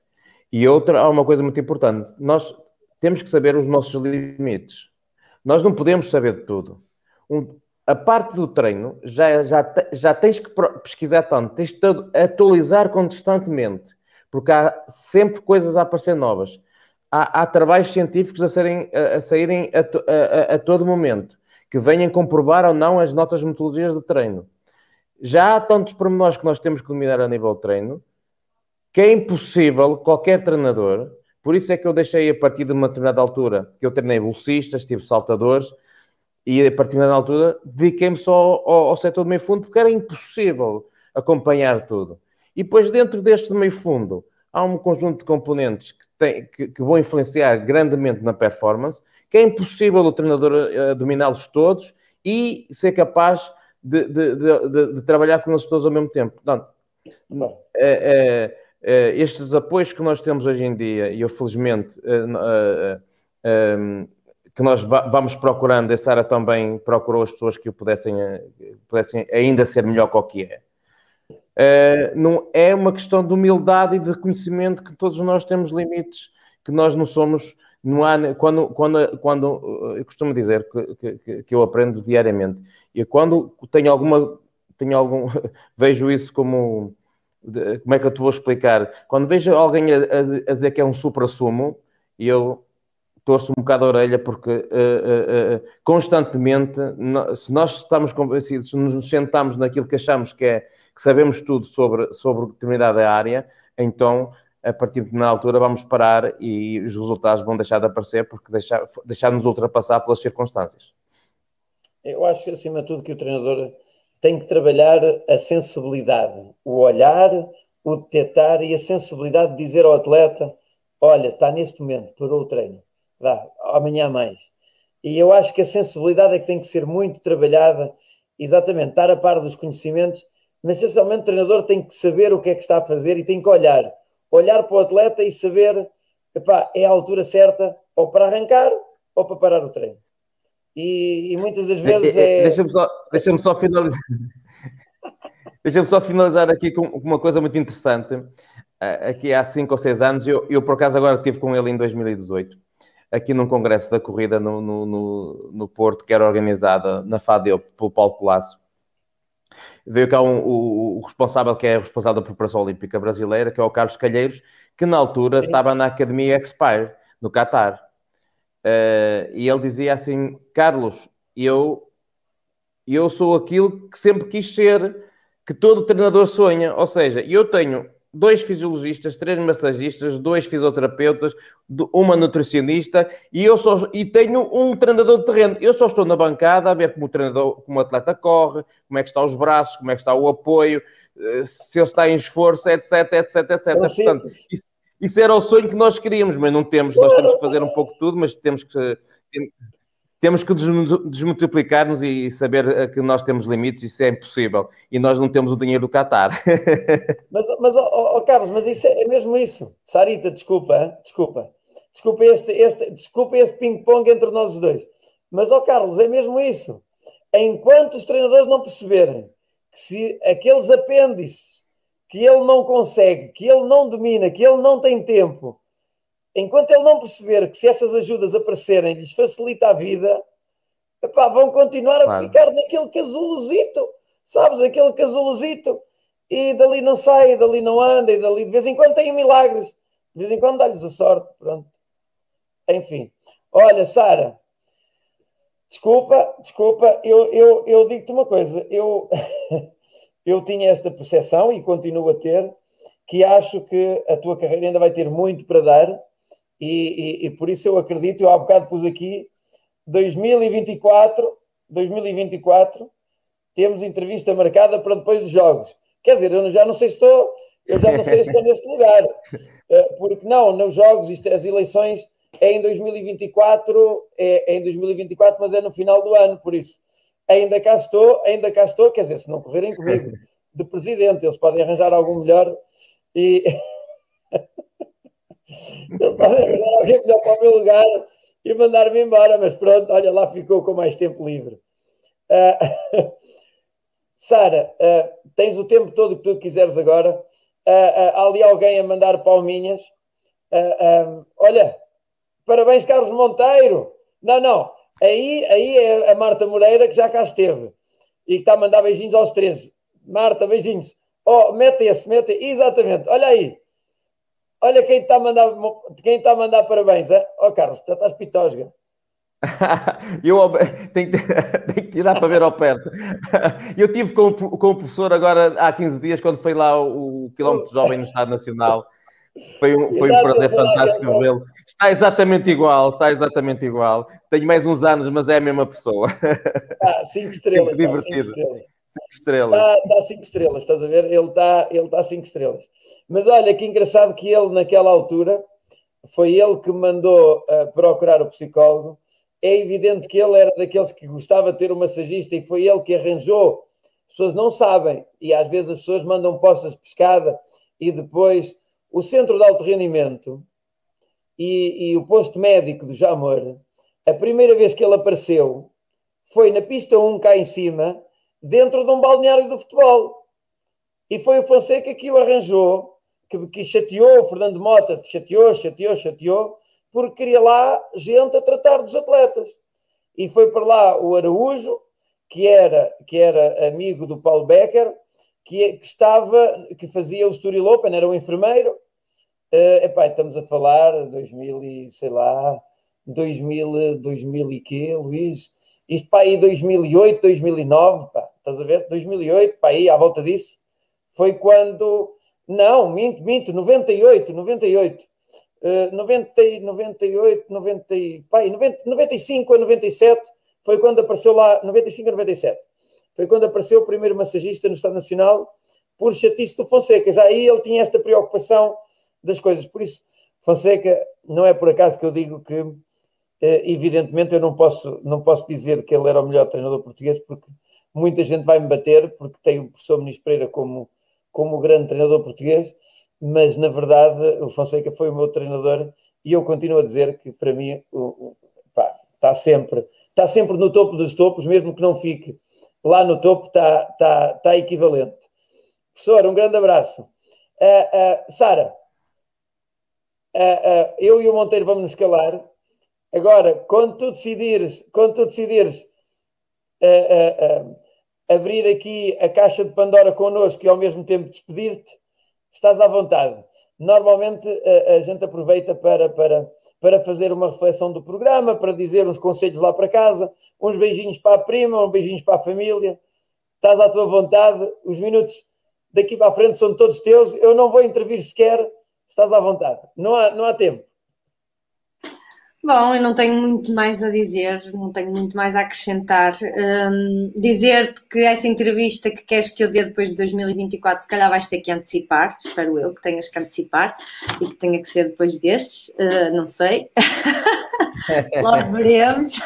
Speaker 3: E outra, há uma coisa muito importante. Nós temos que saber os nossos limites. Nós não podemos saber de tudo. Um, a parte do treino já, já, já tens que pesquisar tanto, tens que atualizar constantemente, porque há sempre coisas a aparecer novas. Há, há trabalhos científicos a, serem, a, a saírem a, a, todo momento, que venham comprovar ou não as notas metodologias de treino já há tantos pormenores que nós temos que dominar a nível de treino que é impossível qualquer treinador. Por isso é que eu deixei a partir de uma determinada altura que eu treinei bolsistas, tive saltadores e a partir uma altura dediquei-me só ao, ao setor do meio fundo porque era impossível acompanhar tudo. E depois, dentro deste meio fundo, há um conjunto de componentes que, tem, que, que vão influenciar grandemente na performance, que é impossível o treinador uh, dominá-los todos e ser capaz de, de, de, de, trabalhar com eles todos ao mesmo tempo. Portanto, é, é, é, estes apoios que nós temos hoje em dia, e eu felizmente é, é, que nós vamos procurando, a Sara também procurou as pessoas que o pudessem, pudessem ainda ser melhor que o que é. Uh, não é uma questão de humildade e de conhecimento que todos nós temos limites, que nós não somos não há, quando, quando, quando eu costumo dizer que, que, que eu aprendo diariamente, e quando tenho alguma, tenho algum, vejo isso como, como é que eu te vou explicar? Quando vejo alguém a, a dizer que é um supra-sumo, eu torço um bocado a orelha porque uh, uh, uh, constantemente, se nós estamos convencidos, se nos sentamos naquilo que achamos que é, que sabemos tudo sobre, sobre determinada área, então a partir de uma altura vamos parar e os resultados vão deixar de aparecer porque deixar, deixar-nos ultrapassar pelas circunstâncias.
Speaker 1: Eu acho, acima de tudo, que o treinador tem que trabalhar a sensibilidade, o olhar, o detectar e a sensibilidade de dizer ao atleta: olha, está neste momento, parou o treino, vá, amanhã mais. E eu acho que a sensibilidade é que tem que ser muito trabalhada, exatamente, estar a par dos conhecimentos, mas essencialmente o treinador tem que saber o que é que está a fazer e tem que olhar olhar para o atleta e saber, epá, é a altura certa ou para arrancar ou para parar o treino. E, e muitas das vezes é...
Speaker 3: Deixa-me só, deixa só finalizar... Deixa-me só finalizar aqui com uma coisa muito interessante. Aqui há 5 ou 6 anos, eu, eu por acaso agora estive com ele em 2018, aqui num congresso da corrida no, no, no, no Porto, que era organizada na FADEU pelo Paulo Colasso. Veio cá um, o, o, responsável, que é responsável da preparação olímpica brasileira, que é o Carlos Calheiros, que na altura Sim. estava na Academia Expire, no Qatar. Uh, e ele dizia assim: Carlos, eu, eu sou aquilo que sempre quis ser, que todo treinador sonha. Ou seja, eu tenho dois fisiologistas, três massagistas, dois fisioterapeutas, uma nutricionista e eu só e tenho um treinador de terreno. Eu só estou na bancada a ver como o treinador, como o atleta corre, como é que estão os braços, como é que está o apoio, eh, se ele está em esforço, etc, etc, etc. Portanto, isso, isso, era o sonho que nós queríamos, mas não temos. Nós temos que fazer um pouco de tudo, mas temos que temos que desmultiplicar-nos e saber eh, que nós temos limites, isso é impossível. E nós não temos o dinheiro do Qatar.
Speaker 1: mas, mas oh, oh, Carlos, mas isso é, é mesmo isso. Sarita, desculpa, desculpa. Desculpa este, este, desculpa este ping-pong entre nós dois. Mas, ó oh, Carlos, é mesmo isso. Enquanto os treinadores não perceberem que se aqueles apêndices que ele não consegue, que ele não domina, que ele não tem tempo, enquanto ele não perceber que se essas ajudas aparecerem lhes facilita a vida, epá, vão continuar a claro. ficar naquele casulozito, sabes? Aquele casulozito, e dali não sai, dali não anda, e dali de vez em quando tem milagres, de vez em quando dá-lhes a sorte, pronto. Enfim, olha, Sara, desculpa, desculpa, eu, eu, eu digo-te uma coisa, eu, eu tinha esta percepção e continuo a ter, que acho que a tua carreira ainda vai ter muito para dar e, e, e, por isso eu acredito, eu há bocado pus aqui, 2024, 2024, temos entrevista marcada para depois dos jogos. Quer dizer, eu já não sei se estou, eu já não sei se estou neste lugar. Eh, porque não, nos jogos, isto, as eleições é em 2024, é, é em 2024, mas é no final do ano, por isso. Ainda cá estou, ainda cá estou, quer dizer, se não correrem comigo de presidente, eles podem arranjar algum melhor e Ele estava a alguém melhor para o meu lugar e mandar-me embora, mas pronto, olha lá, ficou com mais tempo livre. Uh, Sara, uh, tens o tempo todo que tu quiseres agora. Uh, há ali alguém a mandar palminhas. olha, parabéns, Carlos Monteiro. Não, não, aí, aí é a Marta Moreira que já cá esteve e que está a mandar beijinhos aos três. Marta, beijinhos. Oh, mete esse, mete, exatamente, olha aí. Olha quem está a mandar, quem está a mandar parabéns. Ó oh, Carlos, já estás pitosga.
Speaker 3: eu tenho que, tenho que, tirar para ver ao perto. Eu tive com, com o professor agora há 15 dias, quando foi lá o, o quilómetro jovem no Estado Nacional. Foi um, foi um prazer fantástico vê-lo. Está exatamente igual, está exatamente igual. Tenho mais uns anos, mas é a mesma pessoa.
Speaker 1: Ah, cinco estrelas.
Speaker 3: divertido.
Speaker 1: Cinco estrelas.
Speaker 3: Cinco estrelas. Está,
Speaker 1: está cinco estrelas, estás a ver? Ele está, ele está cinco estrelas. Mas olha, que engraçado que ele, naquela altura, foi ele que mandou uh, procurar o psicólogo. É evidente que ele era daqueles que gostava de ter um massagista e foi ele que arranjou. As pessoas não sabem e às vezes as pessoas mandam postas de pescada e depois o centro de alto rendimento e, e o posto médico do Jamor, a primeira vez que ele apareceu foi na pista 1 cá em cima dentro de um balneário do futebol. E foi o Fonseca que o arranjou, que, que chateou o Fernando Mota, chateou, chateou, chateou, porque queria lá gente a tratar dos atletas. E foi para lá o Araújo, que era, que era amigo do Paulo Becker, que, que estava, que fazia o Estoril Open, era um enfermeiro. Uh, epá, estamos a falar 2000 e, sei lá, 2000, 2000 e quê, Luís? Isto para aí 2008, 2009, pá, estás a ver? 2008, para aí, à volta disso, foi quando Não, minto, minto, 98, 98. Uh, 90, 98, 90, pai, 90, 95 a 97 foi quando apareceu lá, 95 a 97, foi quando apareceu o primeiro massagista no Estado Nacional por chatice do Fonseca. Já aí ele tinha esta preocupação das coisas. Por isso, Fonseca, não é por acaso que eu digo que, evidentemente, eu não posso, não posso dizer que ele era o melhor treinador português, porque muita gente vai me bater, porque tem o professor Ministro Pereira como, como o grande treinador português, mas na verdade o Fonseca foi o meu treinador e eu continuo a dizer que para mim o, pá, está sempre está sempre no topo dos topos, mesmo que não fique lá no topo, está, está, está equivalente. Professor, um grande abraço. Uh, uh, Sara, uh, eu e o Monteiro vamos nos calar. Agora, quando tu decidires, quando tu decidires abrir aqui a caixa de Pandora connosco e ao mesmo tempo despedir-te, estás à vontade. Normalmente a gente aproveita para, para, para fazer uma reflexão do programa, para dizer uns conselhos lá para casa, uns beijinhos para a prima, uns beijinhos para a família. Estás à tua vontade, os minutos daqui para a frente são todos teus. Eu não vou intervir sequer, estás à vontade. Não há, não há tempo.
Speaker 2: Bom, eu não tenho muito mais a dizer, não tenho muito mais a acrescentar. Um, Dizer-te que essa entrevista que queres que eu dê depois de 2024, se calhar vais ter que antecipar, espero eu que tenhas que antecipar e que tenha que ser depois destes, uh, não sei. Logo veremos.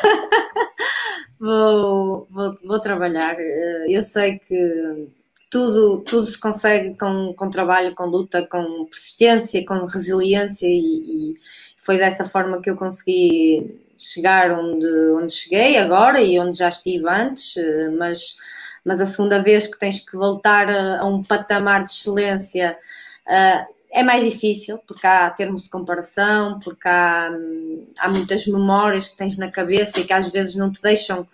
Speaker 2: vou, vou, vou trabalhar. Uh, eu sei que tudo, tudo se consegue com, com trabalho, com luta, com persistência, com resiliência e, e foi dessa forma que eu consegui chegar onde, onde cheguei agora e onde já estive antes, eh, mas, mas a segunda vez que tens que voltar a, um patamar de excelência uh, é mais difícil, porque há termos de comparação, porque há, há muitas memórias que tens na cabeça e que às vezes não te deixam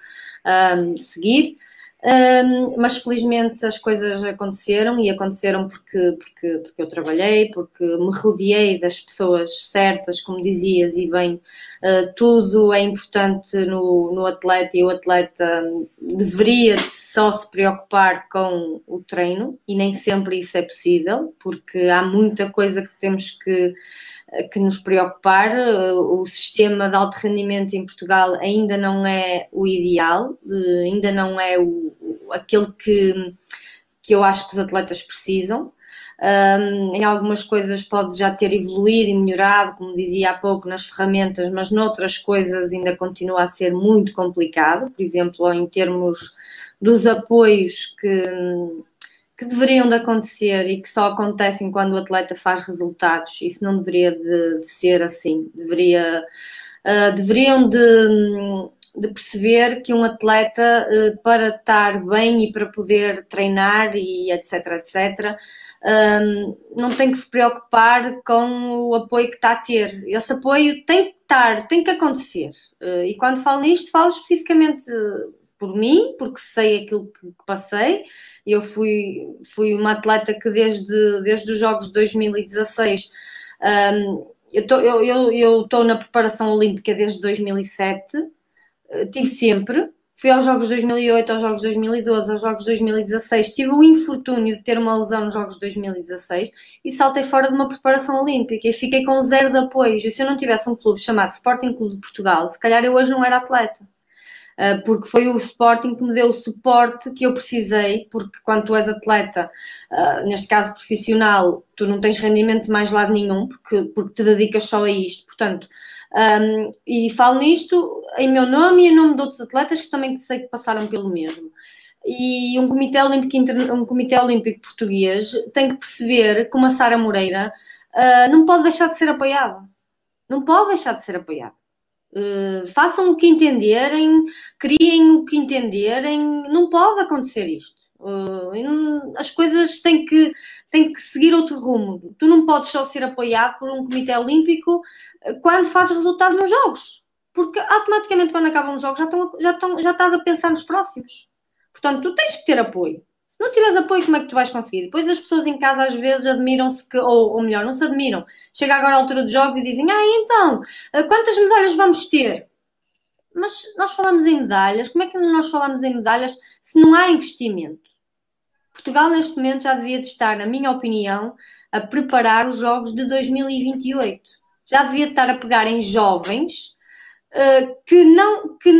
Speaker 2: um, seguir. Um, mas felizmente as coisas aconteceram e aconteceram porque, porque, porque eu trabalhei, porque me rodeei das pessoas certas, como dizias, e bem, uh, tudo é importante no, no atleta e o atleta deveria só se preocupar com o treino e nem sempre isso é possível, porque há muita coisa que temos que que nos preocupar. O sistema de alto rendimento em Portugal ainda não é o ideal, eh, ainda não é o, aquele que, que eu acho que os atletas precisam. Um, em algumas coisas pode já ter evoluído e melhorado, como dizia há pouco, nas ferramentas, mas noutras coisas ainda continua a ser muito complicado, por exemplo, em termos dos apoios que, que deveriam de acontecer e que só acontecem quando o atleta faz resultados. Isso não deveria de, de ser assim. Deveria, uh, deveriam de, de, perceber que um atleta, uh, para estar bem e para poder treinar e etc, etc, um, não tem que se preocupar com o apoio que está a ter. Esse apoio tem que estar, tem que acontecer. Uh, e quando falo nisto, falo especificamente por mim, porque sei aquilo que, passei. Eu fui, fui uma atleta que desde, desde os Jogos de 2016 um, eu estou na preparação olímpica desde 2007, uh, tive sempre. Fui aos Jogos de 2008, aos Jogos de 2012, aos Jogos de 2016. Tive o infortúnio de ter uma lesão nos Jogos de 2016 e saltei fora de uma preparação olímpica e fiquei com zero de apoios. E se eu não tivesse um clube chamado Sporting Clube de Portugal, se calhar eu hoje não era atleta. Ah, porque foi o Sporting que me deu o suporte que eu precisei, porque quando tu és atleta, ah, neste caso profissional, tu não tens rendimento de mais lado nenhum, porque, porque te dedicas só a isto. Portanto, um, e falo nisto em meu nome e em nome de outros atletas que também sei que passaram pelo mesmo. E um Comitê Olímpico, um comitê Olímpico Português tem que perceber que uma Sara Moreira uh, não pode deixar de ser apoiada. Não pode deixar de ser apoiada. Uh, façam o que entenderem, criem o que entenderem, não pode acontecer isto. Uh, as coisas têm que, têm que seguir outro rumo. Tu não podes só ser apoiado por um comitê olímpico eh, quando fazes resultado nos jogos, porque automaticamente quando acabam os jogos já, estão, já, estão, já estás a pensar nos próximos. Portanto, tu tens que ter apoio. Se não tiveres apoio, como é que tu vais conseguir? Depois as pessoas em casa às vezes admiram-se que, ou, ou melhor, não se admiram. Chega agora a altura dos jogos e dizem, ah, então, eh, quantas medalhas vamos ter? Mas nós falamos em medalhas, como é que nós falamos em medalhas se não há investimento? Portugal neste momento já devia de estar, na minha opinião, a preparar os jogos de 2028. Já devia estar a pegar em jovens uh, que, não, que,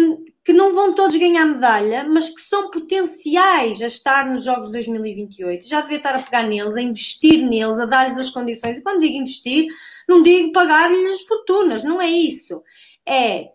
Speaker 2: que não vão todos ganhar medalha, mas que são potenciais a estar nos Jogos de 2028. Já devia estar a pegar neles, a investir neles, a dar-lhes as condições. E quando digo investir, não digo pagar-lhes fortunas, não é isso. É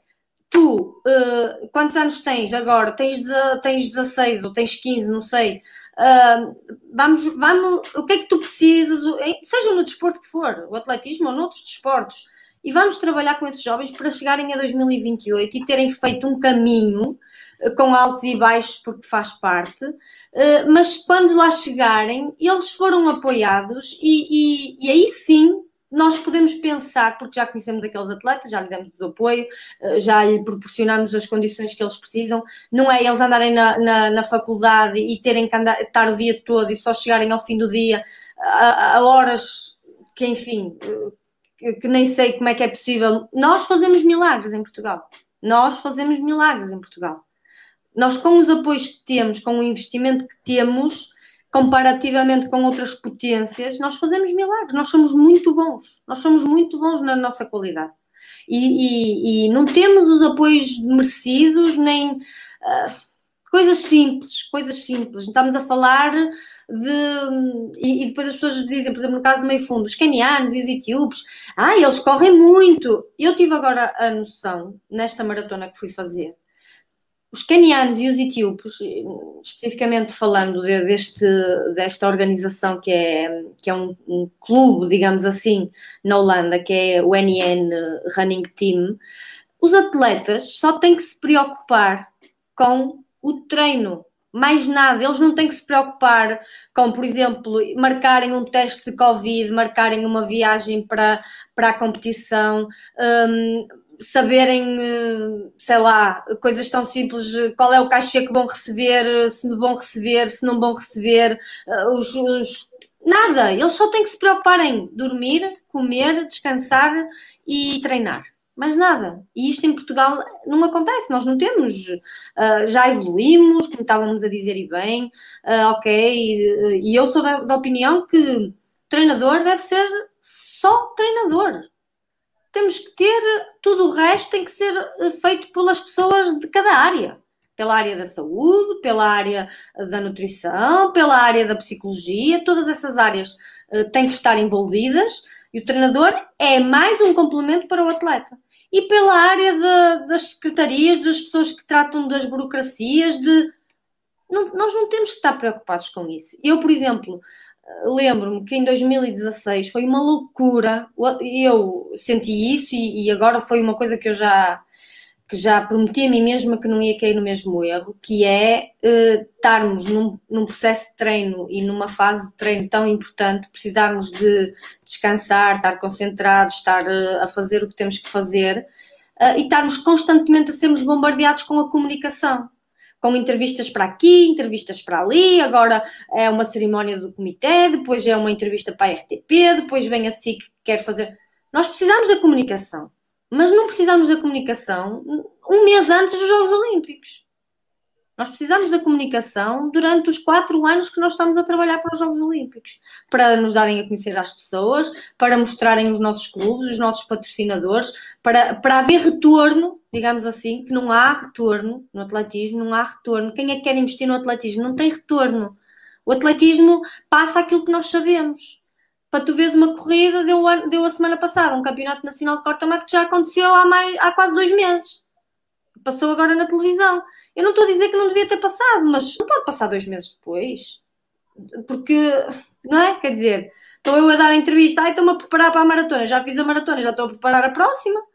Speaker 2: tu, uh, quantos anos tens agora? Tens, tens 16 ou tens 15, não sei. Uh, vamos, vamos, o que é que tu precisas, seja no desporto que for, o atletismo ou noutros desportos, e vamos trabalhar com esses jovens para chegarem a 2028 e terem feito um caminho uh, com altos e baixos, porque faz parte, uh, mas quando lá chegarem, eles foram apoiados e, e, e aí sim nós podemos pensar, porque já conhecemos aqueles atletas, já lhe demos o apoio, eh, já lhe proporcionamos as condições que eles precisam, não é eles andarem na, na, na faculdade e terem que andar, estar o dia todo e só chegarem ao fim do dia a, a horas que, enfim, que, nem sei como é que é possível. Nós fazemos milagres em Portugal. Nós fazemos milagres em Portugal. Nós, com os apoios que temos, com o investimento que temos, comparativamente com outras potências, nós fazemos milagres, nós somos muito bons, nós somos muito bons na nossa qualidade. E, e, e não temos os apoios merecidos, nem uh, coisas simples, coisas simples. Estamos a falar de. E, e, depois as pessoas dizem, por exemplo, no caso do meio fundo, os canianos e os etíopes, ah, eles correm muito. Eu tive agora a noção, nesta maratona que fui fazer, os canianos e os etíopes, especificamente falando de, deste, desta organização que é, que é um, um, clube, digamos assim, na Holanda, que é o NN Running Team, os atletas só têm que se preocupar com o treino, mais nada. Eles não têm que se preocupar com, por exemplo, marcarem um teste de Covid, marcarem uma viagem para, para a competição. Um, saberem, eh, sei lá, coisas tão simples, qual é o cachê que vão receber, se vão receber, se não vão receber, eh, os, os, nada, eles só têm que se preocupar em dormir, comer, descansar e treinar. Mais nada. E isto em Portugal não acontece, nós não temos. Uh, já evoluímos, como estávamos a dizer e bem, uh, ok. E, e eu sou da, da opinião que treinador deve ser só treinador temos que ter tudo o resto tem que ser eh, feito pelas pessoas de cada área. Pela área da saúde, pela área da nutrição, pela área da psicologia, todas essas áreas uh, têm que estar envolvidas e o treinador é mais um complemento para o atleta. E pela área de, das secretarias, das pessoas que tratam das burocracias, de. Não, nós não temos que estar preocupados com isso. Eu, por exemplo, lembro-me que em 2016 foi uma loucura. Eu senti isso e, e, agora foi uma coisa que eu já que já prometi a mim mesma que não ia cair no mesmo erro, que é uh, estarmos num, num, processo de treino e numa fase de treino tão importante, precisarmos de descansar, estar concentrados, estar uh, a fazer o que temos que fazer uh, e estarmos constantemente a sermos bombardeados com a comunicação com entrevistas para aqui, entrevistas para ali, agora é uma cerimónia do comitê, depois é uma entrevista para a RTP, depois vem a SIC que quer fazer. Nós precisamos da comunicação, mas não precisamos da comunicação um mês antes dos Jogos Olímpicos. Nós precisamos da comunicação durante os quatro anos que nós estamos a trabalhar para os Jogos Olímpicos, para nos darem a conhecer às pessoas, para mostrarem os nossos clubes, os nossos patrocinadores, para, para haver retorno, digamos assim, que não há retorno no atletismo, não há retorno. Quem é que quer investir no atletismo? Não tem retorno. O atletismo passa aquilo que nós sabemos. Para tu veres uma corrida, deu, deu a semana passada um campeonato nacional de corta-mato que já aconteceu há, mais, há quase dois meses. Passou agora na televisão. Eu não estou a dizer que não devia ter passado, mas não pode passar dois meses depois. Porque, não é? Quer dizer, estou eu a dar a entrevista, ai, estou-me a preparar para a maratona, já fiz a maratona, já estou a preparar a próxima.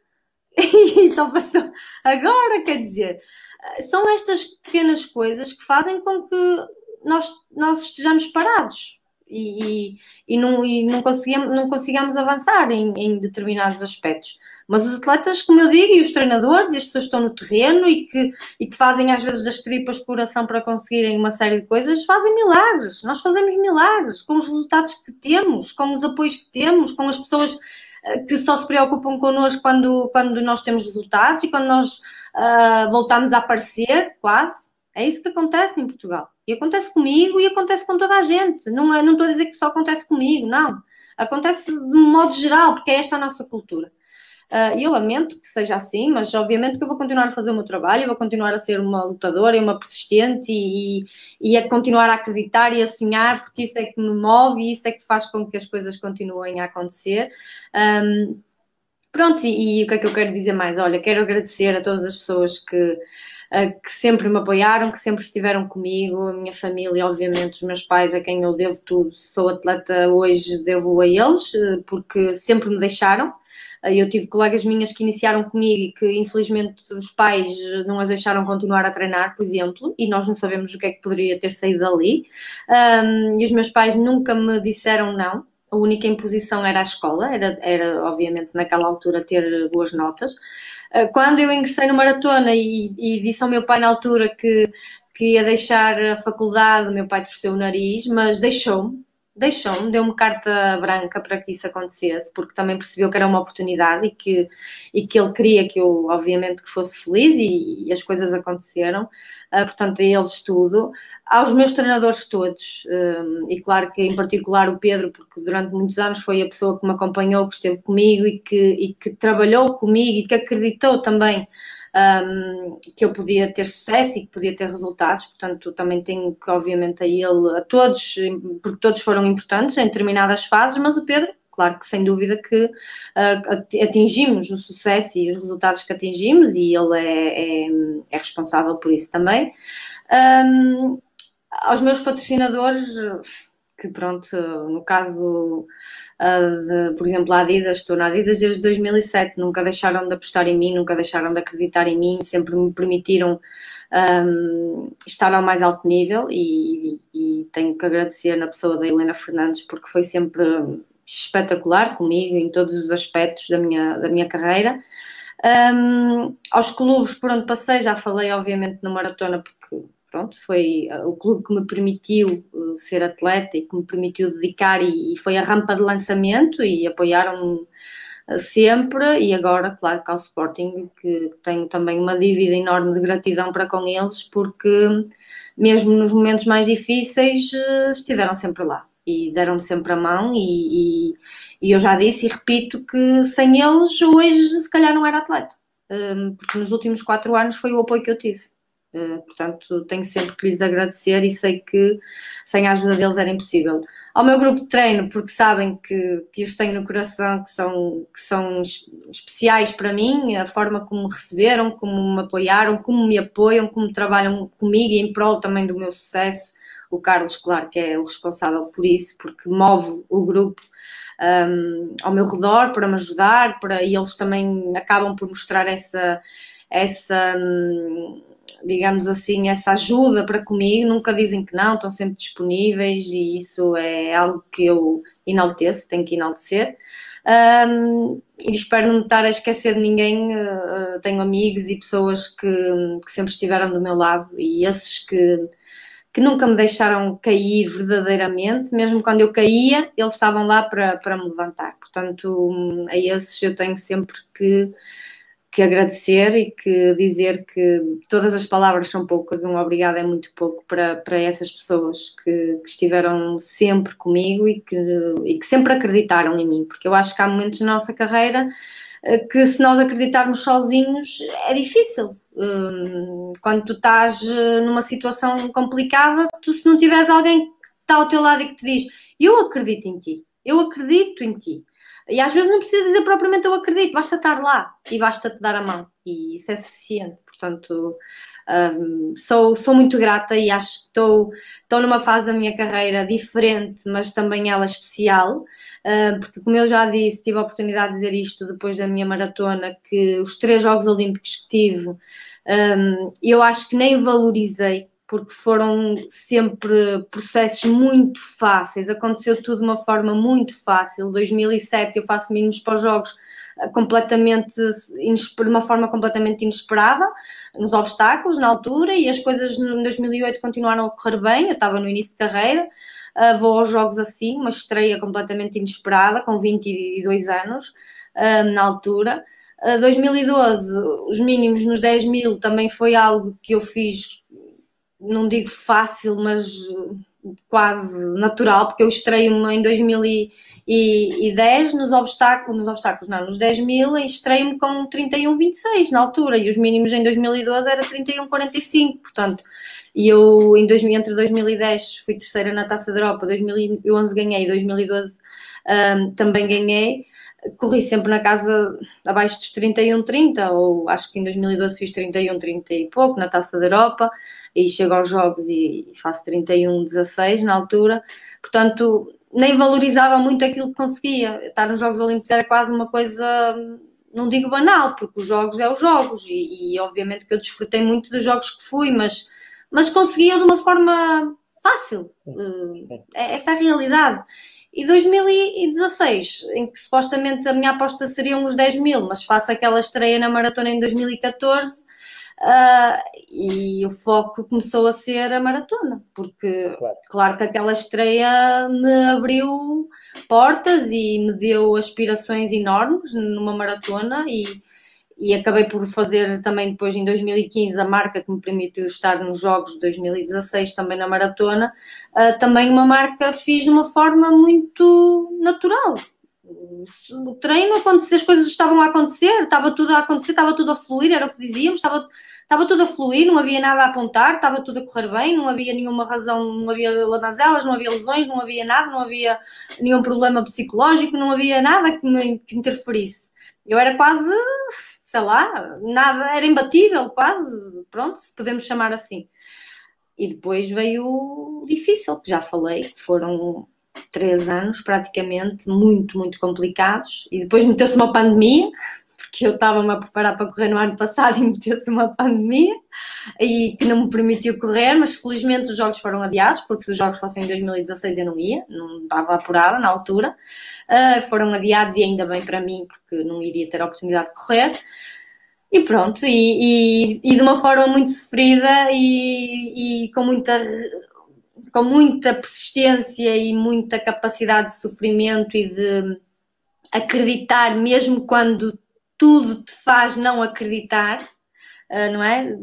Speaker 2: E só passou agora, quer dizer, são estas pequenas coisas que fazem com que nós, nós estejamos parados e, e, não, e não, consigamos, não avançar em, em determinados aspectos. Mas os atletas, como eu digo, e os treinadores, e as pessoas que estão no terreno e que, e que fazem às vezes das tripas coração para conseguirem uma série de coisas, fazem milagres. Nós fazemos milagres com os resultados que temos, com os apoios que temos, com as pessoas eh, que só se preocupam connosco quando, quando nós temos resultados e quando nós uh, voltamos a aparecer, quase. É isso que acontece em Portugal. E acontece comigo e acontece com toda a gente. Não, é, não estou a dizer que só acontece comigo, não. Acontece de um modo geral, porque é esta a nossa cultura. Uh, eu lamento que seja assim, mas obviamente que eu vou continuar a fazer o meu trabalho, vou continuar a ser uma lutadora e uma persistente e, e, a continuar a acreditar e a sonhar, porque isso é que me move e isso é que faz com que as coisas continuem a acontecer. Um, pronto, e, e, o que é que eu quero dizer mais? Olha, quero agradecer a todas as pessoas que, que sempre me apoiaram, que sempre estiveram comigo, a minha família, obviamente, os meus pais, a quem eu devo tudo. Sou atleta hoje, devo a eles, uh, porque sempre me deixaram. Eu tive colegas minhas que iniciaram comigo e que infelizmente os pais não as deixaram continuar a treinar, por exemplo, e nós não sabemos o que é que poderia ter saído dali. Um, e os meus pais nunca me disseram não. A única imposição era a escola, era, era obviamente naquela altura ter boas notas. Uh, quando eu ingressei no maratona e, e disse ao meu pai na altura que, que ia deixar a faculdade, meu pai torceu o nariz, mas deixou-me deixou-me, deu-me carta branca para que isso acontecesse, porque também percebeu que era uma oportunidade e que, e que ele queria que eu, obviamente, que fosse feliz e, e as coisas aconteceram. Uh, portanto, a eles tudo. Aos meus treinadores todos, um, e claro que em particular o Pedro, porque durante muitos anos foi a pessoa que me acompanhou, que esteve comigo e que, e que trabalhou comigo e que acreditou também um, que eu podia ter sucesso e que podia ter resultados, portanto também tenho que obviamente a ele, a todos, porque todos foram importantes em determinadas fases, mas o Pedro, claro que sem dúvida que uh, atingimos o sucesso e os resultados que atingimos e ele é, é, é responsável por isso também. Um, aos meus patrocinadores, que pronto, no caso Uh, de, por exemplo, a Adidas, estou na Adidas desde 2007, nunca deixaram de apostar em mim, nunca deixaram de acreditar em mim, sempre me permitiram um, estar ao mais alto nível e, e, tenho que agradecer na pessoa da Helena Fernandes porque foi sempre espetacular comigo em todos os aspectos da minha, da minha carreira. Um, aos clubes por onde passei, já falei obviamente na maratona porque pronto, foi uh, o clube que me permitiu uh, ser atleta e que me permitiu dedicar e, foi a rampa de lançamento e apoiaram-me uh, sempre. E agora, claro, que ao Sporting que tenho também uma dívida enorme de gratidão para com eles porque mesmo nos momentos mais difíceis estiveram sempre lá e deram-me sempre a mão e, e, e, eu já disse e repito que sem eles hoje se calhar não era atleta. Um, porque nos últimos quatro anos foi o apoio que eu tive. eh, portanto, tenho sempre que lhes agradecer e sei que sem a ajuda deles era impossível. Ao meu grupo de treino, porque sabem que, que os tenho no coração, que são, que são especiais para mim, a forma como me receberam, como me apoiaram, como me apoiam, como trabalham comigo e em prol também do meu sucesso. O Carlos, claro, que é o responsável por isso, porque move o grupo um, ehm, ao meu redor para me ajudar, para, e eles também acabam por mostrar essa, essa um, digamos assim, essa ajuda para comigo, nunca dizem que não, estão sempre disponíveis e isso é algo que eu enalteço, tenho que enaltecer. Um, e espero não estar a esquecer de ninguém. Uh, tenho amigos e pessoas que, que, sempre estiveram do meu lado e esses que, que nunca me deixaram cair verdadeiramente, mesmo quando eu caía, eles estavam lá para, para me levantar. Portanto, a esses eu tenho sempre que que agradecer e que dizer que todas as palavras são poucas, um obrigado é muito pouco para, para essas pessoas que, que estiveram sempre comigo e que, e que sempre acreditaram em mim, porque eu acho que há momentos na nossa carreira eh, que se nós acreditarmos sozinhos é difícil. Hum, quando tu estás eh, numa situação complicada, tu se não tiveres alguém que está ao teu lado e que te diz eu acredito em ti, eu acredito em ti, e às vezes não precisa dizer propriamente eu acredito, basta estar lá e basta te dar a mão. E isso é suficiente. Portanto, um, sou, sou muito grata e acho que estou, estou numa fase da minha carreira diferente, mas também ela especial, uh, porque, como eu já disse, tive a oportunidade de dizer isto depois da minha maratona, que os três Jogos Olímpicos que tive, um, eu acho que nem valorizei porque foram sempre processos muito fáceis, aconteceu tudo de uma forma muito fácil. 2007 eu faço mínimos para os jogos eh, completamente de uma forma completamente inesperada nos obstáculos na altura e as coisas em 2008 continuaram a correr bem, eu estava no início de carreira uh, vou aos jogos assim, uma estreia completamente inesperada com 22 anos uh, na altura. Uh, 2012 os mínimos nos 10 mil também foi algo que eu fiz não digo fácil, mas quase natural, porque eu estreio-me em 2010 nos obstáculos, nos obstáculos não, nos 10 mil, estreio-me com 31,26 na altura, e os mínimos em 2012 era 31,45, portanto, e eu em 2000, entre 2010 fui terceira na Taça da Europa, 2011 ganhei, 2012 um, também ganhei, corri sempre na casa abaixo dos 31, 30, ou acho que em 2012 fiz 31, 30 e pouco na Taça da Europa, e chego aos jogos e faço 31, 16 na altura, portanto nem valorizava muito aquilo que conseguia. Estar nos Jogos Olímpicos era quase uma coisa, não digo banal, porque os jogos é os jogos, e, e obviamente que eu desfrutei muito dos jogos que fui, mas, mas conseguia de uma forma fácil. É essa é a realidade. E 2016, em que supostamente a minha aposta seriam os 10 mil, mas faço aquela estreia na maratona em 2014 uh, e o foco começou a ser a maratona, porque claro. claro que aquela estreia me abriu portas e me deu aspirações enormes numa maratona e e acabei por fazer também depois em 2015 a marca que me permitiu estar nos Jogos de 2016 também na maratona, uh, também uma marca fiz de uma forma muito natural. O treino acontecer, as coisas estavam a acontecer, estava tudo a acontecer, estava tudo a fluir, era o que dizíamos, estava, estava tudo a fluir, não havia nada a apontar, estava tudo a correr bem, não havia nenhuma razão, não havia lamazelas, não havia lesões, não havia nada, não havia nenhum problema psicológico, não havia nada que me que interferisse. Eu era quase sei lá, nada, era imbatível quase, pronto, se podemos chamar assim. E depois veio o difícil, que já falei, que foram três anos praticamente muito, muito complicados. E depois meteu-se uma pandemia, porque eu estava-me a preparar para correr no ano passado e meteu-se uma pandemia e que não me permitiu correr, mas felizmente os jogos foram adiados, porque se os jogos fossem em 2016 eu não ia, não estava apurada na altura. Uh, foram adiados e ainda bem para mim, porque não iria ter a oportunidade de correr. E pronto, e, e, e de uma forma muito sofrida e, e com muita com muita persistência e muita capacidade de sofrimento e de acreditar, mesmo quando tudo te faz não acreditar, ah, não é?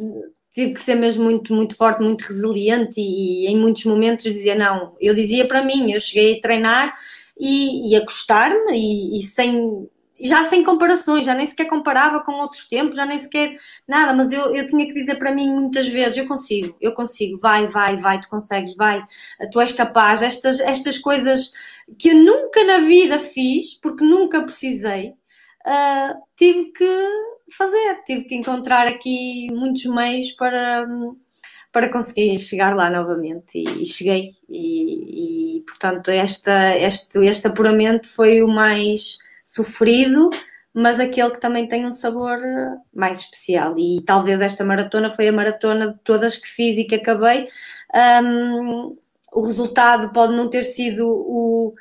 Speaker 2: Tive que ser mesmo muito, muito forte, muito resiliente e, e em muitos momentos dizia não. Eu dizia para mim, eu cheguei a treinar e, e a gostar-me e, e, sem já sem comparações, já nem sequer comparava com outros tempos, já nem sequer nada, mas eu, eu tinha que dizer para mim muitas vezes, eu consigo, eu consigo, vai, vai, vai, tu consegues, vai, tu és capaz, estas, estas coisas que eu nunca na vida fiz, porque nunca precisei, uh, tive que fazer, tive que encontrar aqui muitos meios para, para conseguir chegar lá novamente. E, e cheguei e, e, portanto esta, este, este apuramento foi o mais sofrido, mas aquele que também tem um sabor eh, mais especial. E talvez esta maratona foi a maratona de todas que fiz e que acabei. Um, o resultado pode não ter sido o,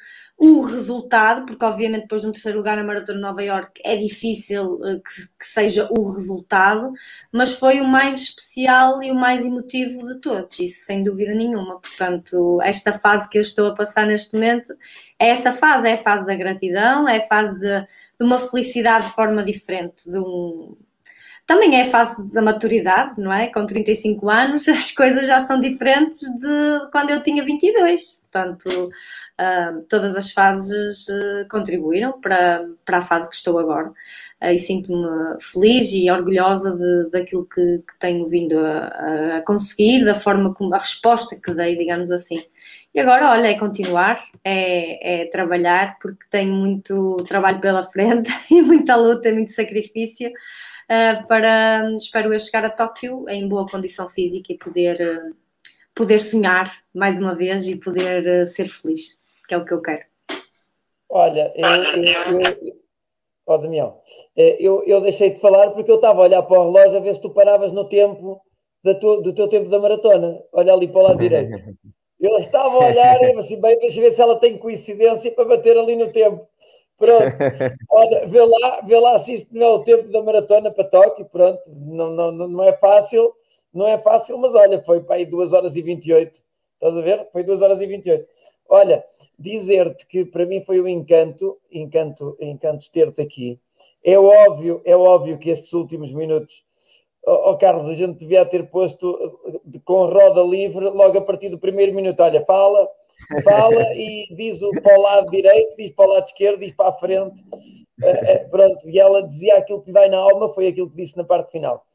Speaker 2: o resultado, porque obviamente depois de um terceiro lugar na Maratona de Nova York é difícil uh, que, que, seja o resultado, mas foi o mais especial e o mais emotivo de todos, isso sem dúvida nenhuma. Portanto, esta fase que eu estou a passar neste momento é essa fase, é a fase da gratidão, é a fase de, de uma felicidade de forma diferente, de um, também é a fase da maturidade, não é? Com 35 anos, as coisas já são diferentes de quando eu tinha 22. Portanto, uh, todas as fases uh, contribuíram para, para a fase que estou agora. Uh, e sinto-me feliz e orgulhosa de, daquilo que, que tenho vindo a, a, conseguir, da forma como a resposta que dei, digamos assim. E agora, olha, é continuar, é, é trabalhar, porque tenho muito trabalho pela frente e muita luta, muito sacrifício. Uh, para, espero eu chegar a Tóquio em boa condição física e poder, uh, poder sonhar mais uma vez e poder uh, ser feliz que é o que eu quero.
Speaker 1: Olha, eu, eu, eu oh, Damião, eh, eu, eu deixei de falar porque eu estava a olhar para o relógio a ver se tu paravas no tempo tu, do teu tempo da maratona. Olha ali para o lado direito. Eu estava a olhar e assim, bem, deixa ver se ela tem coincidência para bater ali no tempo. Pronto, olha, vê lá, vê lá se isto não é o tempo da maratona para Tóquio, pronto, não, não, não é fácil, não é fácil, mas olha, foi para aí 2 horas e 28, estás a ver? Foi 2 horas e 28. Olha, dizer-te que para mim foi um encanto, encanto, encanto ter-te aqui. É óbvio, é óbvio que estes últimos minutos oh, oh, Carlos, a gente devia ter posto com roda livre logo a partir do primeiro minuto. Olha, fala, fala e diz o para o lado direito, diz para o lado esquerdo, diz para a frente. Uh, uh, pronto, e ela dizia aquilo que vai na alma, foi aquilo que disse na parte final.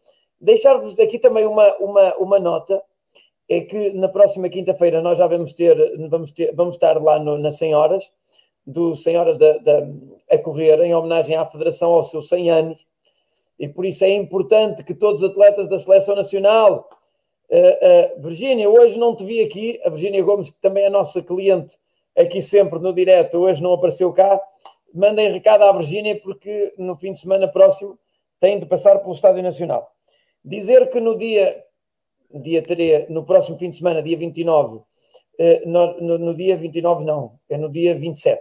Speaker 1: Deixar-vos aqui também uma, uma, uma nota, é que na próxima quinta-feira nós já vamos ter, vamos ter, vamos estar lá no, nas 100 horas, do 100 horas da, da, a correr, em homenagem à Federação aos seus 100 anos, e por isso é importante que todos os atletas da Seleção Nacional, uh, uh, Virgínia, hoje não te vi aqui, a Virgínia Gomes, que também é nossa cliente aqui sempre no direto, hoje não apareceu cá, mandem recado à Virgínia porque no fim de semana próximo tem de passar pelo Estádio Nacional. Dizer que no dia, dia 3, no próximo fim de semana, dia 29, eh, no, no, no, dia 29 não, é no dia 27.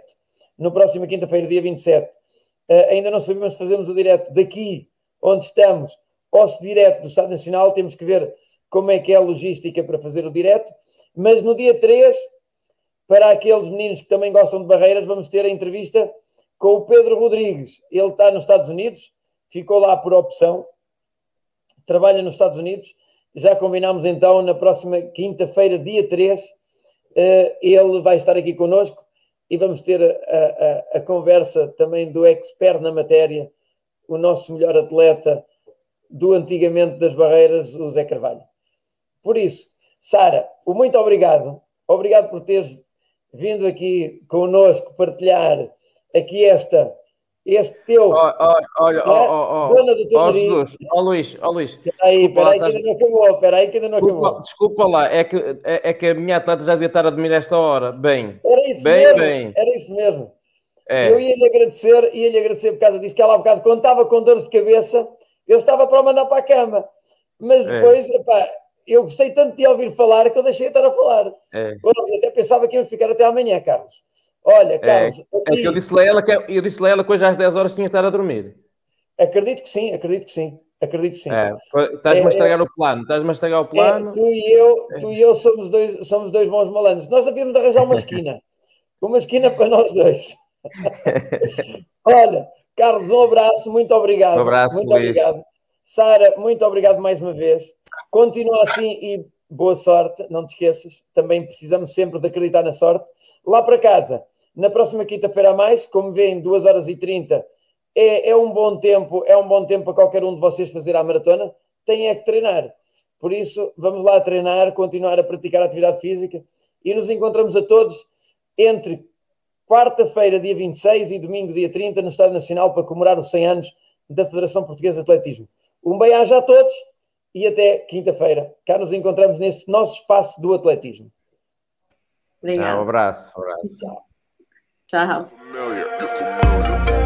Speaker 1: No próximo quinta-feira, dia 27, eh, ainda não sabemos se fazemos o direto daqui, onde estamos, ou se direto do Estado Nacional, temos que ver como é que é a logística para fazer o direto, mas no dia 3, para aqueles meninos que também gostam de barreiras, vamos ter a entrevista com o Pedro Rodrigues. Ele está nos Estados Unidos, ficou lá por opção, trabalha nos Estados Unidos. Já combinámos então na próxima quinta-feira, dia 3, eh, ele vai estar aqui conosco e vamos ter a, a, a, conversa também do expert na matéria, o nosso melhor atleta do antigamente das barreiras, o Zé Carvalho. Por isso, Sara, muito obrigado. Obrigado por teres vindo aqui conosco partilhar aqui esta este teu.
Speaker 3: Olha, olha, do teu ó, Jesus, ó Luís, ó Luís.
Speaker 1: Peraí, peraí, que ainda não acabou, peraí, que ainda não
Speaker 3: desculpa,
Speaker 1: acabou.
Speaker 3: Desculpa lá, é que, é, é, que a minha atleta já devia estar a dormir esta hora. Bem,
Speaker 1: era isso
Speaker 3: bem,
Speaker 1: mesmo,
Speaker 3: bem.
Speaker 1: Era isso mesmo. É. Eu ia-lhe agradecer, ia-lhe agradecer por causa disso, que ela há bocado, quando estava com dores de cabeça, eu estava para mandar para a cama. Mas é. depois, é. epá, eu gostei tanto de ouvir falar que eu deixei de estar a falar. É. Eu até pensava que íamos ficar até amanhã, Carlos. Olha, é, Carlos.
Speaker 3: É, é que eu disse-lhe a ela que eu disse a ela que hoje às 10 horas tinha que estar a dormir.
Speaker 1: Acredito que sim, acredito que sim. Acredito que sim.
Speaker 3: É, estás-me a é, estragar o plano, estás-me a estragar o é, plano.
Speaker 1: tu e eu, tu e eu somos dois, somos dois bons malandros. Nós havíamos de arranjar uma esquina. uma esquina para nós dois. Olha, Carlos, um abraço, muito obrigado.
Speaker 3: Um abraço,
Speaker 1: muito
Speaker 3: Luís.
Speaker 1: obrigado. Sara, muito obrigado mais uma vez. Continua assim e boa sorte, não te esqueças. Também precisamos sempre de acreditar na sorte. Lá para casa, na próxima quinta-feira a mais, como vêem, 2 horas e 30, é, é um bom tempo, é um bom tempo para qualquer um de vocês fazer a maratona. Tem é que treinar. Por isso, vamos lá treinar, continuar a praticar atividade física e nos encontramos a todos entre quarta-feira, dia 26 e domingo, dia 30, no Estádio Nacional para comemorar os 100 anos da Federação Portuguesa de Atletismo. Um bem-aja a todos e até quinta-feira. Cá nos encontramos neste nosso espaço do atletismo.
Speaker 3: Obrigado. Um abraço. Um abraço.
Speaker 2: Tchau. Tchau.